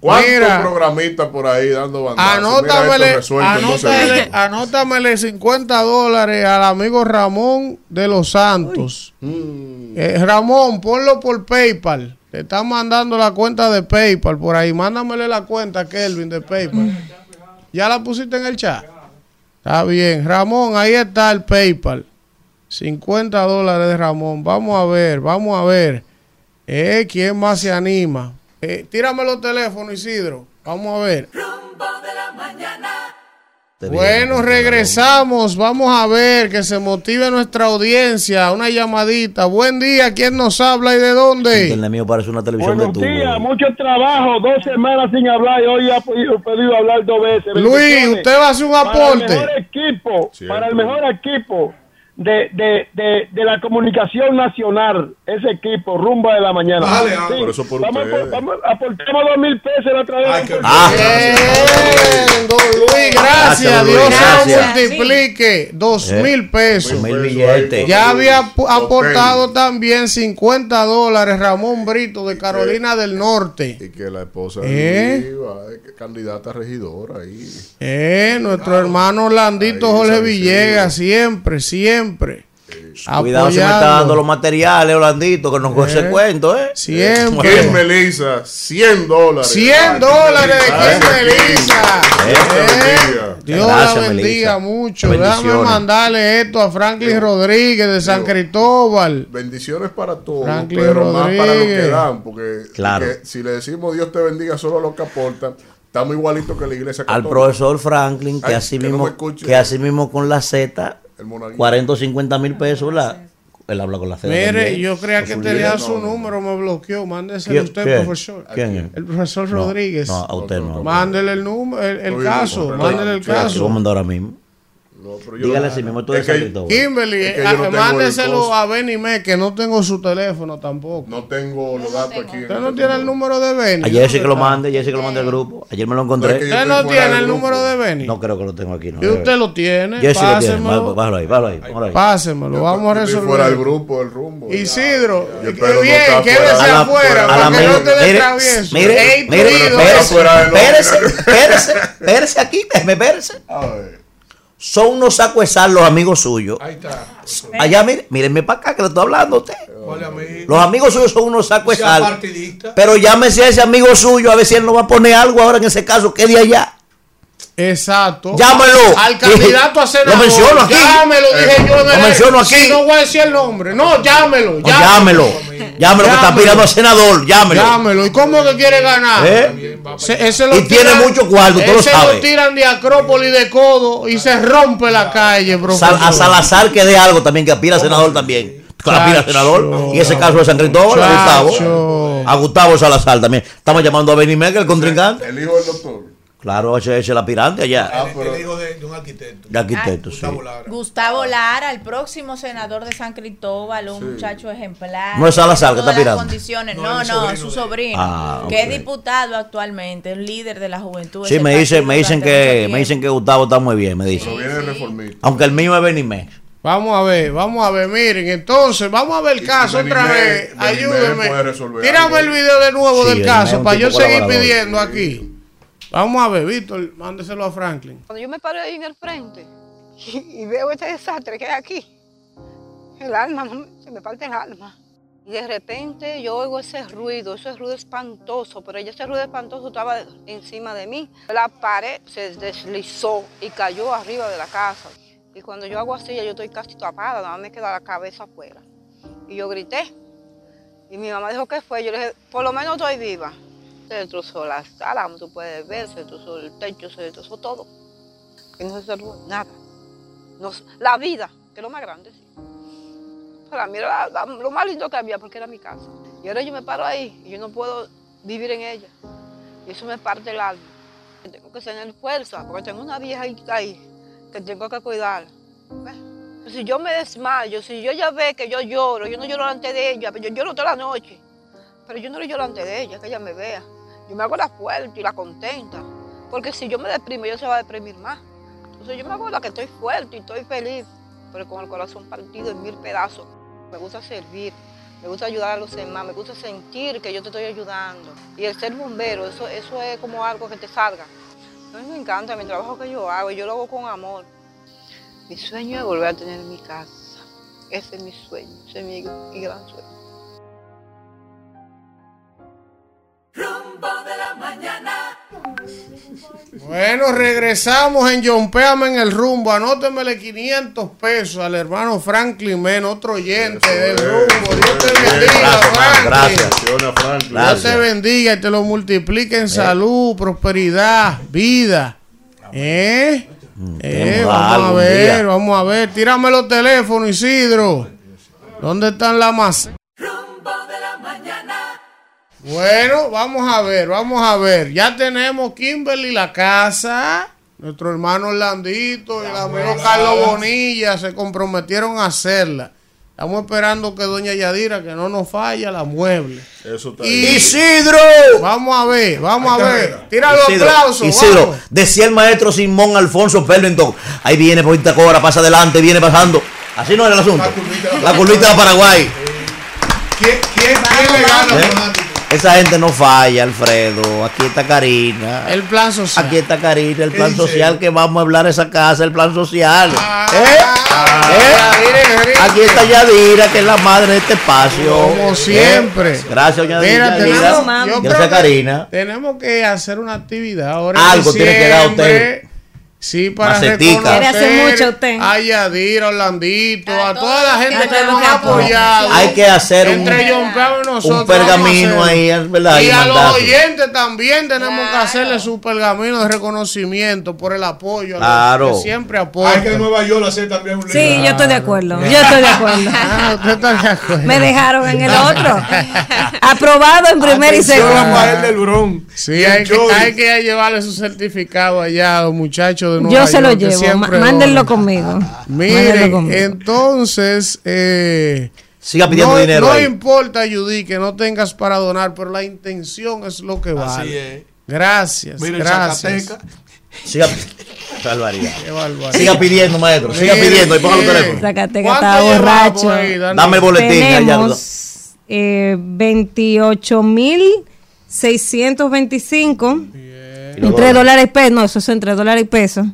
¿Cuántos Mira. programistas por ahí dando bandazos? Anótamele, resuelto anótale, anótamele 50 dólares al amigo Ramón de los Santos. Mm. Eh, Ramón, ponlo por PayPal. Te están mandando la cuenta de PayPal por ahí. Mándamele la cuenta Kelvin de PayPal. ¿Ya la pusiste en el chat? Está bien. Ramón, ahí está el PayPal. 50 dólares de Ramón. Vamos a ver, vamos a ver. Eh, ¿Quién más se anima? Eh, tírame los teléfonos, Isidro. Vamos a ver. Rumbo de la mañana. Bueno, regresamos. Vamos a ver que se motive nuestra audiencia. Una llamadita. Buen día. ¿Quién nos habla y de dónde? El mío parece una televisión de Buenos tubo. días, mucho trabajo, dos semanas sin hablar y hoy ha podido, podido hablar dos veces. Luis, usted va a hacer un Para el aporte. mejor equipo, Siempre. para el mejor equipo de, de, de, de la comunicación nacional, ese equipo, rumba de la mañana. Dale, ah, por eso por vamos, vamos, dos mil pesos la otra vez. Ay, qué- Ah, Bien, don Luis, gracias. Gracias, Dios Luis, se lo gracias. multiplique. Dos Eh, mil pesos. mil Ya había aportado también 50 dólares Ramón Brito de Carolina del Norte. Y que la esposa ¿Eh? va, eh, candidata a regidora ahí. Eh, nuestro hermano Orlandito Ahí, Jorge Villegas, siempre, siempre. Cuidado, se me está dando los materiales, Orlandito, que no coge ese cuento, ¿eh? Siempre. Kim Melissa, 100 dólares. 100 dólares de Kim te Eh, bendiga. Dios Gracias, la bendiga Melissa. mucho. Déjame mandarle esto a Franklin Rodríguez de San Cristóbal. Bendiciones para todos, Franklin pero más para los que Rodríguez. dan, porque, Claro. si le decimos Dios te bendiga solo a los que aportan, estamos igualitos que la iglesia Al católica. profesor Franklin, que Ay, así que no mismo, escuche. que así mismo con la Z. 40 o 50 mil pesos, ¿verdad? Él habla con la Z. Mire, también. yo creía que tenía líder. su número, me bloqueó. Mándeselo ¿Quién- usted, quién? profesor. ¿Quién es? El profesor No, Rodríguez. No, a usted no. Mándele el número, el, el caso, no, mándele el sí, Yo lo caso. mando ahora mismo. No, pero yo Dígale así mismo, tú de es que-. Kimberly, Es que eh, yo no mándeselo el a Benny Me, que no tengo su teléfono tampoco. No tengo los datos aquí. Usted no tiene el número de Benny. Ayer sí que lo mande, ayer sí que lo mandé al grupo. Ayer me lo No, es que encontré. Usted no tiene el grupo. número de Benny. No creo que lo tengo aquí. No, Y usted lo tiene. Yo sí lo tiene. Pásemelo. Bájalo ahí, bájalo ahí. bájalo ahí. Pásemelo, vamos a estoy fuera del resolver. grupo, del rumbo. Isidro, qué no bien, quédese. A afuera, a la para que no te mire, travieso. mire, mire, espérese, espérese, espérese, espérese aquí, déjeme espérese. A ver. Son unos sacos de sal los amigos suyos. Ahí está. Allá, mire, mírenme para acá que le estoy hablando a usted. Los amigos suyos son unos sacos de sal. partidista. Pero llámese a ese amigo suyo a ver si él no va a poner algo ahora en ese caso que de allá. Exacto. Llámelo. Al candidato a senador. Lo menciono aquí. Llámelo, dije yo. en Lo el- menciono aquí. No voy a decir el nombre. No, llámelo. No, llámelo. Llámelo que está Llámelo. pidiendo a senador. Llámelo. Llámelo. ¿Y cómo que quiere ganar? ¿Eh? Se- ese lo Y tiene mucho cuarto, tú lo ese sabes. lo tiran de Acrópolis de codo y se rompe la calle. Sal- a Salazar que dé algo también, que aspira a senador también. Que aspira a senador. Y ese caso de San Cristóbal, a Gustavo. A Gustavo Salazar también. Estamos llamando a Benny Merkel, el contrincante. El hijo del doctor. Claro, ese ese es el aspirante allá. El hijo de, de un arquitecto. De arquitecto, sí. Gustavo Lara, el próximo senador de San Cristóbal, un muchacho ejemplar. No es Salazar que está todas las aspirando. condiciones. No, No, no, sobrino su sobrino, Ah, que es diputado actualmente, un líder de la juventud. Sí, me dicen, me dicen que me dicen que Gustavo está muy bien, me dicen. Aunque el mío es Merkel. Vamos a ver, vamos a ver, miren, entonces, vamos a ver el caso otra Benimé- vez. Benimé Ayúdenme. Tírame algo. el video de nuevo Sí, del Benimé caso es para yo seguir pidiendo aquí. Vamos a ver, Víctor, mándeselo a Franklin. Cuando yo me paro ahí en el frente y, veo este desastre que hay aquí, el alma, se me parte el alma. Y de repente yo oigo ese ruido, ese ruido espantoso, pero ese ruido espantoso estaba encima de mí. La pared se deslizó y cayó arriba de la casa. Y cuando yo hago así, yo estoy casi tapada, nada más me queda la cabeza afuera. Y yo grité. Y mi mamá dijo, ¿qué fue? Yo le dije, por lo menos estoy viva. Se destrozó la sala, como tú puedes ver, se destrozó el techo, se destrozó todo. Y no se salvó nada. No s- la vida, que es lo más grande, sí. Para mí era lo más lindo que había porque era mi casa. Y ahora yo me paro ahí y yo no puedo vivir en ella. Y eso me parte el alma. Tengo que tener fuerza porque tengo una vieja ahí, que tengo que cuidar. ¿Ves? Si yo me desmayo, si yo ya ve que yo lloro, yo no lloro delante de ella, pero yo lloro toda la noche. Pero yo no le lloro delante de ella, que ella me vea. Yo me hago la fuerte y la contenta. Porque si yo me deprimo, ella se va a deprimir más. Entonces yo me hago la que estoy fuerte y estoy feliz, pero con el corazón partido en mil pedazos. Me gusta servir, me gusta ayudar a los demás, me gusta sentir que yo te estoy ayudando. Y el ser bombero, eso, eso es como algo que te salga. A mí me encanta mi trabajo que yo hago, y yo lo hago con amor. Mi sueño es volver a tener mi casa. Ese es mi sueño, ese es mi gran sueño. Rumbo de la mañana. Bueno, regresamos en Jompeame en el rumbo. Anótemele 500 pesos al hermano Franklin Men, otro oyente del rumbo. Dios te bendiga, Franklin. Dios te bendiga y te lo multiplique en salud, prosperidad, vida. ¿Eh? Eh, Tenemos vamos a ver, vamos a ver. Tírame los teléfonos, Isidro. ¿Dónde están las más? Bueno, vamos a ver, vamos a ver. Ya tenemos Kimberly la casa. Nuestro hermano Orlandito y el amigo Carlos Bonilla se comprometieron a hacerla. Estamos esperando que doña Yadira, que no nos falla, la mueble. Eso está Y- bien. ¡Isidro! Vamos a ver, vamos a ver. Tira los Isidro, aplausos. Isidro, vamos. decía el maestro Simón Alfonso Pelvington. Ahí viene por Itacora, pasa adelante, viene pasando. Así no era el asunto. La curvita de Paraguay. ¿Quién, quién, quién le gana? ¿Eh? Esa gente no falla, Alfredo. Aquí está Karina. El plan social. Aquí está Karina, el plan dice? social que vamos a hablar esa casa, el plan social. Ah, ¿Eh? ¿Eh? Aquí está Yadira, que es la madre de este espacio. Como ¿Eh? siempre. Gracias, doña Mira, Yadira. tenemos, Gracias, que Karina. Tenemos que hacer una actividad ahora. Algo tiene que dar usted. Sí, para Macetica. reconocer mucho usted. a Yadira, Orlandito, a toda la gente que que nos ha apoya. apoyado. Hay que hacer un, Entre y nosotros. un pergamino a ahí, verdad. Y a los oyentes también tenemos que hacerle su pergamino de reconocimiento por el apoyo. a Claro. que siempre apoyan. Hay que en Nueva York hacer también un Sí, yo estoy de acuerdo. Yo estoy de acuerdo. <laughs> Ah, usted está de acuerdo. Me dejaron en el otro. <laughs> Aprobado en primera y Bronx. Sí, Y hay que, hay que llevarle su certificado allá a de Nueva Yo se lo York, llevo. Mándenlo conmigo. Miren, conmigo. entonces, eh, Siga pidiendo no, dinero no ahí. importa, Judy, que no tengas para donar, pero la intención es lo que vale. Así es. Gracias, gracias. Siga. <laughs> Siga pidiendo, maestro. Siga Mire, pidiendo y ponga los mire. teléfonos. Zacatecas ¿Cuánto está llevamos borracho. ahí? Danos- Dame el boletín. Tenemos eh, 28 mil 625. los Entre dólares y pesos, no, eso es entre dólares y pesos.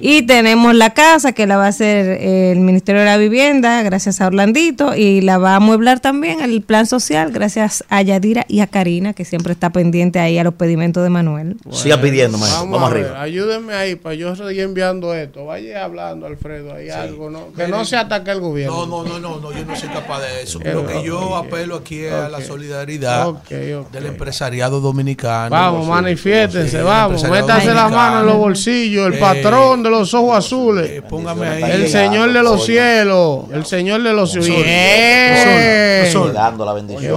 Y tenemos la casa que la va a hacer el Ministerio de la Vivienda, gracias a Orlandito, y la va a amueblar también el plan social, gracias a Yadira y a Karina, que siempre está pendiente ahí a los pedimentos de Manuel. Siga pidiendo, maestro. Vamos, Vamos, a ver, arriba. ayúdenme ahí para yo seguir enviando esto. Vaya hablando, Alfredo, hay algo, ¿no? Que no se ataque al gobierno. No, no, no, no, no, yo no soy capaz de eso. Eh, <laughs> Lo que yo apelo aquí es a la solidaridad del empresariado dominicano. Vamos, manifiéstense, vamos, empresariado métanse la dominicano. mano en los bolsillos, el Eh, patrón de los ojos azules, póngame ahí. el señor de los cielos, el señor de los cielos. Bien. Llegando la bendición.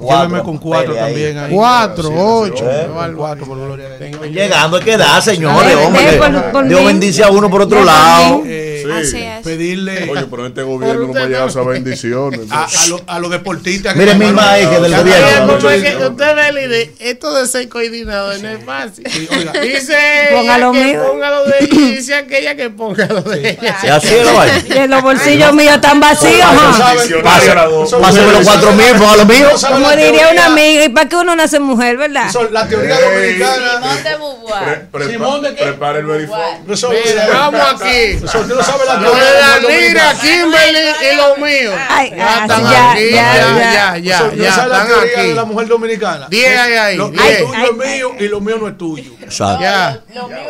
Lléveme con cuatro también ahí. Cuatro, ocho. Eh, qué barbaridad. Llegando hay que dar, señores, hombre. por- por Dios bendice a uno por otro por lado. Mí. Así es. Pedirle Oye, pero este gobierno no me llega esa bendiciones. a, a los- a los deportistas que Mire, mi maíz del gobierno. Esto de ser coordinador no es fácil. Dice Póngalo mío. póngalo de ella dice aquella que póngalo de ella. Sí, así es la vaina. Y los bolsillos míos están vacíos. Pásame los cuatro mil, ponga los míos. Como diría una amiga, ¿y para qué uno nace mujer, verdad? La teoría dominicana. Simón de de? Prepara el vamos aquí. No Danira, Kimberly y lo mío. Ay, Ya ah, están aquí, ya, ya, ya. ya, ya, Profesor, ¿no ya sabe la están de la aquí. mujer dominicana? Diez hay ahí, Lo, tuyo es mío y lo mío no es tuyo. Ya.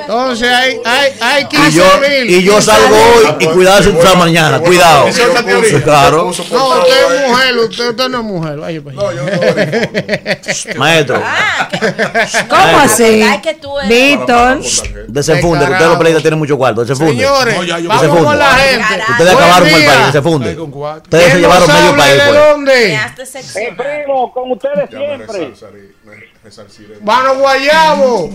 Entonces hay, hay, hay Y 15 yo, mil. y yo 15 salgo hoy y cuidado si usted mañana. Cuidado. Claro. No, usted es mujer, usted, usted no es mujer. Vaya, vaya. Maestro, ¿Cómo así? Víctor. desenfunde, que usted los pleitos tienen mucho cuarto. Desenfunde. Señores, No, ya yo- vamos Con la gente. Ustedes acabaron con el país. Con cuatro. Ustedes se ¿Quién llevaron medio país. de pues. dónde? Sección. primo, con ustedes siempre. Mano Guayabo.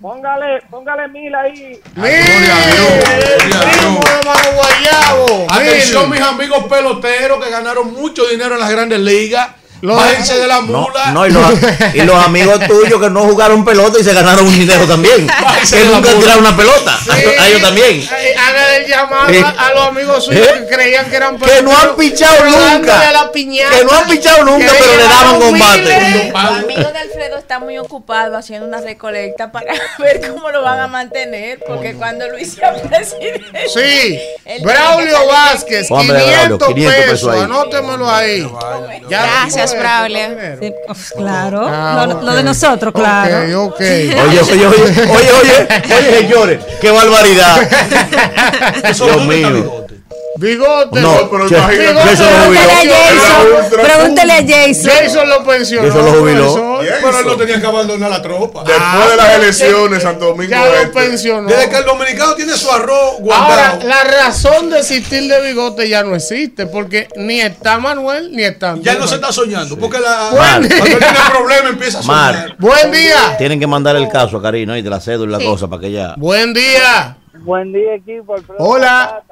Póngale, póngale mil ahí. Mire, Gloria a Dios, gloria a primo Dios. de Mano Guayabo. Atención, mis amigos peloteros que ganaron mucho dinero en las grandes ligas. Lo- Bájense de la No, mula. no, y los, y los amigos tuyos que no jugaron pelota y se ganaron un dinero también. <laughs> Que de nunca tiraron una pelota. A ellos- a ellos también. Eh, Haga el llamado Eh. a, los amigos suyos Eh. que creían que eran Que no han pichado nunca. piñata. Que no han pichado nunca, pero le daban combate. Los amigos de Alfredo están muy ocupados haciendo una recolecta para <laughs> ver cómo lo van a mantener, porque cuando Luis sea presidente. Sí, Braulio Vázquez, Hombre, Braulio, 500 500 pesos pesos, ahí. anótemelo ahí. Ya Gracias, lo Braulio. Sí, uf, claro. Ah, lo, lo ok. de nosotros, claro. Ok, ok. Oye, oye, oye, oye, oye, oye, <laughs> señores, qué barbaridad. Dios mío. Bigote. No, pero che- imagínate. Jason lo jubiló. Pregúntele a Jason. Pregúntele a Jason. Jason lo pensionó. Jason lo jubiló. Pero él no tenía que abandonar la tropa. Después de las elecciones, Santo Domingo Ya lo Este. pensionó. Desde que el dominicano tiene su arroz Ahora, guardado. la razón de existir de bigote ya no existe, porque ni está Manuel ni está Ya no se está soñando. Porque la, cuando tiene problemas empieza a soñar. Mar, Buen día. tienen que mandar el caso a Karina y de la cédula y la cosa para que ella. Buen día. Buen día, equipo. Alfredo Hola.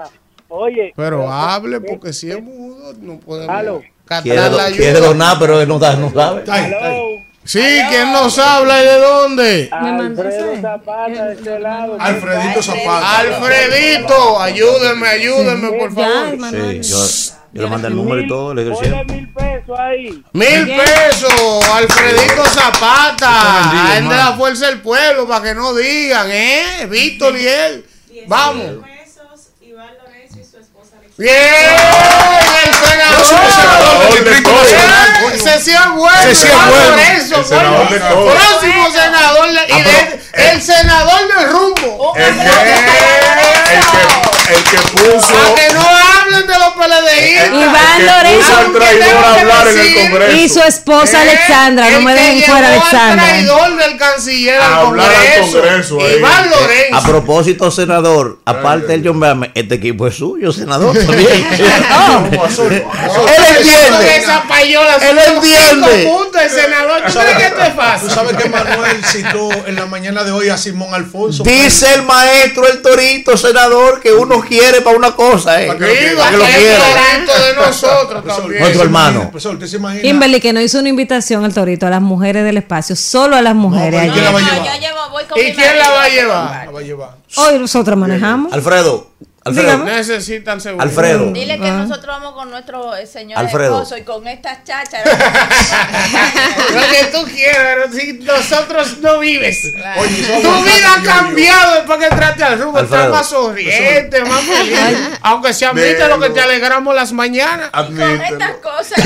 Oye. Pero hable, porque si es mudo, no podemos captar Quiere, quiere donar, pero él no, da- no sabe. Está ahí, está ahí. Sí, ¿quién nos habla y de dónde? Alfredo Zapata de este lado. Alfredito Zapata. Alfredito, ayúdeme, ayúdeme, por favor. Sí, yo, yo le mandé el número y todo, le dije Ponle siempre. mil pesos ahí. Mil pesos, Alfredito Zapata. él de la fuerza del pueblo, para que no digan, ¿eh? Víctor y él. Vamos. Bien, el senador. senador del Distrito Nacional, Eh, coño. Ese sí es bueno. Ese sí es Iván bueno. Lorenzo, El senador coño. de todo. Próximo senador. de- y de- el senador del rumbo. El que, el que, el que puso. Para que no hablen de los PLDI. el Iván que Lorenzo. traidor a hablar en el Congreso. Y su esposa Alexandra, no me dejen fuera El Alexandra. traidor del canciller A al hablar al Congreso. Iván A Lorenzo. propósito, senador, aparte del John Beame, este equipo es suyo, senador, <laughs> también. <laughs> Él entiende. Esa payola Él entiende. el senador. ¿Tú crees que esto es Tú fácil? sabes que Manuel citó en la mañana de hoy a Simón Alfonso. Dice el maestro, el torito, senador, que uno quiere para una cosa, eh. Digo, Para que lo quiera. de <laughs> nosotros también. Nuestro hermano. Kimberly, que no hizo una invitación al torito a las mujeres del espacio, solo a las mujeres. pero ¿quién la ayer. va a No, llevar? ¿Y quién la va marido. llevar? La va a llevar. Hoy nosotros manejamos. Alfredo, Alfredo. Necesitan seguridad. Alfredo. Dile que Ah. nosotros vamos con nuestro eh, señor Alfredo. esposo y con estas chachas. <laughs> Lo que tú quieras, pero si nosotros no vives. Oye, tu vida ha cambiado después que entraste al rumbo. Estás más sonriente, más feliz. Aunque se admite lo que te alegramos las mañanas. <laughs> Con estas cosas.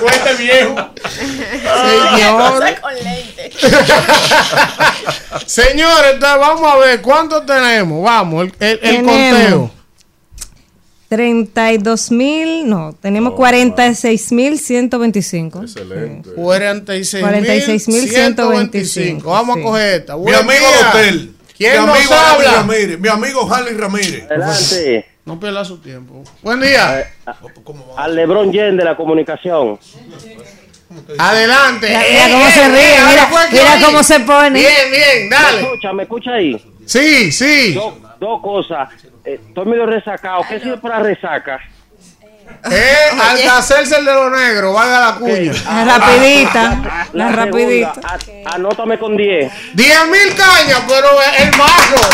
Cuente viejo. Señor. Con lente. <laughs> Señores, vamos a ver cuántos tenemos. Vamos, el, el- el Tenemos. conteo. 32 mil, no, tenemos 46 mil 125. Excelente. 46.125. Vamos a coger esta. Mi amigo día. Hotel. ¿Quién mi nos amigo Harley habla? Ramírez. Mi amigo Harley Ramírez. Adelante. No pierda su tiempo. Buen día. Al Lebron Jen de la comunicación. <laughs> Adelante. Mira, mira cómo se ríe, mira, mira cómo se pone. Bien, bien, ¿Me dale. escucha, me escucha ahí? Sí, sí. Dos, dos cosas. Eh, estoy medio resacado. ¿Qué sirve para resaca? Eh, <laughs> al hacerse el de lo negro, valga la cuña. La rapidita, la rapidita. a- anótame con 10. 10 mil cañas, pero el mazo.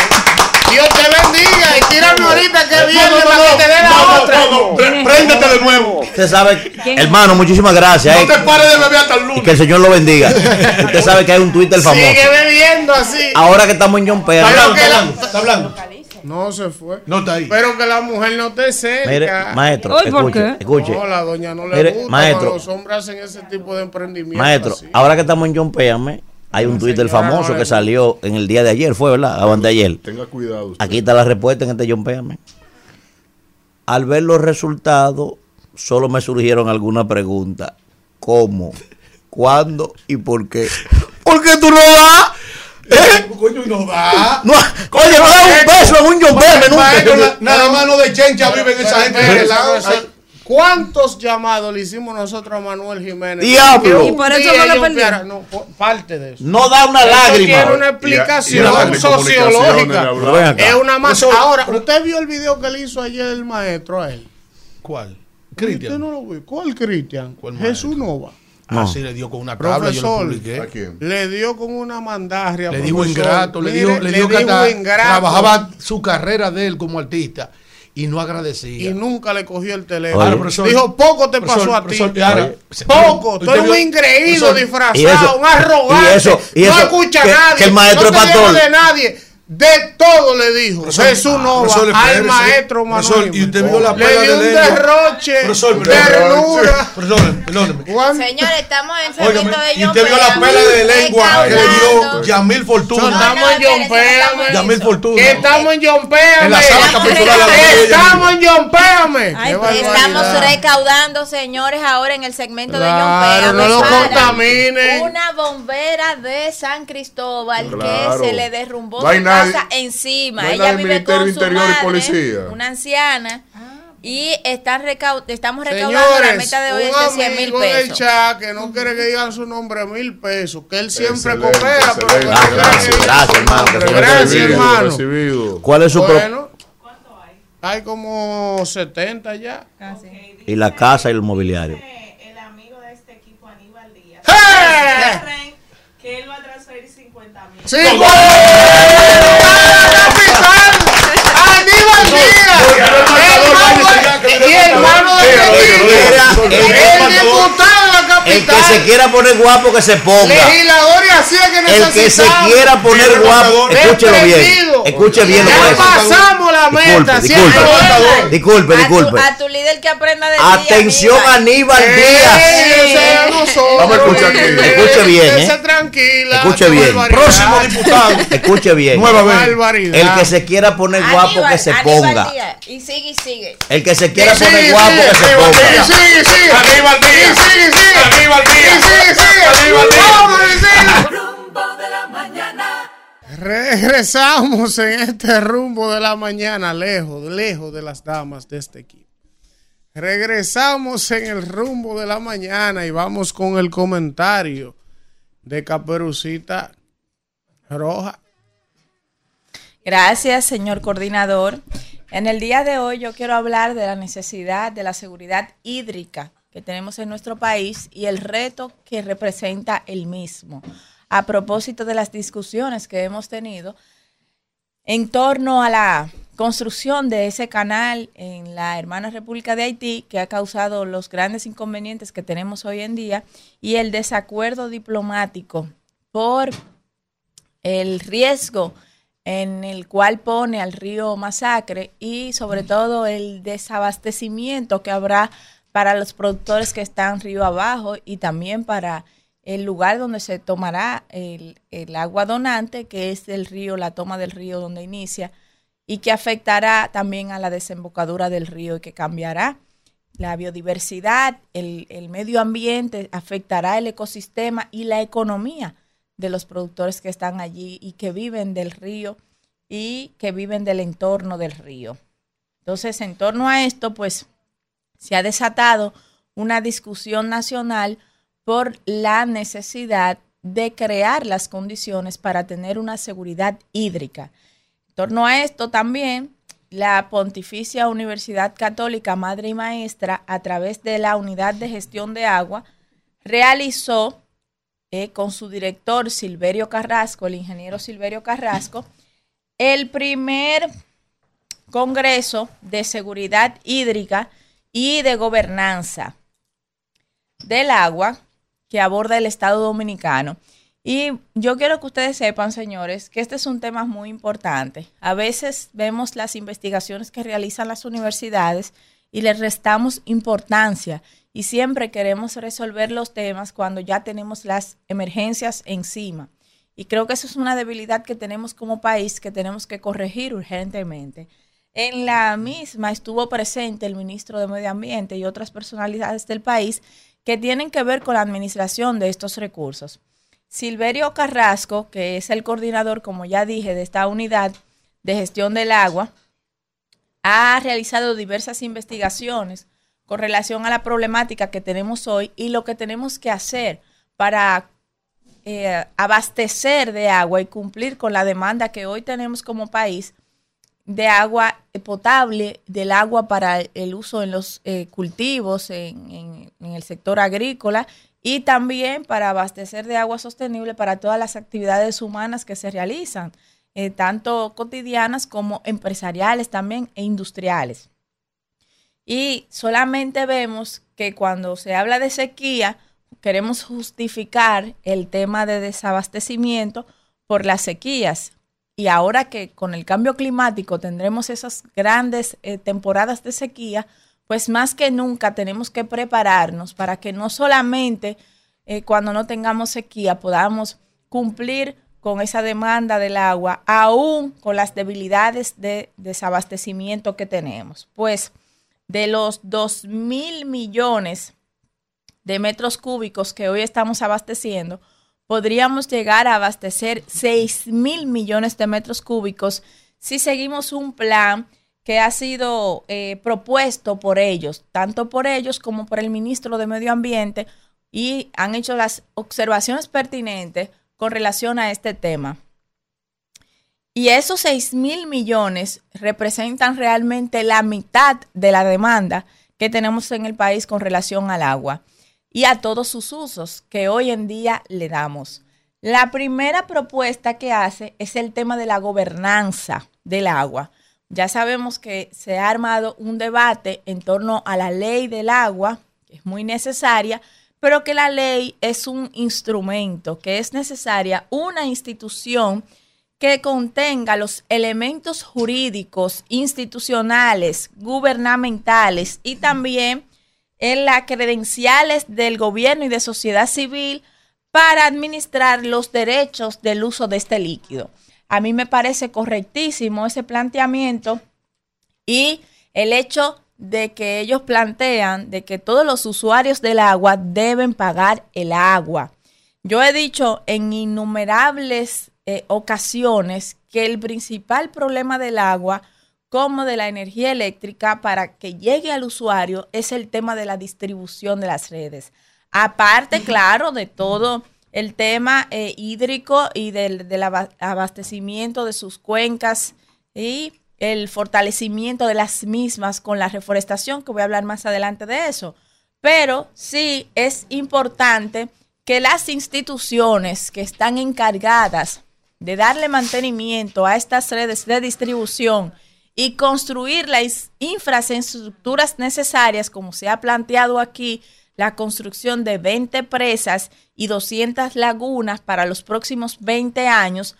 Dios te bendiga y tírame ahorita que viene no, no, para que te dé la no, otra. no, no, pre- préndete de nuevo. Usted sabe, hermano, muchísimas gracias. No eh, te pares de beber hasta el y lunes. que el Señor lo bendiga. <laughs> Usted sabe que hay un Twitter famoso. Sigue bebiendo así. Ahora que estamos en John. Pero que la- Está hablando. No se fue. No está ahí. Pero que la mujer no te cerca. Mire, maestro, Ay, ¿por escuche, qué? escuche. No, la doña no le Mire, gusta maestro. cuando los hombres hacen ese tipo de emprendimiento. Maestro, así. ahora que estamos en John Péame, hay un Twitter famoso no que salió en el día de ayer, fue, ¿verdad? Aban de ayer. Tenga cuidado. usted. Aquí está la respuesta en este John Péame. Al ver los resultados, solo me surgieron algunas preguntas. ¿Cómo? ¿Cuándo? ¿Y por qué? ¿Por qué tú no vas? Eh, Coño, no da. No, oye, no da un beso en un John nunca. nada más no de chencha viven esa gente de. ¿Cuántos llamados le hicimos nosotros a Manuel Jiménez? Diablo. Y por eso no lo piara- No, parte de eso. No da una Eso lágrima. quiere una Y a- y explicación sociológica. Es una más. Ahora, ¿usted vio el video que le hizo ayer el maestro a él? ¿Cuál? ¿Usted Cristian. no lo vio? ¿Cuál Cristian? ¿Cuál Jesús Nova. Ah, sí, le dio con una tabla, yo lo Profesor, ¿A publiqué. quién? le dio con una mandarria. Le dijo ingrato, le dijo, le dijo que trabajaba su carrera de él como artista y no agradecía. y nunca le cogió el teléfono. Oye. profesor, Dijo, poco te profesor, pasó a ti. Oye. Poco, tú eres un ingreído disfrazado, un arrogante. y eso- y no escucha que- a nadie. que el maestro no es te pastor. de nadie. De todo le dijo. Profesor, Jesús Nova profesor, al espérese. maestro Manuel. Y usted vio la Le dio de un derroche, Profesor, ternura. Perdóneme, perdóneme. Señores, estamos en Óigame, segmento de y John usted vio la pela de lengua que le dio. Yamil Fortuna. Estamos en John Péame. Yamil Fortuna. Estamos en John Péame. En la sala capitular la de Estamos en John Péame. Estamos recaudando, señores, ahora en el segmento de John Péame no lo contaminen. Una bombera de San Cristóbal que se le derrumbó No hay casa encima. No Ella vive Ministerio con su Interior madre, y Policía. una anciana. Ah. Y están recaud estamos recaudando Señores, la meta de hoy es de 100 mil pesos. Del chat que no quiere que digan su nombre mil pesos, que él siempre excelente, coopera. Excelente, pero gracias, gracias, gracias, hermano. Gracias, hermano. Recibido. ¿Cuál es su bueno, ¿Cuánto hay? Hay como 70 ya. Casi. Okay, y la casa y el mobiliario. El amigo de este equipo, Aníbal Díaz. ¡Hey! Que él va a transferir 50 mil. ¡50! Tequila. el diputado El que se quiera poner guapo que se ponga. Legislador y así es que El que se quiera poner guapo, escúchelo bien. Escuche bien lo que Ya pasamos la meta. Disculpe, disculpe. Disculpe, A tu, disculpe. a tu líder que aprenda de Atención, Aníbal Díaz. Vamos a escuchar aquí. Escuche bien, ¿eh? tranquila. Escuche bien. Próximo diputado. Escuche bien. El que se quiera poner guapo que se Aníbal ponga. Díaz. Y sigue y sigue. El que se quiera poner guapo que se Aníbal Díaz. ponga. Sí, sí. Aníbal Díaz. Sí, sí, sí. Aníbal Díaz. Sí, sí, sí. Aníbal Díaz. Vamos, sí. Rumbo de la mañana. Regresamos en este rumbo de la mañana, lejos, lejos de las damas de este equipo. Regresamos en el rumbo de la mañana y vamos con el comentario de Caperucita Roja. Gracias, señor coordinador. En el día de hoy yo quiero hablar de la necesidad de la seguridad hídrica que tenemos en nuestro país y el reto que representa el mismo. A propósito de las discusiones que hemos tenido en torno a la construcción de ese canal en la hermana República de Haití que ha causado los grandes inconvenientes que tenemos hoy en día y el desacuerdo diplomático por el riesgo en el cual pone al río Masacre y sobre todo el desabastecimiento que habrá para los productores que están río abajo y también para el lugar donde se tomará el, el agua donante, que es el río, la toma del río donde inicia, y que afectará también a la desembocadura del río y que cambiará la biodiversidad, el, el medio ambiente, afectará el ecosistema y la economía de los productores que están allí y que viven del río y que viven del entorno del río. Entonces, en torno a esto, pues se ha desatado una discusión nacional por la necesidad de crear las condiciones para tener una seguridad hídrica. En torno a esto también, la Pontificia Universidad Católica Madre y Maestra, a través de la Unidad de Gestión de Agua, realizó eh, con su director Silverio Carrasco, el ingeniero Silverio Carrasco, el primer Congreso de Seguridad Hídrica y de Gobernanza del Agua que aborda el Estado Dominicano. Y yo quiero que ustedes sepan, señores, que este es un tema muy importante. A veces vemos las investigaciones que realizan las universidades y les restamos importancia y siempre queremos resolver los temas cuando ya tenemos las emergencias encima. Y creo que eso es una debilidad que tenemos como país que tenemos que corregir urgentemente. En la misma estuvo presente el ministro de Medio Ambiente y otras personalidades del país que tienen que ver con la administración de estos recursos. Silverio Carrasco, que es el coordinador, como ya dije, de esta unidad de gestión del agua, ha realizado diversas investigaciones con relación a la problemática que tenemos hoy y lo que tenemos que hacer para eh, abastecer de agua y cumplir con la demanda que hoy tenemos como país de agua potable, del agua para el uso en los eh, cultivos, en, el sector agrícola y también para abastecer de agua sostenible para todas las actividades humanas que se realizan, eh, tanto cotidianas como empresariales también e industriales. Y solamente vemos que cuando se habla de sequía, queremos justificar el tema de desabastecimiento por las sequías. Y ahora que con el cambio climático tendremos esas grandes eh, temporadas de sequía, pues más que nunca tenemos que prepararnos para que no solamente eh, cuando no tengamos sequía podamos cumplir con esa demanda del agua, aún con las debilidades de desabastecimiento que tenemos. Pues de los 2 mil millones de metros cúbicos que hoy estamos abasteciendo, podríamos llegar a abastecer 6 mil millones de metros cúbicos si seguimos un plan que ha sido eh, propuesto por ellos, tanto por ellos como por el ministro de Medio Ambiente, y han hecho las observaciones pertinentes con relación a este tema. Y esos 6 mil millones representan realmente la mitad de la demanda que tenemos en el país con relación al agua y a todos sus usos que hoy en día le damos. La primera propuesta que hace es el tema de la gobernanza del agua. Ya sabemos que se ha armado un debate en torno a la ley del agua, que es muy necesaria, pero que la ley es un instrumento, que es necesaria una institución que contenga los elementos jurídicos, institucionales, gubernamentales y también en las credenciales del gobierno y de sociedad civil para administrar los derechos del uso de este líquido. A mí me parece correctísimo ese planteamiento y el hecho de que ellos plantean de que todos los usuarios del agua deben pagar el agua. Yo he dicho en innumerables eh, ocasiones que el principal problema del agua como de la energía eléctrica para que llegue al usuario es el tema de la distribución de las redes. Aparte, claro, de todo el tema eh, hídrico y del, del, abastecimiento de sus cuencas y el fortalecimiento de las mismas con la reforestación, que voy a hablar más adelante de eso. Pero sí es importante que las instituciones que están encargadas de darle mantenimiento a estas redes de distribución y construir las infraestructuras necesarias, como se ha planteado aquí, la construcción de 20 presas y 200 lagunas para los próximos 20 años,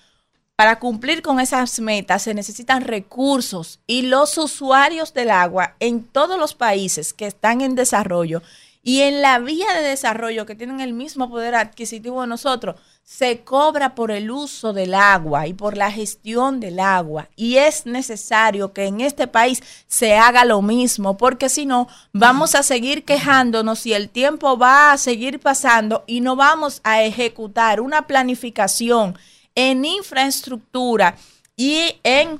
para cumplir con esas metas se necesitan recursos y los usuarios del agua en todos los países que están en desarrollo y en la vía de desarrollo que tienen el mismo poder adquisitivo de nosotros, se cobra por el uso del agua y por la gestión del agua. Y es necesario que en este país se haga lo mismo, porque si no, vamos a seguir quejándonos y el tiempo va a seguir pasando y no vamos a ejecutar una planificación en infraestructura y en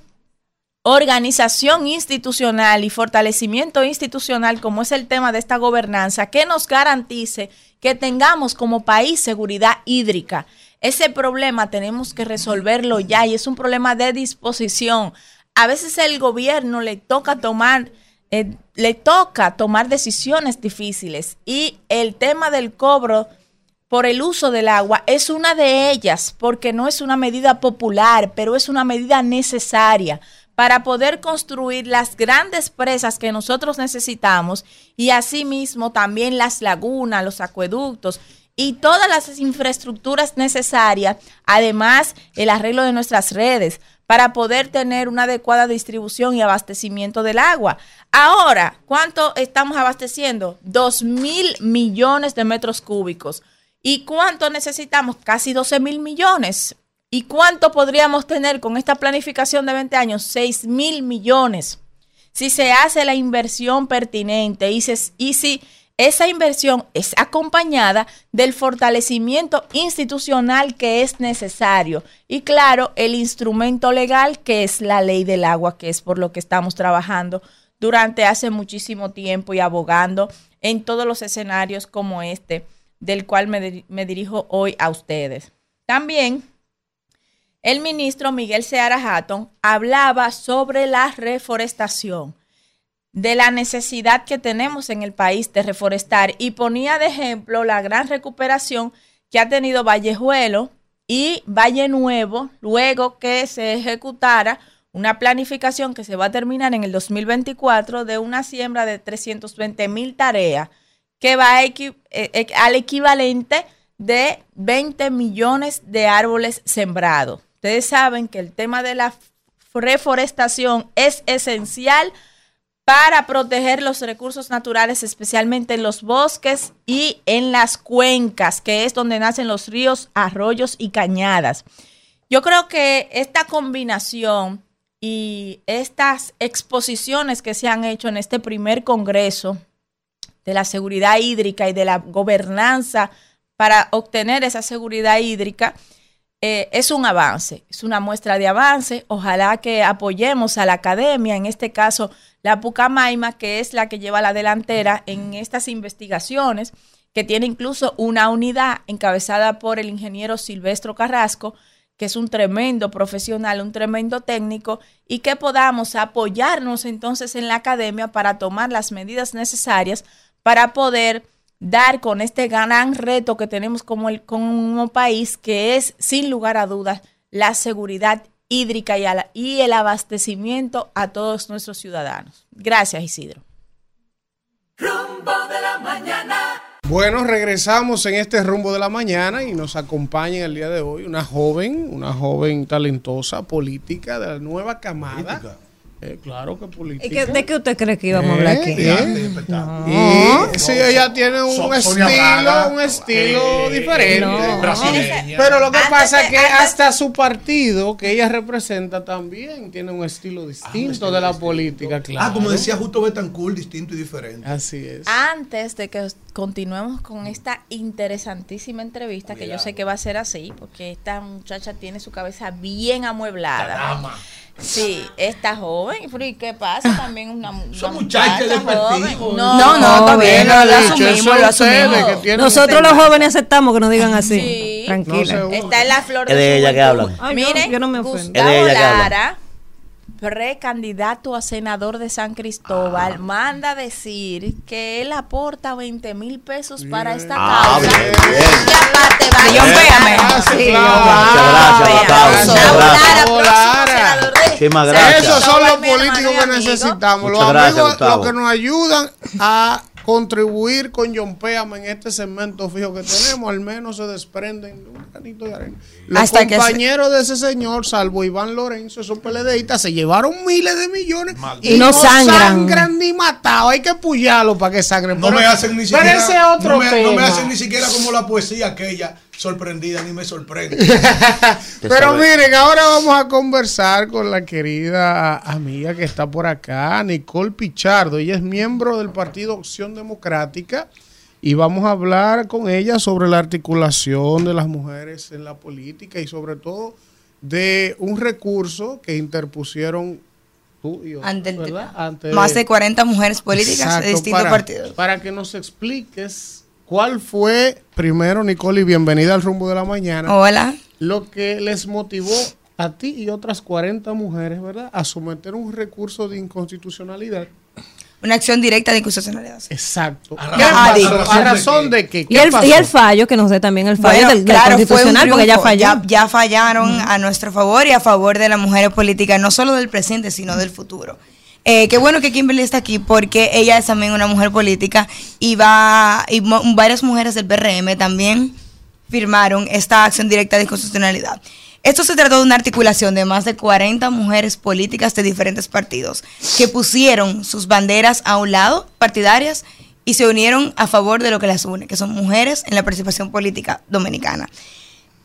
organización institucional y fortalecimiento institucional, como es el tema de esta gobernanza, que nos garantice que tengamos como país seguridad hídrica. Ese problema tenemos que resolverlo ya y es un problema de disposición. A veces el gobierno le toca tomar eh, le toca tomar decisiones difíciles y el tema del cobro por el uso del agua es una de ellas, porque no es una medida popular, pero es una medida necesaria para poder construir las grandes presas que nosotros necesitamos y asimismo también las lagunas, los acueductos y todas las infraestructuras necesarias, además el arreglo de nuestras redes para poder tener una adecuada distribución y abastecimiento del agua. Ahora, ¿cuánto estamos abasteciendo? Dos mil millones de metros cúbicos. ¿Y cuánto necesitamos? Casi 12 mil millones. ¿Y cuánto podríamos tener con esta planificación de 20 años? 6 mil millones. Si se hace la inversión pertinente y, y si esa inversión es acompañada del fortalecimiento institucional que es necesario y claro, el instrumento legal que es la ley del agua, que es por lo que estamos trabajando durante hace muchísimo tiempo y abogando en todos los escenarios como este, del cual me dirijo hoy a ustedes. También el ministro Miguel Seara Hatton hablaba sobre la reforestación, de la necesidad que tenemos en el país de reforestar y ponía de ejemplo la gran recuperación que ha tenido Vallejuelo y Valle Nuevo luego que se ejecutara una planificación que se va a terminar en el 2024 de una siembra de 320 mil tareas que va al equivalente de 20 millones de árboles sembrados. Ustedes saben que el tema de la reforestación es esencial para proteger los recursos naturales, especialmente en los bosques y en las cuencas, que es donde nacen los ríos, arroyos y cañadas. Yo creo que esta combinación y estas exposiciones que se han hecho en este primer Congreso de la seguridad hídrica y de la gobernanza para obtener esa seguridad hídrica, eh, es un avance, es una muestra de avance. Ojalá que apoyemos a la academia, en este caso la Pucamaima, que es la que lleva la delantera en estas investigaciones, que tiene incluso una unidad encabezada por el ingeniero Silvestro Carrasco, que es un tremendo profesional, un tremendo técnico, y que podamos apoyarnos entonces en la academia para tomar las medidas necesarias para poder dar con este gran reto que tenemos como, el, como país, que es sin lugar a dudas la seguridad hídrica y, y el abastecimiento a todos nuestros ciudadanos. Gracias, Isidro. Rumbo de la mañana. Bueno, regresamos en este rumbo de la mañana y nos acompaña el día de hoy una joven, una joven talentosa, política de la nueva camada. Eh, claro que política. ¿Y qué- de qué usted cree que íbamos a hablar aquí? Eh, No. Y si ella tiene un estilo, Braga. un estilo Eh, diferente. no. Pero lo que Antes pasa es que antes- hasta su partido que ella representa también tiene un estilo distinto de la política, claro. Ah, como decía Justo Betancourt, distinto y diferente. Así es. Antes de que continuemos con esta interesantísima entrevista, que yo sé que va a ser así, porque esta muchacha tiene su cabeza bien amueblada. Sí, está joven. Pero ¿y qué pasa? También una, una Son muchachas de joven. partido. No, No, no, está bien, lo asumimos, lo asumimos. Nosotros los jóvenes aceptamos que nos digan así. Sí. Tranquila. No Está en la flor Es de su ella que no, Miren, yo no me ofendo. Gustavo Es de ella que hablan. Lara, precandidato a senador de San Cristóbal, manda decir que él aporta 20 mil pesos para esta Ah, causa. bien, bien. Y aparte. Sí, gracias. Muchísimas gracias. Esos son los políticos que necesitamos. Los Muchas amigos, los que nos ayudan a contribuir con John Péame en este segmento fijo que tenemos, al menos se desprenden de un granito de arena. Los Hasta que se- compañeros de ese señor, salvo Iván Lorenzo, esos PLDistas, se llevaron miles de millones Y no sangran. sangran ni matados. Hay que puyarlos para que sangren. No Pero- me hacen ni pero siquiera. ese es otro no, me, no hacen ni siquiera como la poesía aquella sorprendida, ni me sorprende. <laughs> Pero miren, ahora vamos a conversar con la querida amiga que está por acá, Nicole Pichardo. Ella es miembro del Partido Opción Democrática y vamos a hablar con ella sobre la articulación de las mujeres en la política y sobre todo de un recurso que interpusieron tú y otros, Ante Más de 40 mujeres políticas Exacto, de distintos para- partidos. Para que nos expliques cuál fue, primero, Nicole, y bienvenida al rumbo de la mañana. Hola. Lo que les motivó a ti y otras 40 mujeres, ¿verdad?, a someter un recurso de inconstitucionalidad. Una acción directa de inconstitucionalidad. Exacto. ¿A razón de qué? Y ¿Qué el, pasó? y el fallo, que no sé también el fallo Bueno, del, del claro, fue un constitucional, porque ya falló. Ya, ya fallaron a nuestro favor y a favor de las mujeres políticas, no solo del presente, sino del futuro. Eh, qué bueno que Kimberly está aquí porque ella es también una mujer política y va y varias mujeres del PRM también firmaron esta acción directa de constitucionalidad. Esto se trató de una articulación de más de 40 mujeres políticas de diferentes partidos que pusieron sus banderas a un lado, partidarias, y se unieron a favor de lo que las une, que son mujeres en la participación política dominicana.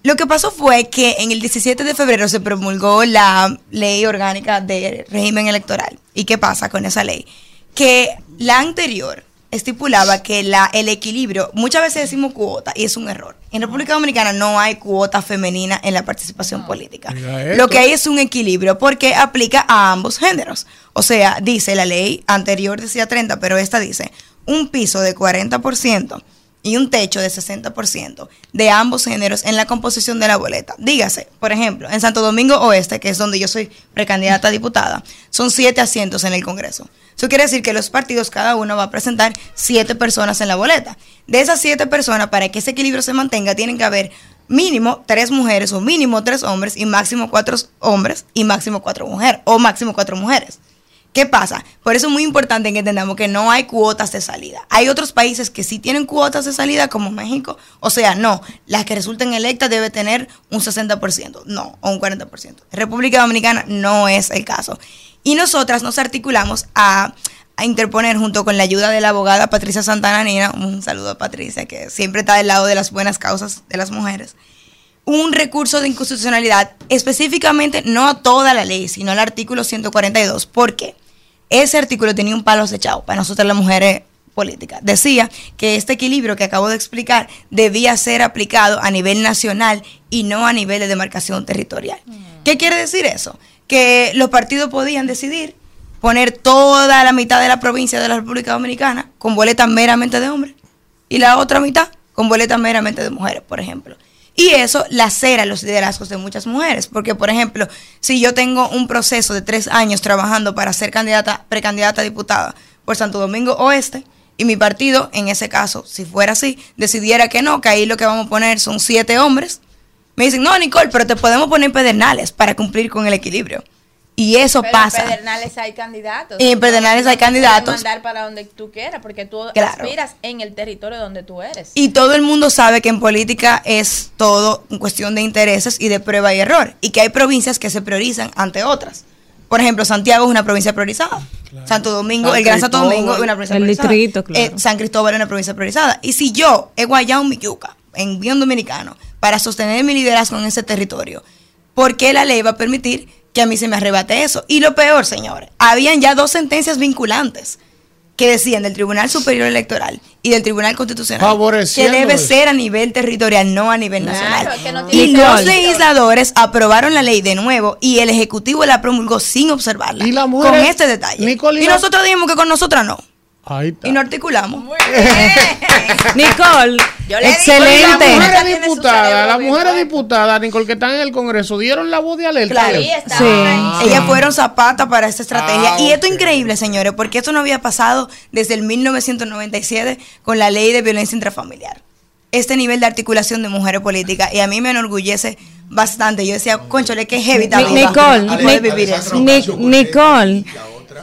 Lo que pasó fue que en el 17 de febrero se promulgó la ley orgánica de régimen electoral. ¿Y qué pasa con esa ley? Que la anterior estipulaba que la, el equilibrio, muchas veces decimos cuota y es un error. En República Dominicana no hay cuota femenina en la participación política. Lo que hay es un equilibrio porque aplica a ambos géneros. O sea, dice la ley anterior decía 30, pero esta dice un piso de 40% y un techo de 60% de ambos géneros en la composición de la boleta. Dígase, por ejemplo, en Santo Domingo Oeste, que es donde yo soy precandidata a diputada, son siete asientos en el Congreso. Eso quiere decir que los partidos, cada uno va a presentar siete personas en la boleta. De esas siete personas, para que ese equilibrio se mantenga, tienen que haber mínimo tres mujeres o mínimo tres hombres y máximo cuatro hombres y máximo cuatro mujeres o máximo cuatro mujeres. ¿Qué pasa? Por eso es muy importante que entendamos que no hay cuotas de salida. Hay otros países que sí tienen cuotas de salida, como México. O sea, no, las que resulten electas debe tener un 60%, no, o un 40%. En República Dominicana no es el caso. Y nosotras nos articulamos a, a interponer junto con la ayuda de la abogada Patricia Santana Nina, un saludo a Patricia, que siempre está del lado de las buenas causas de las mujeres un recurso de inconstitucionalidad, específicamente no a toda la ley, sino al artículo 142. ¿Por qué? Ese artículo tenía un palo acechado para nosotras las mujeres políticas. Decía que este equilibrio que acabo de explicar debía ser aplicado a nivel nacional y no a nivel de demarcación territorial. ¿Qué quiere decir eso? Que los partidos podían decidir poner toda la mitad de la provincia de la República Dominicana con boletas meramente de hombres y la otra mitad con boletas meramente de mujeres, por ejemplo. Y eso lacera los liderazgos de muchas mujeres, porque por ejemplo, si yo tengo un proceso de tres años trabajando para ser candidata, precandidata a diputada por Santo Domingo Oeste, y mi partido, en ese caso, si fuera así, decidiera que no, que ahí lo que vamos a poner son siete hombres, me dicen, no, Nicole, pero te podemos poner pedernales para cumplir con el equilibrio. Y eso Pero pasa. En Pedernales hay candidatos. Y en Pedernales hay candidatos. mandar para donde tú quieras, porque tú Claro. aspiras en el territorio donde tú eres. Y todo el mundo sabe que en política es todo en cuestión de intereses y de prueba y error. Y que hay provincias que se priorizan ante otras. Por ejemplo, Santiago es una provincia priorizada. Santo Domingo, San el Gran Santo Domingo es una provincia el priorizada. distrito, claro. Eh, San Cristóbal es una provincia priorizada. Y si yo he guayado mi yuca en bien dominicano para sostener mi liderazgo en ese territorio, ¿por qué la ley va a permitir que a mí se me arrebate eso? Y lo peor, señores, habían ya dos sentencias vinculantes que decían del Tribunal Superior Electoral y del Tribunal Constitucional que debe eso. ser a nivel territorial, no a nivel Claro, nacional. es que no y los legisladores aprobaron la ley de nuevo y el Ejecutivo la promulgó sin observarla. mujer- con este detalle. Y y la- nosotros dijimos que con nosotras no. Ahí está. Y no articulamos. Nicole, Yo le Excelente. digo, su diputadas, cerebro las mujeres diputadas, Nicole, que están en el Congreso, dieron la voz de alerta. Claro. Ah. Ellas fueron zapatas para esta estrategia. Ah, y esto es increíble, señores, porque esto no había pasado desde el 1997 con la ley de violencia intrafamiliar. Este nivel de articulación de mujeres políticas. Y a mí me enorgullece bastante. Yo decía, conchole, qué heavy está Ni- viva". Nicole,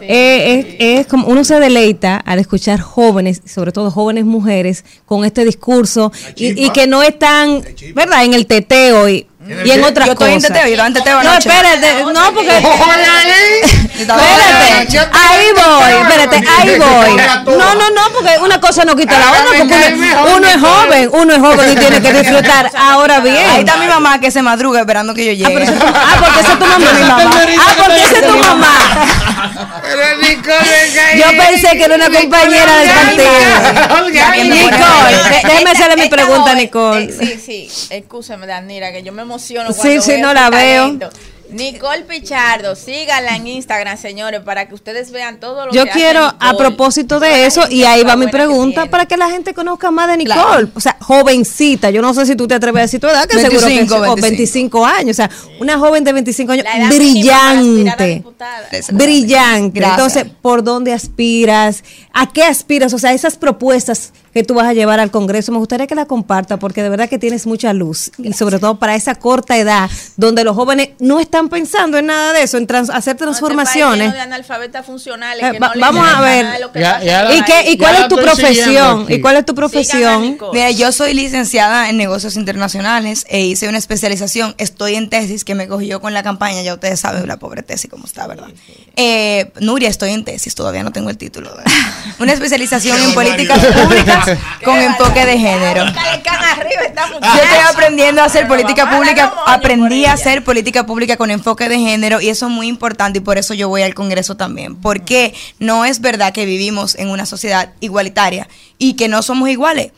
Eh, es, es como uno se deleita al escuchar jóvenes, sobre todo jóvenes mujeres, con este discurso y, y que no están, ¿verdad? En el teteo y, y en otras Yo estoy en cosas. teteo, yo en teteo No, espérate, no, porque. <laughs> Espérate, ahí voy, espérate, ahí voy. No, no, no, porque una cosa no quita la otra, porque uno, uno es joven, uno es joven y tiene que disfrutar. Ahora bien. Ahí está mi mamá que se madruga esperando que yo llegue. Ah, tu- ah, porque ese es tu mamá. Ah, porque ese es tu mamá. Yo pensé que era una compañera del partido. Nicole, déjeme hacerle mi pregunta, Nicole. Sí, sí, escúchame, Danira, que yo me emociono Sí, cuando sí, veo no su la veo. Nicole Pichardo, síganla en Instagram, señores, para que ustedes vean todo lo Yo que hace quiero, a Nicole. propósito de eso, y ahí va mi pregunta, para que la gente conozca más de Nicole. O sea, jovencita, yo no sé si tú te atreves a decir tu edad, que seguro que 25, o 25 años. O sea, una joven de 25 años, brillante. Brillante. Gracias. Entonces, ¿por dónde aspiras? ¿A qué aspiras? O sea, esas propuestas que tú vas a llevar al Congreso, me gustaría que la comparta porque de verdad que tienes mucha luz y sobre todo para esa corta edad donde los jóvenes no están pensando en nada de eso, en trans- hacer Este transformaciones. lleno de analfabetas funcionales Eh, que va- no le vamos a ver. que Ya- ya ¿Y, qué, país. ¿Y cuál es tu profesión? ¿Y cuál es tu profesión? Mira, yo soy licenciada en negocios internacionales e hice una especialización. Estoy en tesis que me cogió con la campaña. Ya ustedes saben la pobre tesis cómo está, ¿verdad? Eh, Nuria, estoy en tesis. Todavía no tengo el título. <laughs> Una especialización en políticas públicas <laughs> con enfoque de género. Yo estoy aprendiendo a hacer política pública, aprendí a hacer política pública con enfoque de género y eso es muy importante y por eso yo voy al Congreso también, porque no es verdad que vivimos en una sociedad igualitaria y que no somos iguales.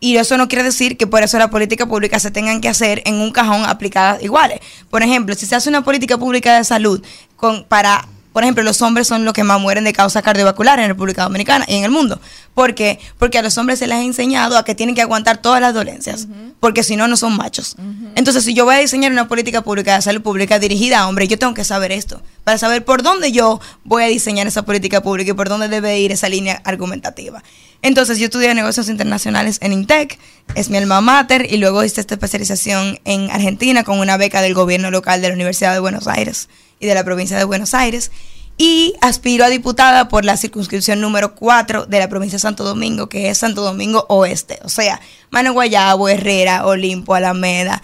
Y eso no quiere decir que por eso la política pública se tengan que hacer en un cajón aplicadas iguales. Por ejemplo, si se hace una política pública de salud con para por ejemplo, los hombres son los que más mueren de causa cardiovascular en República Dominicana y en el mundo. ¿Por qué? Porque a los hombres se les ha enseñado a que tienen que aguantar todas las dolencias, porque si no, no son machos. Entonces, si yo voy a diseñar una política pública de salud pública dirigida a hombres, yo tengo que saber esto, para saber por dónde yo voy a diseñar esa política pública y por dónde debe ir esa línea argumentativa. Entonces, yo estudié negocios internacionales en INTEC, es mi alma mater, y luego hice esta especialización en Argentina con una beca del gobierno local de la Universidad de Buenos Aires y de la provincia de Buenos Aires. Y aspiro a diputada por la circunscripción número 4 de la provincia de Santo Domingo, que es Santo Domingo Oeste. O sea, Mano Guayabo, Herrera, Olimpo, Alameda,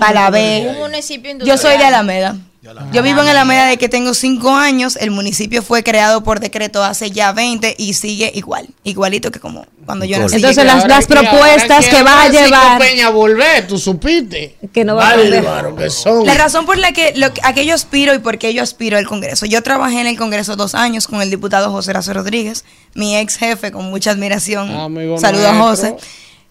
Palabé. Un municipio Yo soy de. Alameda. Yo vivo en Alameda de que tengo cinco años. El municipio fue creado por decreto hace ya 20 y sigue igual, igualito que como cuando yo nací. Entonces, las, las propuestas que quiere vas a llevar. Peña volver, tú supiste. Que no va a volver. Que son. La razón por la que, lo, que- a que yo aspiro y por qué yo aspiro al Congreso. Yo trabajé en el Congreso dos años con el diputado José Razo Rodríguez, mi ex jefe, con mucha admiración. Amigo Saludo a nuestro. José.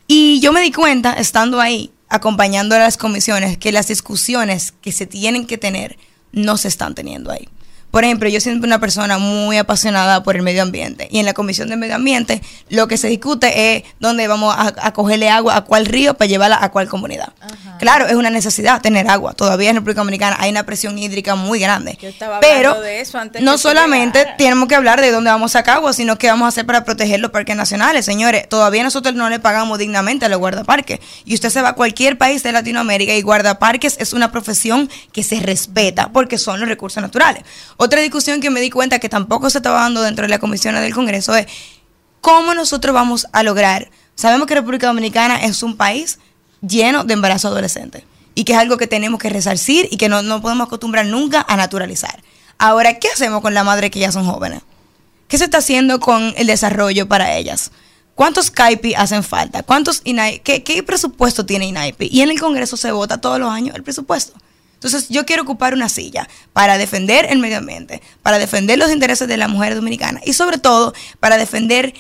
Y yo me di cuenta, estando ahí, acompañando a las comisiones, que las discusiones que se tienen que tener no se están teniendo ahí. Por ejemplo, yo siempre una persona muy apasionada por el medio ambiente y en la Comisión de Medio Ambiente lo que se discute es dónde vamos a, a cogerle agua a cuál río para llevarla a cuál comunidad. Claro, es una necesidad tener agua. Todavía en República Dominicana hay una presión hídrica muy grande. Yo estaba Pero hablando de eso antes no solamente tenemos que hablar de dónde vamos a sacar agua, sino qué vamos a hacer para proteger los parques nacionales. Señores, todavía nosotros no le pagamos dignamente a los guardaparques. Y usted se va a cualquier país de Latinoamérica y guardaparques es una profesión que se respeta porque son los recursos naturales. Otra discusión que me di cuenta que tampoco se estaba dando dentro de la comisión del Congreso es cómo nosotros vamos a lograr. Sabemos que República Dominicana es un país lleno de embarazo adolescente y que es algo que tenemos que resarcir y que no, no podemos acostumbrar nunca a naturalizar. Ahora, ¿qué hacemos con la madre que ya son jóvenes? ¿Qué se está haciendo con el desarrollo para ellas? ¿Cuántos CAIPI hacen falta? ¿Cuántos INAI, qué, qué presupuesto tiene INAIPI? Y en el Congreso se vota todos los años el presupuesto. Entonces yo quiero ocupar una silla para defender el medio ambiente, para defender los intereses de la mujer dominicana y sobre todo para defender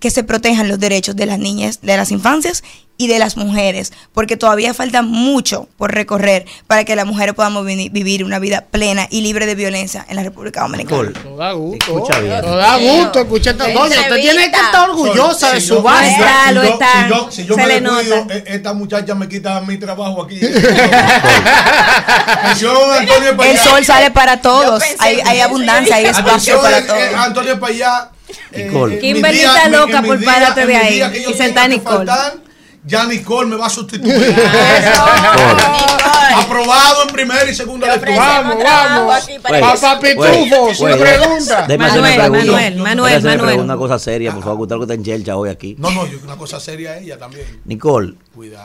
que se protejan los derechos de las niñas, de las infancias y de las mujeres, porque todavía falta mucho por recorrer para que las mujeres podamos vini- vivir una vida plena y libre de violencia en la República Dominicana. Todo da gusto. Escucha bien. Todo da gusto escuchar esta doña. Usted tiene que estar orgullosa de su base. si yo- si yo- está. Si yo, si yo Se me le descuido, nota. eh, esta muchacha me quita mi trabajo aquí. <laughs> Antonio El sol sale para todos, pensé hay, hay abundancia, hay espacio Atención, para eh, todos. eh, Antonio para allá. eh, Nicole. eh, Kimberly está loca por párate de ahí y sentar Nicole. faltar, Ya Nicole me va a sustituir. Aprobado en primera y segunda lectura. Vamos, vamos. Pues, Papá pues, pregunta. déjame hacer una Manuel, pregunta. Manuel, Manuel, hacer Manuel. Una cosa seria, por favor, que está en chelcha hoy aquí. No, no, yo una cosa seria ella también. Nicole,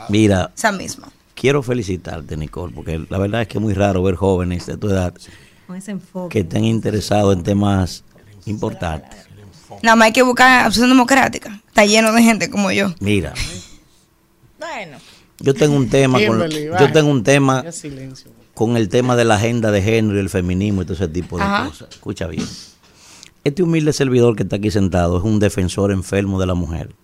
mira, Esa misma. quiero felicitarte, Nicole, porque la verdad es que es muy raro ver jóvenes de tu edad Con ese enfoque. que estén interesados en temas importantes. Nada más hay que buscar opción democrática. Está lleno de gente como yo. Mira, Bueno, yo tengo un tema con, yo tengo un tema con el tema de la agenda de género y el feminismo y todo ese tipo de Ajá. cosas. Escucha bien. Este humilde servidor que está aquí sentado es un defensor enfermo de la mujer.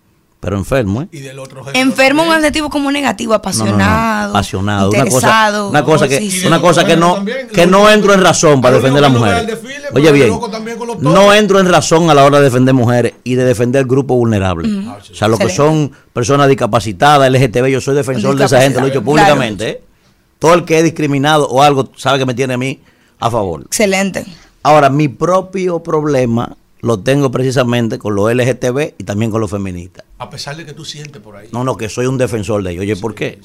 Pero enfermo, ¿eh? Y del otro Enfermo un adjetivo como negativo, No, no, no, apasionado, apasionado, una cosa, interesado. una cosa que, Sí, sí. una cosa que no, que no entro en razón para defender a las mujeres. Oye bien, no entro en razón a la hora de defender mujeres y de defender grupos vulnerables. Ujú. O sea, los que son personas discapacitadas, LGTB, yo soy defensor de esa gente, lo he dicho públicamente. ¿eh? Todo el que es discriminado o algo sabe que me tiene a mí a favor. Excelente. Ahora, mi propio problema lo tengo precisamente con los LGTB y también con los feministas. A pesar de que tú sientes por ahí. No, no, que soy un defensor de ellos. Oye, ¿por qué?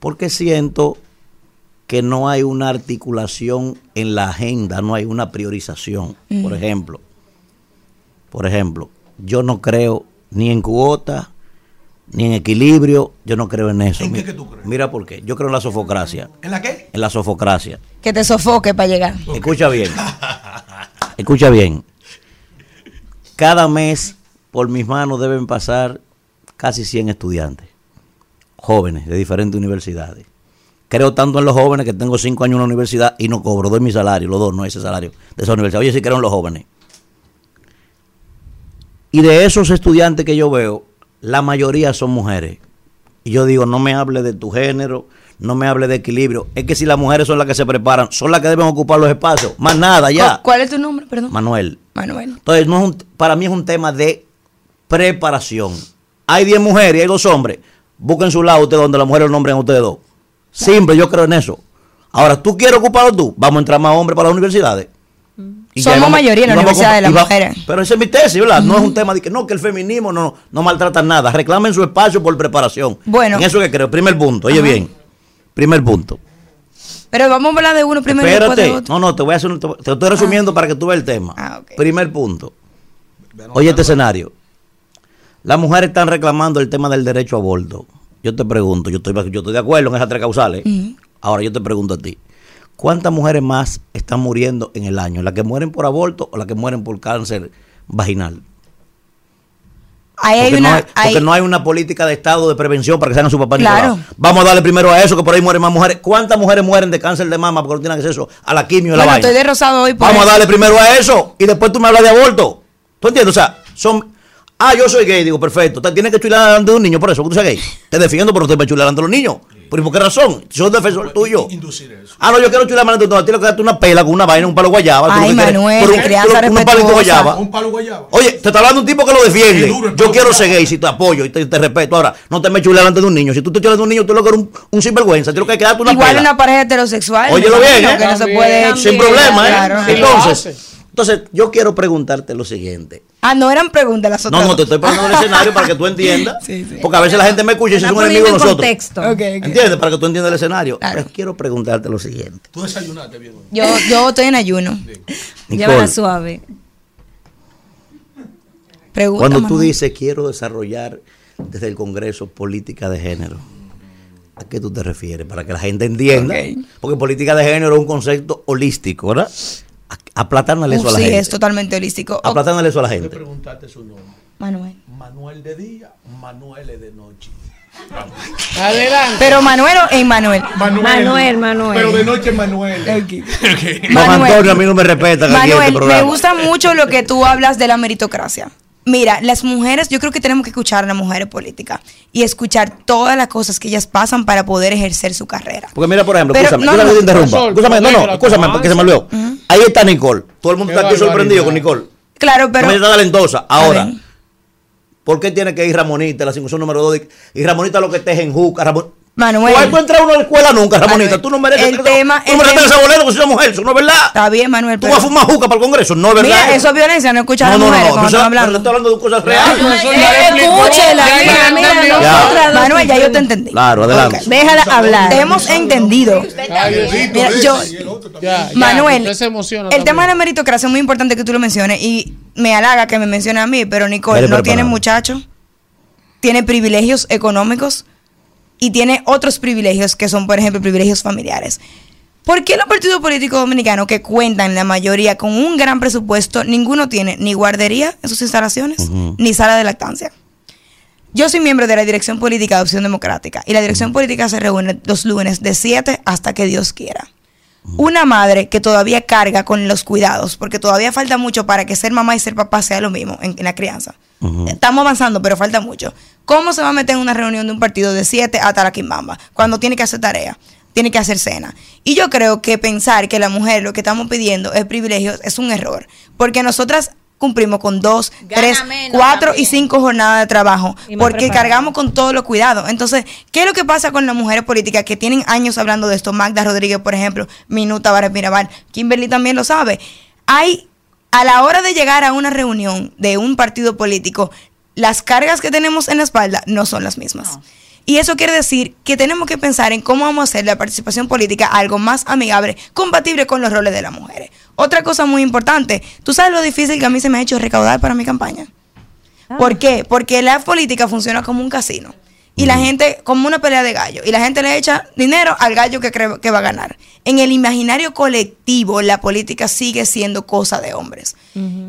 Porque siento que no hay una articulación en la agenda, no hay una priorización. Por ejemplo, por ejemplo, yo no creo ni en cuotas, ni en equilibrio, yo no creo en eso. ¿En qué Mi- que tú crees? Mira por qué. Yo creo en la sofocracia. ¿En la qué? En la sofocracia. Que te sofoque para llegar. Escucha bien. <laughs> Escucha bien. Cada mes por mis manos deben pasar casi 100 estudiantes, jóvenes de diferentes universidades. Creo tanto en los jóvenes que tengo 5 años en una universidad y no cobro, doy mi salario, los dos, no ese salario de esa universidad. Oye, sí creo en los jóvenes. Y de esos estudiantes que yo veo, la mayoría son mujeres. Y yo digo, no me hable de tu género, no me hable de equilibrio. Es que si las mujeres son las que se preparan, son las que deben ocupar los espacios. Más nada, ya. ¿Cu- ¿Cuál es tu nombre? Perdón. Manuel. Manuel. Entonces, no es un- para mí es un tema de preparación. Hay 10 mujeres y hay dos hombres. Busquen su lado ustedes donde las mujeres lo nombren a ustedes dos. Simple, yo creo en eso. Ahora, ¿tú quieres ocuparlo tú? Vamos a entrar más hombres para las universidades. Y ya Somos vamos- mayoría en la y Universidad de las y Mujeres. Pero esa es mi tesis, ¿verdad? No es un tema de que no, que el feminismo no, no maltrata nada. Reclamen su espacio por preparación. Bueno. En eso que creo. Primer punto, oye Ajá. bien. Primer punto. Pero vamos a hablar de uno primero y después de Espérate. otro. No, no, te voy a hacer un- te, te estoy resumiendo para que tú veas el tema. Ah, ok. Primer punto. Oye, este escenario. Las mujeres están reclamando el tema del derecho a aborto. Yo te pregunto, yo estoy, yo estoy de acuerdo en esas tres causales. Ahora yo te pregunto a ti. ¿Cuántas mujeres más están muriendo en el año? ¿Las que mueren por aborto o las que mueren por cáncer vaginal? Ahí hay Porque, no hay, porque hay- no hay una política de Estado de prevención para que sean su papá ni Claro. Vamos a darle primero a eso, que por ahí mueren más mujeres. ¿Cuántas mujeres mueren de cáncer de mama porque no tienen acceso a la quimio y la Bueno, vaina? estoy de rosado hoy por Vamos a darle primero a eso y después tú me hablas de aborto. ¿Tú entiendes? O sea, son. Ah, yo soy gay, digo, perfecto. Te tienes que chular delante de un niño por eso, porque tú seas gay. Te defiendo, pero usted me chula delante de los niños. ¿Pero y por qué razón? Soy defensor tuyo. Ah, no, yo quiero chular delante de tu Tienes que darte una pela con una vaina, un palo guayaba. Ay, Manuel, por un- crianza por un- unos palitos respetuosa. guayaba. Un palo guayaba. Oye, te está hablando un tipo que lo defiende. Yo quiero ser gay si te apoyo y te, te respeto. Ahora, no te me chules delante de un niño. Si tú te chulas de un niño, tú lo que eres un, un sinvergüenza. Tienes que quedarte una Igual pela. una pareja heterosexual. Óyelo bien, ¿eh? Que no se puede. Sin problema, ¿eh? Claro. Entonces, entonces, yo quiero preguntarte lo siguiente. Ah, no eran preguntas las otras. No, no, te estoy poniendo el escenario para que tú <laughs> entiendas. Porque a veces la gente me escucha y se es un enemigo de nosotros. contexto. Ok, ok. ¿Entiendes? Para que tú entiendas el escenario. Pero quiero preguntarte lo siguiente. Tú desayunaste bien. Yo, yo estoy en ayuno. Llévala suave. Pregunta, Cuando tú Manuel. dices quiero desarrollar desde el Congreso política de género, ¿a qué tú te refieres? Para que la gente entienda. Porque política de género es un concepto holístico, ¿verdad? Aplatánale eso Uh, a la sí, gente. es totalmente holístico. Aplatánale eso a la gente. Su nombre. Manuel. Manuel de día, Manuel de noche. Adelante. Pero Manuel o Emmanuel. Manuel, Manuel. Pero de noche Manuel. Don Manuel. Antonio a mí no me en este Manuel, me gusta mucho lo que tú hablas de la meritocracia. Mira, las mujeres, yo creo que tenemos que escuchar a las mujeres políticas y escuchar todas las cosas que ellas pasan para poder ejercer su carrera. Porque mira, por ejemplo, escúchame, no, escúchame no, que te interrumpa. Escúchame, no, no, escúchame, que porque se me olvidó. Ahí está Nicole. Todo el mundo Qué está aquí sorprendido con Nicole. Claro, pero. Ella está talentosa. Ahora. ¿por qué tiene que ir Ramonita, la asignación número 2? Y Ramonita lo que esté es en Juca. Ramon... Manuel. ¿Tú has encontrado una escuela nunca, Ramonita? Tú no mereces. el tema- Tú no mereces tema- ese bolero que se llama mujer, eso no es verdad. Está bien, Manuel. Tú pero- vas a fumar juca para el Congreso, no es verdad. Mira, eso es violencia, no escuchar No, a las no, no, mujeres no. están sabes, hablando. estoy hablando de cosas reales. Escúchela, mira, mira, Ya. nosotras- Manuel, ya yo te entendí. Claro, adelante. Déjala hablar. Te hemos entendido. Mira, yo, Manuel, el tema de la meritocracia es muy importante que tú lo menciones y me halaga que me mencione a mí, pero Nicole no tiene muchachos, tiene privilegios económicos y tiene otros privilegios que son, por ejemplo, privilegios familiares. ¿Por qué los partidos políticos dominicanos que cuentan la mayoría con un gran presupuesto, ninguno tiene ni guardería en sus instalaciones, ni sala de lactancia? Yo soy miembro de la Dirección Política de Opción Democrática y la Dirección Política se reúne los lunes de 7 hasta que Dios quiera. Una madre que todavía carga con los cuidados, porque todavía falta mucho para que ser mamá y ser papá sea lo mismo en, en la crianza. Estamos avanzando, pero falta mucho. ¿Cómo se va a meter en una reunión de un partido de 7 hasta la quimbamba? Cuando tiene que hacer tarea, tiene que hacer cena. Y yo creo que pensar que la mujer lo que estamos pidiendo es privilegio es un error. Porque nosotras cumplimos con dos, tres, menos cuatro y también. cinco jornadas de trabajo. Y Porque cargamos con todos los cuidados. Entonces, ¿qué es lo que pasa con las mujeres políticas que tienen años hablando de esto? Magda Rodríguez, por ejemplo, Minuta Vares Mirabal, Kimberly también lo sabe. Hay, a la hora de llegar a una reunión de un partido político, las cargas que tenemos en la espalda no son las mismas. Y eso quiere decir que tenemos que pensar en cómo vamos a hacer la participación política algo más amigable, compatible con los roles de las mujeres. Otra cosa muy importante, ¿tú sabes lo difícil que a mí se me ha hecho recaudar para mi campaña? ¿Por qué? Porque la política funciona como un casino. Y la gente, como una pelea de gallo. Y la gente le echa dinero al gallo que cree que va a ganar. En el imaginario colectivo, la política sigue siendo cosa de hombres.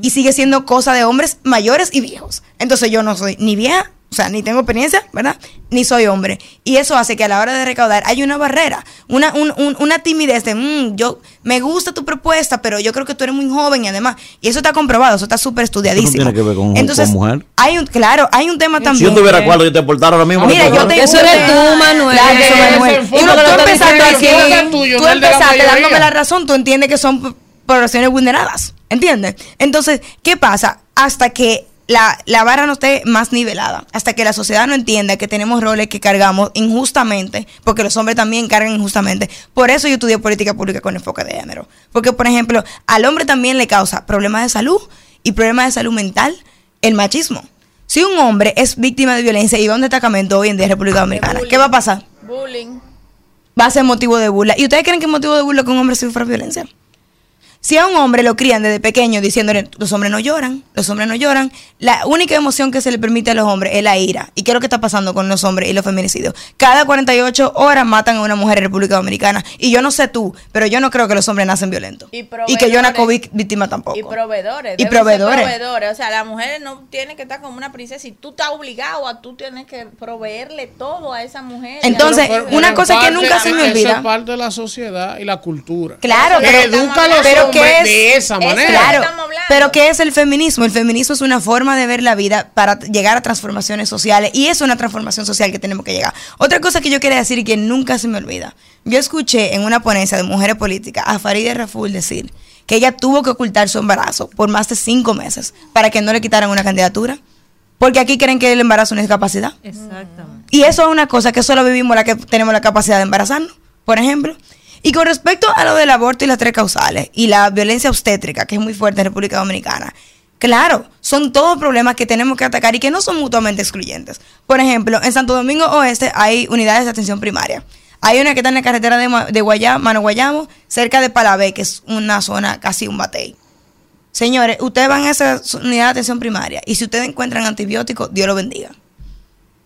Y sigue siendo cosa de hombres mayores y viejos. Entonces yo no soy ni vieja, o sea, ni tengo experiencia, ¿verdad? Ni soy hombre. Y eso hace que a la hora de recaudar hay una barrera, una, un- un- una timidez de, "Mm, yo me gusta tu propuesta, pero yo creo que tú eres muy joven y además, y eso está comprobado, eso está súper estudiadísimo. tiene que ver con, Entonces, con mujer. hay un, claro, hay un tema Si también. yo tuviera cuarto, yo te aportara ahora mismo. Mira, yo te Eso eres tú, Manuel. Claro, eso, Manuel. enfoque Tú, empezaste aquí, tú empezaste dándome la razón, tú entiendes que son poblaciones vulneradas, ¿entiendes? Entonces, ¿qué pasa? Hasta que la, la vara no esté más nivelada, hasta que la sociedad no entienda que tenemos roles que cargamos injustamente, porque los hombres también cargan injustamente. Por eso yo estudié política pública con enfoque de género. Porque, por ejemplo, al hombre también le causa problemas de salud y problemas de salud mental el machismo. Si un hombre es víctima de violencia y va a un destacamento hoy en día en República Dominicana, ¿qué va a pasar? Bullying. va a ser motivo de burla. ¿Y ustedes creen que es motivo de burla que un hombre sufra violencia? Si a un hombre lo crían desde pequeño diciéndole, los hombres no lloran, los hombres no lloran, la única emoción que se le permite a los hombres es la ira. ¿Y qué es lo que está pasando con los hombres y los feminicidios? Cada 48 horas matan a una mujer en República Dominicana. Y yo no sé tú, pero yo no creo que los hombres nacen violentos. Y, Y que yo vic- víctima tampoco. Y proveedores. Y proveedores. proveedores. O sea, las mujeres no tienen que estar como una princesa y tú estás obligado a tú tienes que proveerle todo a esa mujer. Entonces, Pero- pero una cosa que parte, nunca se me eso olvida. es parte de la sociedad y la cultura. Claro, que pero, educa a los pero hombres ¿qué es, de esa manera. Claro, pero ¿qué es el feminismo? El feminismo es una forma de ver la vida para llegar a transformaciones sociales y es una transformación social que tenemos que llegar. Otra cosa que yo quería decir y que nunca se me olvida. Yo escuché en una ponencia de mujeres políticas a Farideh Raful decir que ella tuvo que ocultar su embarazo por más de cinco meses para que no le quitaran una candidatura. Porque aquí creen que el embarazo no es capacidad. Exactamente. Y eso es una cosa que solo vivimos la que tenemos la capacidad de embarazarnos, por ejemplo. Y con respecto a lo del aborto y las tres causales y la violencia obstétrica, que es muy fuerte en República Dominicana, claro, son todos problemas que tenemos que atacar y que no son mutuamente excluyentes. Por ejemplo, en Santo Domingo Oeste hay unidades de atención primaria. Hay una que está en la carretera de, de Mano Guayamo, cerca de Palabé, que es una zona casi un batey. Señores, ustedes van a esa unidad de atención primaria y si ustedes encuentran antibióticos, Dios lo bendiga.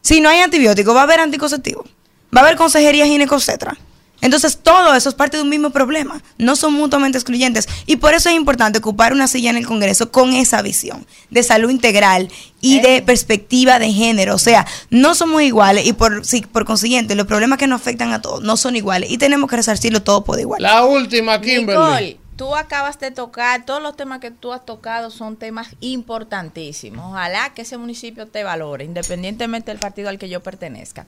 Si no hay antibióticos, va a haber anticonceptivos, va a haber consejería ginecobstetra. Entonces, todo eso es parte de un mismo problema. No son mutuamente excluyentes. Y por eso es importante ocupar una silla en el Congreso con esa visión de salud integral y de perspectiva de género. O sea, no somos iguales y por, sí, por consiguiente, los problemas que nos afectan a todos no son iguales y tenemos que resarcirlo todo por igual. La última, Kimberly. Nicole, tú acabas de tocar, todos los temas que tú has tocado son temas importantísimos. Ojalá que ese municipio te valore, independientemente del partido al que yo pertenezca.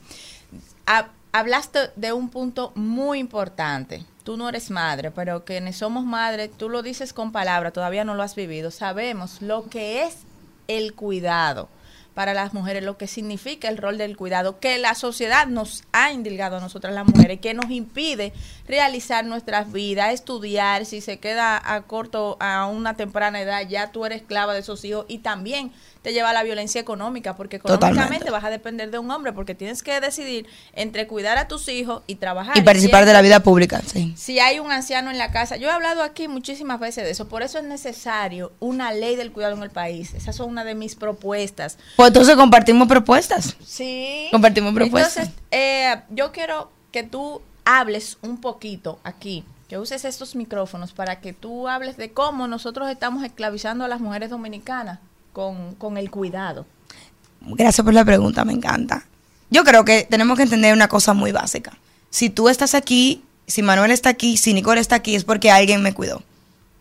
Ha- hablaste de un punto muy importante. Tú no eres madre, pero quienes somos madres, tú lo dices con palabras, todavía no lo has vivido. Sabemos lo que es el cuidado para las mujeres, lo que significa el rol del cuidado, que la sociedad nos ha indilgado a nosotras las mujeres, que nos impide realizar nuestras vidas, estudiar, si se queda a corto a una temprana edad, ya tú eres esclava de esos hijos y también te lleva a la violencia económica, porque económicamente Totalmente. vas a depender de un hombre, porque tienes que decidir entre cuidar a tus hijos y trabajar. Y participar de la vida pública, sí. si hay un anciano en la casa, yo he hablado aquí muchísimas veces de eso, por eso es necesario una ley del cuidado en el país. Esas son una de mis propuestas. Pues entonces compartimos propuestas. Sí. Compartimos propuestas. Entonces, eh, yo quiero que tú hables un poquito aquí, que uses estos micrófonos para que tú hables de cómo nosotros estamos esclavizando a las mujeres dominicanas con, con el cuidado. Gracias por la pregunta, me encanta. Yo creo que tenemos que entender una cosa muy básica. Si tú estás aquí, si Manuel está aquí, si Nicole está aquí, es porque alguien me cuidó.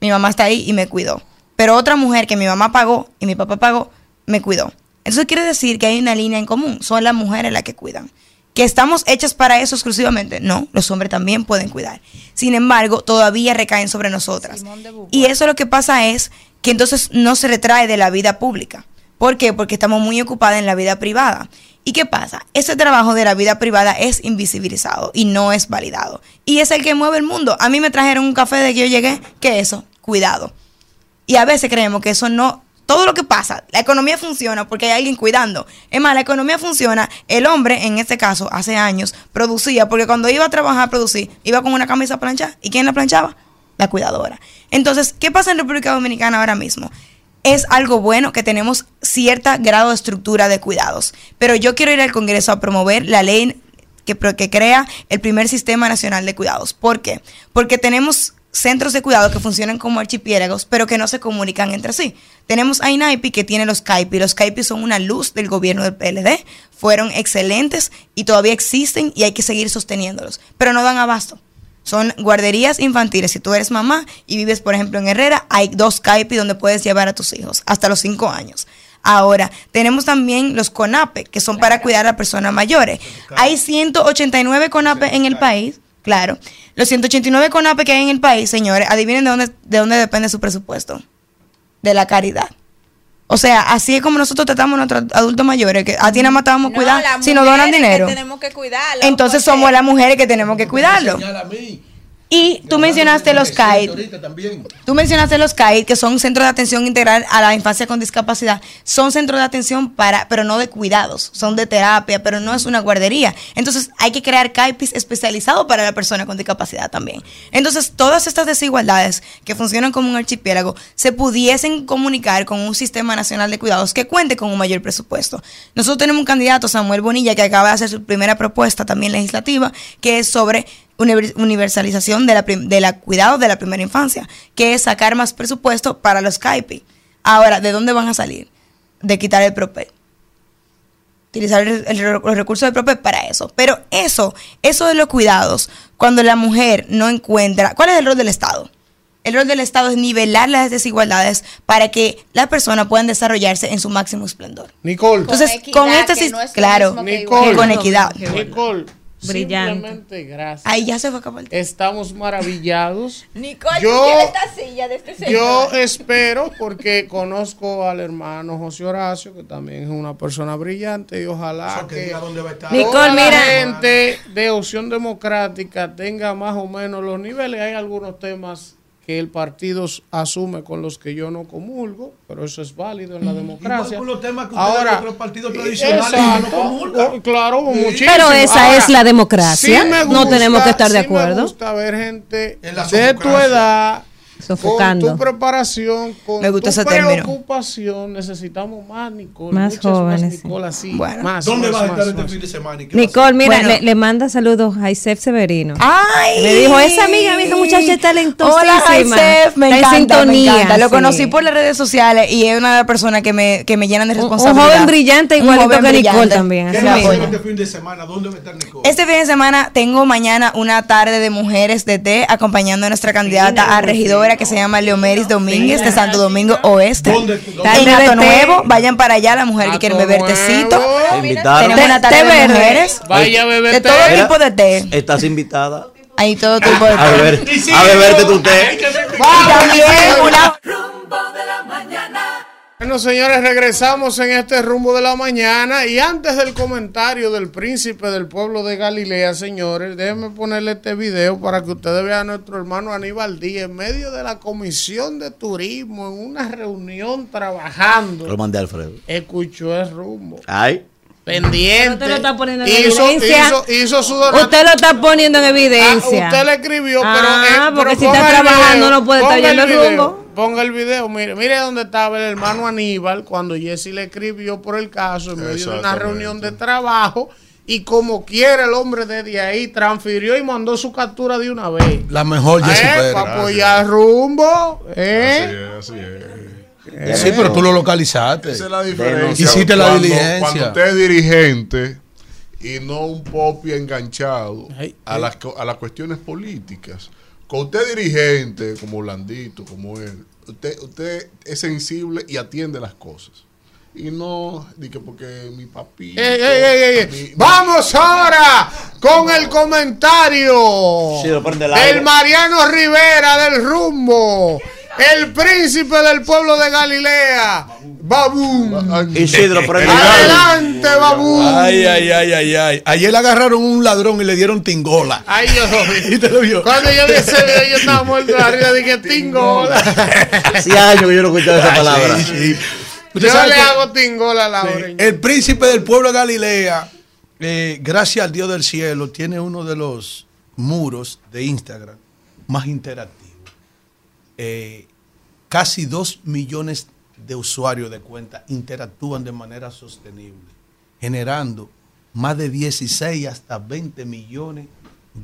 Mi mamá está ahí y me cuidó. Pero otra mujer que mi mamá pagó y mi papá pagó, me cuidó. Eso quiere decir que hay una línea en común. Son las mujeres las que cuidan. ¿Que estamos hechas para eso exclusivamente? No, los hombres también pueden cuidar. Sin embargo, todavía recaen sobre nosotras. Y eso lo que pasa es que entonces no se retrae de la vida pública. ¿Por qué? Porque estamos muy ocupadas en la vida privada. ¿Y qué pasa? Ese trabajo de la vida privada es invisibilizado y no es validado. Y es el que mueve el mundo. A mí me trajeron un café de que yo llegué. ¿Qué es eso? Cuidado. Y a veces creemos que eso no... Todo lo que pasa, la economía funciona porque hay alguien cuidando. Es más, la economía funciona. El hombre, en este caso, hace años, producía, porque cuando iba a trabajar a producir, iba con una camisa planchada. ¿Y quién la planchaba? La cuidadora. Entonces, ¿qué pasa en República Dominicana ahora mismo? es algo bueno que tenemos cierta grado de estructura de cuidados. Pero yo quiero ir al Congreso a promover la ley que, que crea el primer sistema nacional de cuidados. ¿Por qué? Porque tenemos centros de cuidado que funcionan como archipiélagos, pero que no se comunican entre sí. Tenemos a INAIPI que tiene los CAIPI. Los CAIPI son una luz del gobierno del PLD. Fueron excelentes y todavía existen y hay que seguir sosteniéndolos. Pero no dan abasto. Son guarderías infantiles. Si tú eres mamá y vives, por ejemplo, en Herrera, hay dos CAIPI donde puedes llevar a tus hijos hasta los cinco años. Ahora, tenemos también los CONAPE, que son para cuidar a personas mayores. Hay 189 CONAPE en el país, claro. Los 189 CONAPE que hay en el país, señores, adivinen de dónde, de dónde depende su presupuesto. De la caridad. O sea, así es como nosotros tratamos a nuestros adultos mayores, que a ti nada más te vamos a cuidar las si nos donan que dinero. tenemos que cuidarlo. Entonces somos las mujeres que tenemos que cuidarlo. Y tú mencionaste los CAID. Tú mencionaste los CAID, que son centros de atención integral a la infancia con discapacidad. Son centros de atención para, pero no de cuidados, son de terapia, pero no es una guardería. Entonces hay que crear CAIPIS especializados para la persona con discapacidad también. Entonces todas estas desigualdades que funcionan como un archipiélago se pudiesen comunicar con un sistema nacional de cuidados que cuente con un mayor presupuesto. Nosotros tenemos un candidato, Samuel Bonilla, que acaba de hacer su primera propuesta también legislativa, que es sobre universalización de la, de la cuidado de la primera infancia, que es sacar más presupuesto para los CAIPI. Ahora, ¿de dónde van a salir? De quitar el PROPE. Utilizar el- el- los recursos del PROPE para eso. Pero eso, eso de los cuidados, cuando la mujer no encuentra... ¿Cuál es el rol del Estado? El rol del Estado es nivelar las desigualdades para que las personas puedan desarrollarse en su máximo esplendor. Nicole. Entonces, equidad, con este sis- no es claro, Nicole. con equidad. Nicole. Brillante. Simplemente gracias. Ahí ya se fue a acabar. Estamos maravillados. <laughs> Nicole, Yo- ¿tú quieres esta silla de este señor? Yo espero, porque conozco al hermano José Horacio, que también es una persona brillante, y ojalá que Nicole, toda la mira. gente de opción democrática tenga más o menos los niveles. Hay algunos temas que el partido asume con los que yo no comulgo, pero eso es válido en la democracia. con los temas que Ahora, otros partidos tradicionales exacto, no comulgan. claro, muchísimo. Pero esa Ahora, es la democracia. sí me no tenemos que estar de sí me acuerdo. gusta ver gente de tu edad Sofocando. con tu preparación, con Me gusta tu ese término. preocupación. Necesitamos más, Nicole. Más muchas jóvenes, Más sí. Nicole así. Bueno. más, ¿Dónde más, vas a más, estar este más. fin de semana? Nicole, mira, Bueno. le, le manda saludos a Isef Severino. ¡Ay! Me dijo, esa amiga, esa muchacha es talentosísima. Hola, Jaisef, me Está en encanta, sintonía, me encanta. Lo sí. conocí por las redes sociales y es una de las personas que me, que me llenan de Un- un responsabilidad. joven brillante igualito joven que Nicole brillante. también, ¿Qué este fin de semana? ¿Dónde va a estar Nicole? Este fin de semana tengo mañana una tarde de mujeres de té acompañando a nuestra candidata a regidora que se llama Leomeris Domínguez de Santo Domingo Oeste. ¿Dónde? En Nuevo, vayan para allá, las mujeres que quieren beber tecito. Tenemos una tarde Té de verde. mujeres. Vaya a beber De todo tipo de té. Estás invitada Hay todo tipo de té. a beber, a beberte tu té. Y también una Bueno, señores, regresamos en este rumbo de la mañana y antes del comentario del príncipe del pueblo de Galilea, señores, déjenme ponerle este video para que ustedes vean a nuestro hermano Aníbal Díaz en medio de la comisión de turismo, en una reunión trabajando. Lo mandé a Alfredo. Escuchó el rumbo. Ay. Pendiente. Usted lo está poniendo en Hizo- evidencia. hizo- hizo su donativo. Usted lo está poniendo en evidencia. Ah, usted le escribió, pero. Ah, eh, porque pero si está trabajando video, no puede estar yendo el video, rumbo. Ponga el video, mire, mire dónde estaba el hermano Aníbal cuando Jesse le escribió por el caso en medio de una reunión de trabajo y como quiera el hombre desde ahí transfirió y mandó su captura de una vez. La mejor Jessy Eh, Pérez. para apoyar rumbo. ¿eh? Así es, así es. Sí, pero tú lo localizaste. Esa es la diferencia. Hiciste la Cuando- diligencia. Cuando usted es dirigente y no un popi enganchado a, las, a las cuestiones políticas. Con usted es dirigente, como Blandito, como él, usted, usted es sensible y atiende las cosas. Y no, di que porque mi papi. Vamos ahora con el comentario Sí, lo prende el aire. del Mariano Rivera del Rumbo, el príncipe del pueblo de Galilea, Babú. Isidro, <laughs> Adelante, Babú. Ay, ay, ay, ay, ay. Ayer agarraron un ladrón y le dieron tingola. Ay, yo lo vi. ¿Y te lo vio? Cuando yo vi ese video, yo estaba muerto de arriba, dije, tingola. <laughs> Hace años que yo no escuchaba esa palabra. sí, sí. Yo le que- hago tingola a la oreña. El príncipe del pueblo de Galilea, eh, gracias al Dios del cielo, tiene uno de los muros de Instagram más interactivos. Eh, casi dos millones de usuarios de cuenta interactúan de manera sostenible, generando más de 16 hasta 20 millones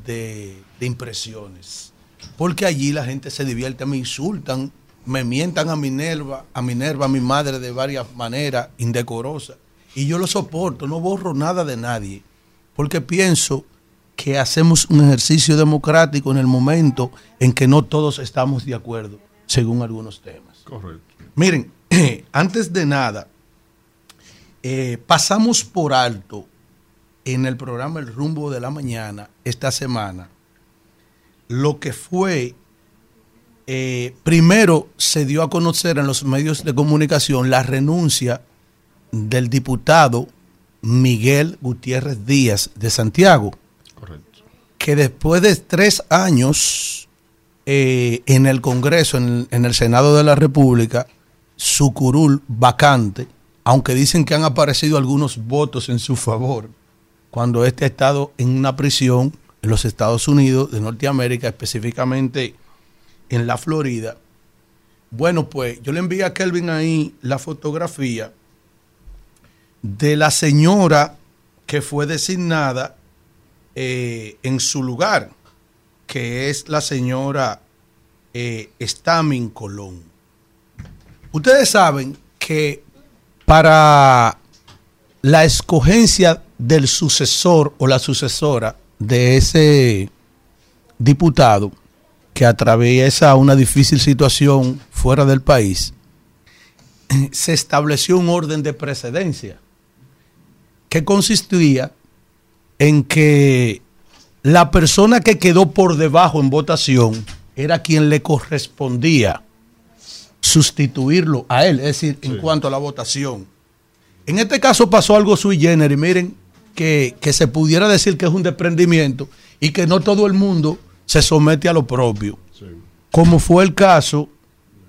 de, de impresiones. Porque allí la gente se divierte, me insultan, me mientan a Minerva, a Minerva, a mi madre de varias maneras indecorosas. Y yo lo soporto, no borro nada de nadie, porque pienso que hacemos un ejercicio democrático en el momento en que no todos estamos de acuerdo, según algunos temas. Correcto. Miren, <clears throat> antes de nada, eh, pasamos por alto en el programa El Rumbo de la Mañana esta semana lo que fue, eh, primero se dio a conocer en los medios de comunicación la renuncia del diputado Miguel Gutiérrez Díaz de Santiago, que después de tres años eh, en el Congreso, en, el Senado de la República, su curul vacante, aunque dicen que han aparecido algunos votos en su favor, cuando este ha estado en una prisión en los Estados Unidos de Norteamérica, específicamente en la Florida. Bueno, pues yo le envié a Kelvin ahí la fotografía de la señora que fue designada eh, en su lugar, que es la señora eh, Stamin Colón. Ustedes saben que para la escogencia del sucesor o la sucesora de ese diputado que atraviesa una difícil situación fuera del país, se estableció un orden de precedencia que consistía en que la persona que quedó por debajo en votación era quien le correspondía sustituirlo a él, es decir, en cuanto a la votación. En este caso pasó algo sui generis, miren, que, que se pudiera decir que es un desprendimiento y que no todo el mundo se somete a lo propio. Como fue el caso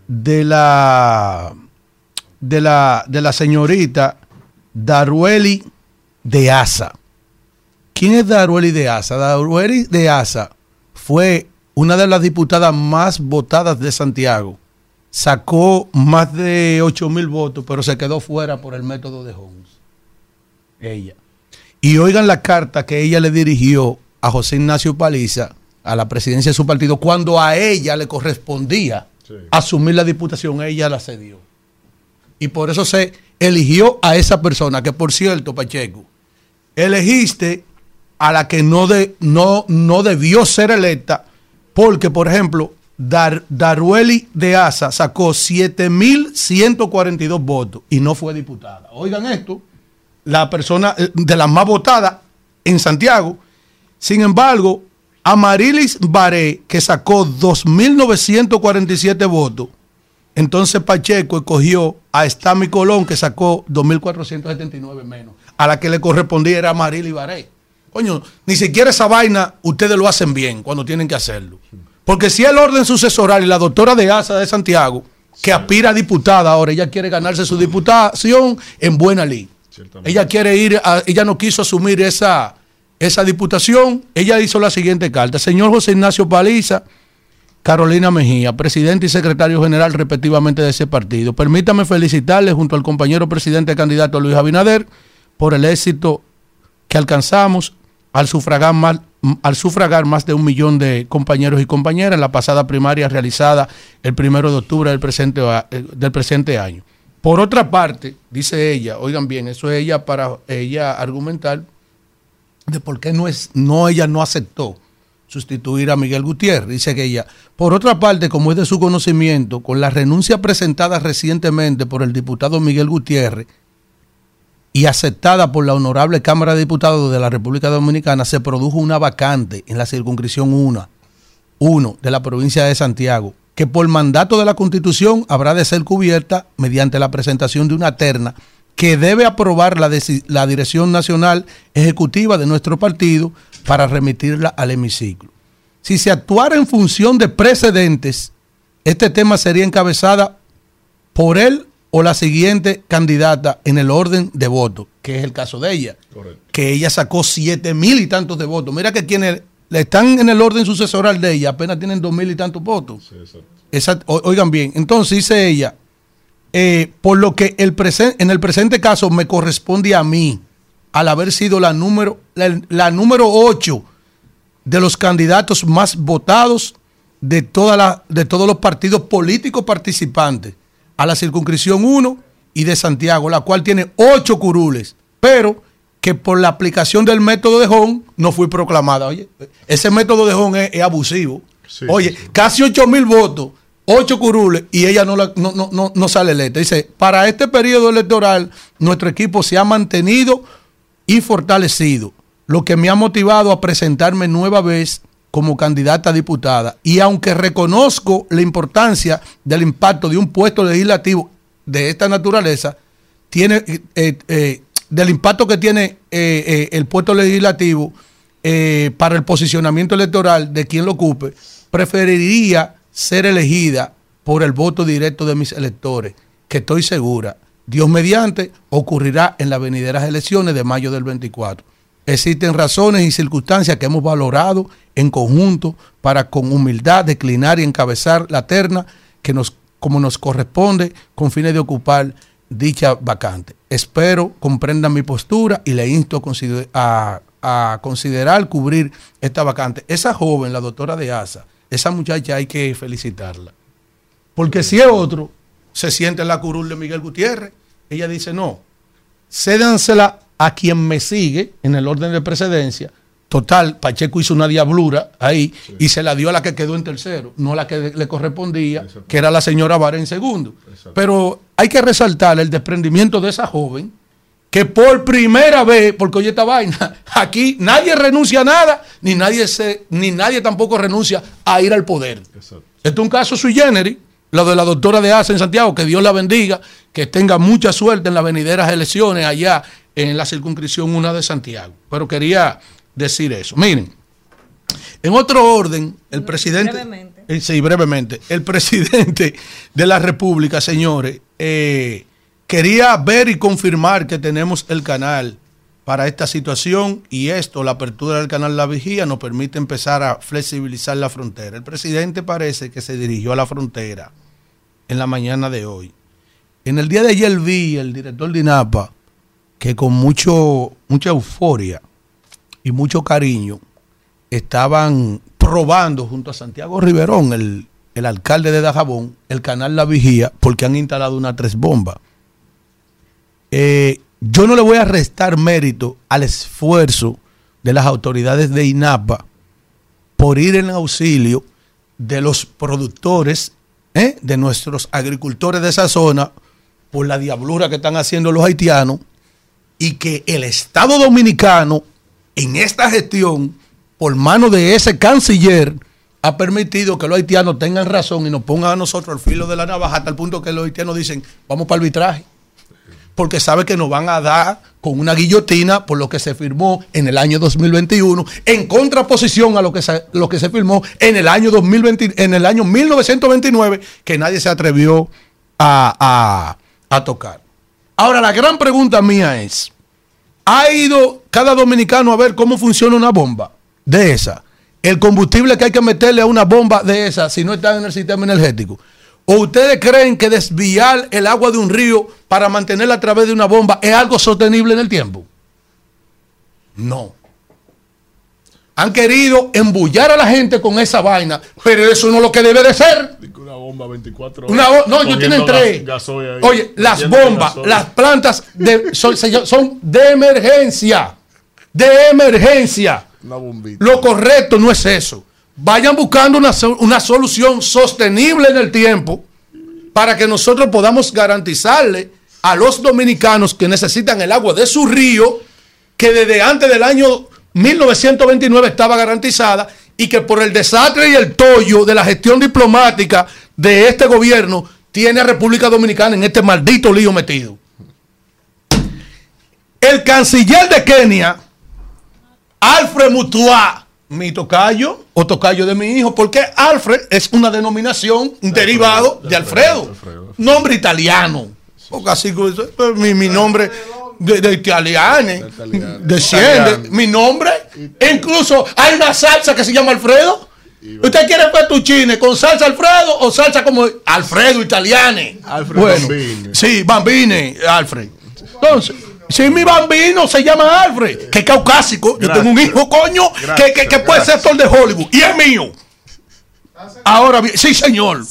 de la de la, de la señorita Darueli de Asa. ¿Quién es Darueli de Asa? Darueli de Asa fue una de las diputadas más votadas de Santiago. Sacó más de 8 mil votos, pero se quedó fuera por el método de Holmes. Ella. Y oigan la carta que ella le dirigió a José Ignacio Paliza, a la presidencia de su partido, cuando a ella le correspondía asumir la diputación, ella la cedió. Y por eso se eligió a esa persona, que por cierto, Pacheco, elegiste a la que no, de, no, no debió ser electa, porque, por ejemplo, Dar, Darueli de Asa sacó 7.142 votos y no fue diputada. Oigan esto, la persona eh, de las más votadas en Santiago. Sin embargo, Amarilis Baré, que sacó 2.947 votos, entonces Pacheco escogió a Estami Colón, que sacó 2.479 menos. A la que le correspondía era Amarilis Baré. Coño, ni siquiera esa vaina ustedes lo hacen bien cuando tienen que hacerlo. Porque si el orden sucesoral y la doctora de ASA de Santiago, que aspira a diputada ahora, ella quiere ganarse su diputación en buena ley. Ella quiere ir, a- ella no quiso asumir esa, esa diputación. Ella hizo la siguiente carta. Señor José Ignacio Paliza, Carolina Mejía, presidente y secretario general respectivamente de ese partido. Permítame felicitarle junto al compañero presidente candidato Luis Abinader por el éxito que alcanzamos al sufragar más, al sufragar más de un millón de compañeros y compañeras en la pasada primaria realizada el primero de octubre del presente, eh, del presente año. Por otra parte, dice ella, oigan bien, eso es ella para ella argumentar de por qué no es, no ella no aceptó sustituir a Miguel Gutiérrez. Dice que ella, por otra parte, como es de su conocimiento, con la renuncia presentada recientemente por el diputado Miguel Gutiérrez y aceptada por la honorable Cámara de Diputados de la República Dominicana, se produjo una vacante en la circunscripción 1, 1 de la provincia de Santiago, que por mandato de la Constitución habrá de ser cubierta mediante la presentación de una terna que debe aprobar la, la Dirección Nacional Ejecutiva de nuestro partido para remitirla al hemiciclo. Si se actuara en función de precedentes, este tema sería encabezada por él o la siguiente candidata en el orden de voto, que es el caso de ella, que ella sacó siete mil y tantos de votos. Mira que le están en el orden sucesoral de ella, apenas tienen dos mil y tantos votos. Esa- o- oigan bien, entonces dice ella, eh, por lo que el en el presente caso me corresponde a mí, al haber sido la número, la, la número 8 de los candidatos más votados de, toda la, de todos los partidos políticos participantes a la circunscripción 1 y de Santiago, la cual tiene 8 curules, pero que por la aplicación del método de Hong no fue proclamada. Oye, ese método de Hong es, es abusivo. Oye, casi 8 mil votos, 8 curules y ella no, la- no, no, no, no sale electa. Dice, para este periodo electoral, nuestro equipo se ha mantenido y fortalecido, lo que me ha motivado a presentarme nueva vez como candidata a diputada. Y aunque reconozco la importancia del impacto de un puesto legislativo de esta naturaleza, tiene eh, eh, del impacto que tiene eh, eh, el puesto legislativo eh, para el posicionamiento electoral de quien lo ocupe, preferiría ser elegida por el voto directo de mis electores, que estoy segura, Dios mediante, ocurrirá en las venideras elecciones de mayo del 24. Existen razones y circunstancias que hemos valorado en conjunto para con humildad declinar y encabezar la terna que nos, como nos corresponde con fines de ocupar dicha vacante. Espero comprendan mi postura y le insto a, a considerar cubrir esta vacante. Esa joven, la doctora de ASA, esa muchacha hay que felicitarla. Porque si es otro, se siente en la curul de Miguel Gutiérrez. Ella dice, no, cédansela a quien me sigue en el orden de precedencia. Total, Pacheco hizo una diablura ahí y se la dio a la que quedó en tercero, no a la que le correspondía, que era la señora Vara en segundo. Pero hay que resaltar el desprendimiento de esa joven que por primera vez, porque oye esta vaina, <laughs> aquí nadie renuncia a nada, ni nadie se, ni nadie tampoco renuncia a ir al poder. Esto es un caso sui generis, lo de la doctora de Asa en Santiago, que Dios la bendiga, que tenga mucha suerte en las venideras elecciones allá en la circunscripción una de Santiago. Pero quería decir eso. Miren, en otro orden, el presidente... brevemente. Eh, Sí, brevemente. El presidente de la República, señores, eh, quería ver y confirmar que tenemos el canal para esta situación y esto, la apertura del canal La Vigía, nos permite empezar a flexibilizar la frontera. El presidente parece que se dirigió a la frontera en la mañana de hoy. En el día de ayer vi el director de INAPA que con mucho, mucha euforia y mucho cariño estaban probando junto a Santiago Riverón, el, el alcalde de Dajabón, el canal La Vigía, porque han instalado una tres bombas. Eh, yo no le voy a restar mérito al esfuerzo de las autoridades de INAPA por ir en auxilio de los productores, ¿eh? de nuestros agricultores de esa zona, por la diablura que están haciendo los haitianos, y que el Estado dominicano, en esta gestión, por mano de ese canciller, ha permitido que los haitianos tengan razón y nos pongan a nosotros al filo de la navaja hasta el punto que los haitianos dicen, vamos para arbitraje. Porque sabe que nos van a dar con una guillotina por lo que se firmó en el año 2021, en contraposición a lo que se, lo que se firmó en el año 2020, en el año 1929, que nadie se atrevió a, a, a tocar. Ahora, la gran pregunta mía es, ¿ha ido cada dominicano a ver cómo funciona una bomba de esa? El combustible que hay que meterle a una bomba de esa si no está en el sistema energético. ¿O ustedes creen que desviar el agua de un río para mantenerla a través de una bomba es algo sostenible en el tiempo? No. Han querido embullar a la gente con esa vaina, pero eso no es lo que debe de ser. Una bomba 24 Una bo- no, ellos tienen tres. Oye, las bombas, las plantas de- son, son de emergencia. De emergencia. Una bombita. Lo correcto no es eso. Vayan buscando una, una solución sostenible en el tiempo para que nosotros podamos garantizarle a los dominicanos que necesitan el agua de su río, que desde antes del año 1929 estaba garantizada y que por el desastre y el tollo de la gestión diplomática de este gobierno tiene a República Dominicana en este maldito lío metido. El canciller de Kenia, Alfred Mutua, mi tocayo o tocayo de mi hijo, porque Alfred es una denominación, un derivado de Alfredo, nombre italiano. Que eso, pues, mi, mi nombre de, de italiano, desciende, Italiano. mi nombre, e incluso hay una salsa que se llama Alfredo. ¿Usted quiere fettuccine con salsa Alfredo o salsa como Alfredo Italiane? Alfred bueno, Bambini. Sí, Bambini, Alfred. Entonces, si mi bambino se llama Alfred, que es caucásico, yo tengo un hijo, coño, que, Gracias, que, que puede ser actor de Hollywood y es mío. Ahora bien, sí, señor.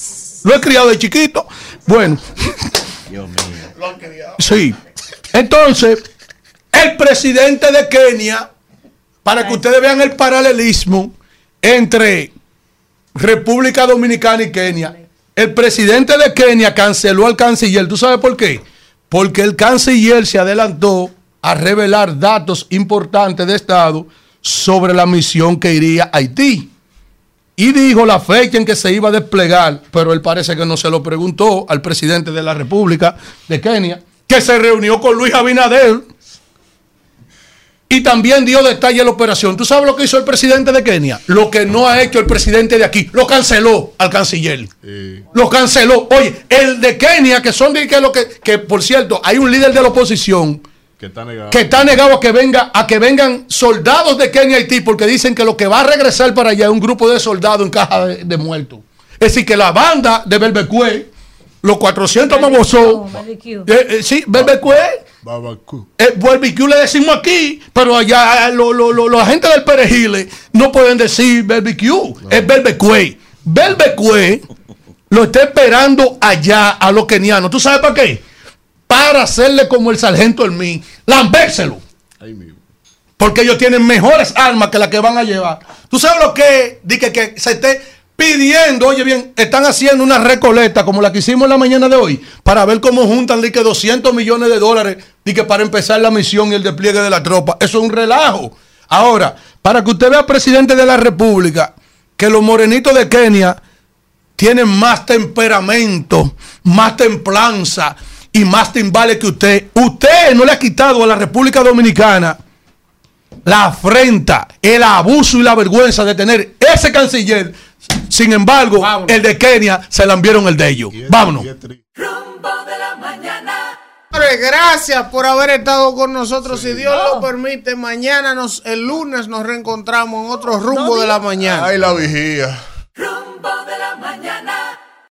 Lo he criado de chiquito. Bueno. Sí. Entonces, el presidente de Kenia, para que ustedes vean el paralelismo entre República Dominicana y Kenia, el presidente de Kenia canceló al canciller. ¿Tú sabes por qué? Porque el canciller se adelantó a revelar datos importantes de Estado sobre la misión que iría a Haití. Y dijo la fecha en que se iba a desplegar, pero él parece que no se lo preguntó al presidente de la República de Kenia, que se reunió con Luis Abinader y también dio detalle de la operación. ¿Tú sabes lo que hizo el presidente de Kenia? Lo que no ha hecho el presidente de aquí. Lo canceló al canciller. Lo canceló. Oye, el de Kenia, que son de que lo que, que por cierto, hay un líder de la oposición Que está negado. que está negado a que venga a que vengan soldados de Kenia y Haití porque dicen que lo que va a regresar para allá es un grupo de soldados en caja de, de muertos. Es decir, que la banda de Belbecue, los 400 mamosos, eh, eh, sí, Belbecue, Babacú. eh, barbecue le decimos aquí, pero allá eh, lo- lo- lo- la gente del perejile no pueden decir barbecue, es Belbecue. Belbecue lo está esperando allá a los kenianos. ¿Tú sabes para qué? Para hacerle como el sargento Hermín, lambérselo. Ahí mismo. Porque ellos tienen mejores armas que las que van a llevar. ¿Tú sabes lo que es? que, que se esté pidiendo, oye bien, están haciendo una recoleta como la que hicimos la mañana de hoy, para ver cómo juntan que 200 millones de dólares que para empezar la misión y el despliegue de la tropa. Eso es un relajo. Ahora, para que usted vea, presidente de la República, que los morenitos de Kenia tienen más temperamento, más templanza y más timbales que usted. Usted no le ha quitado a la República Dominicana la afrenta, el abuso y la vergüenza de tener ese canciller. Sin embargo, el de Kenia se lambieron el de ellos. Vámonos. Rumbo de la mañana. Gracias por haber estado con nosotros. Si Dios lo permite, mañana, nos, el lunes, nos reencontramos en otro rumbo de la mañana. Ay, la vigía. Rumbo de la mañana.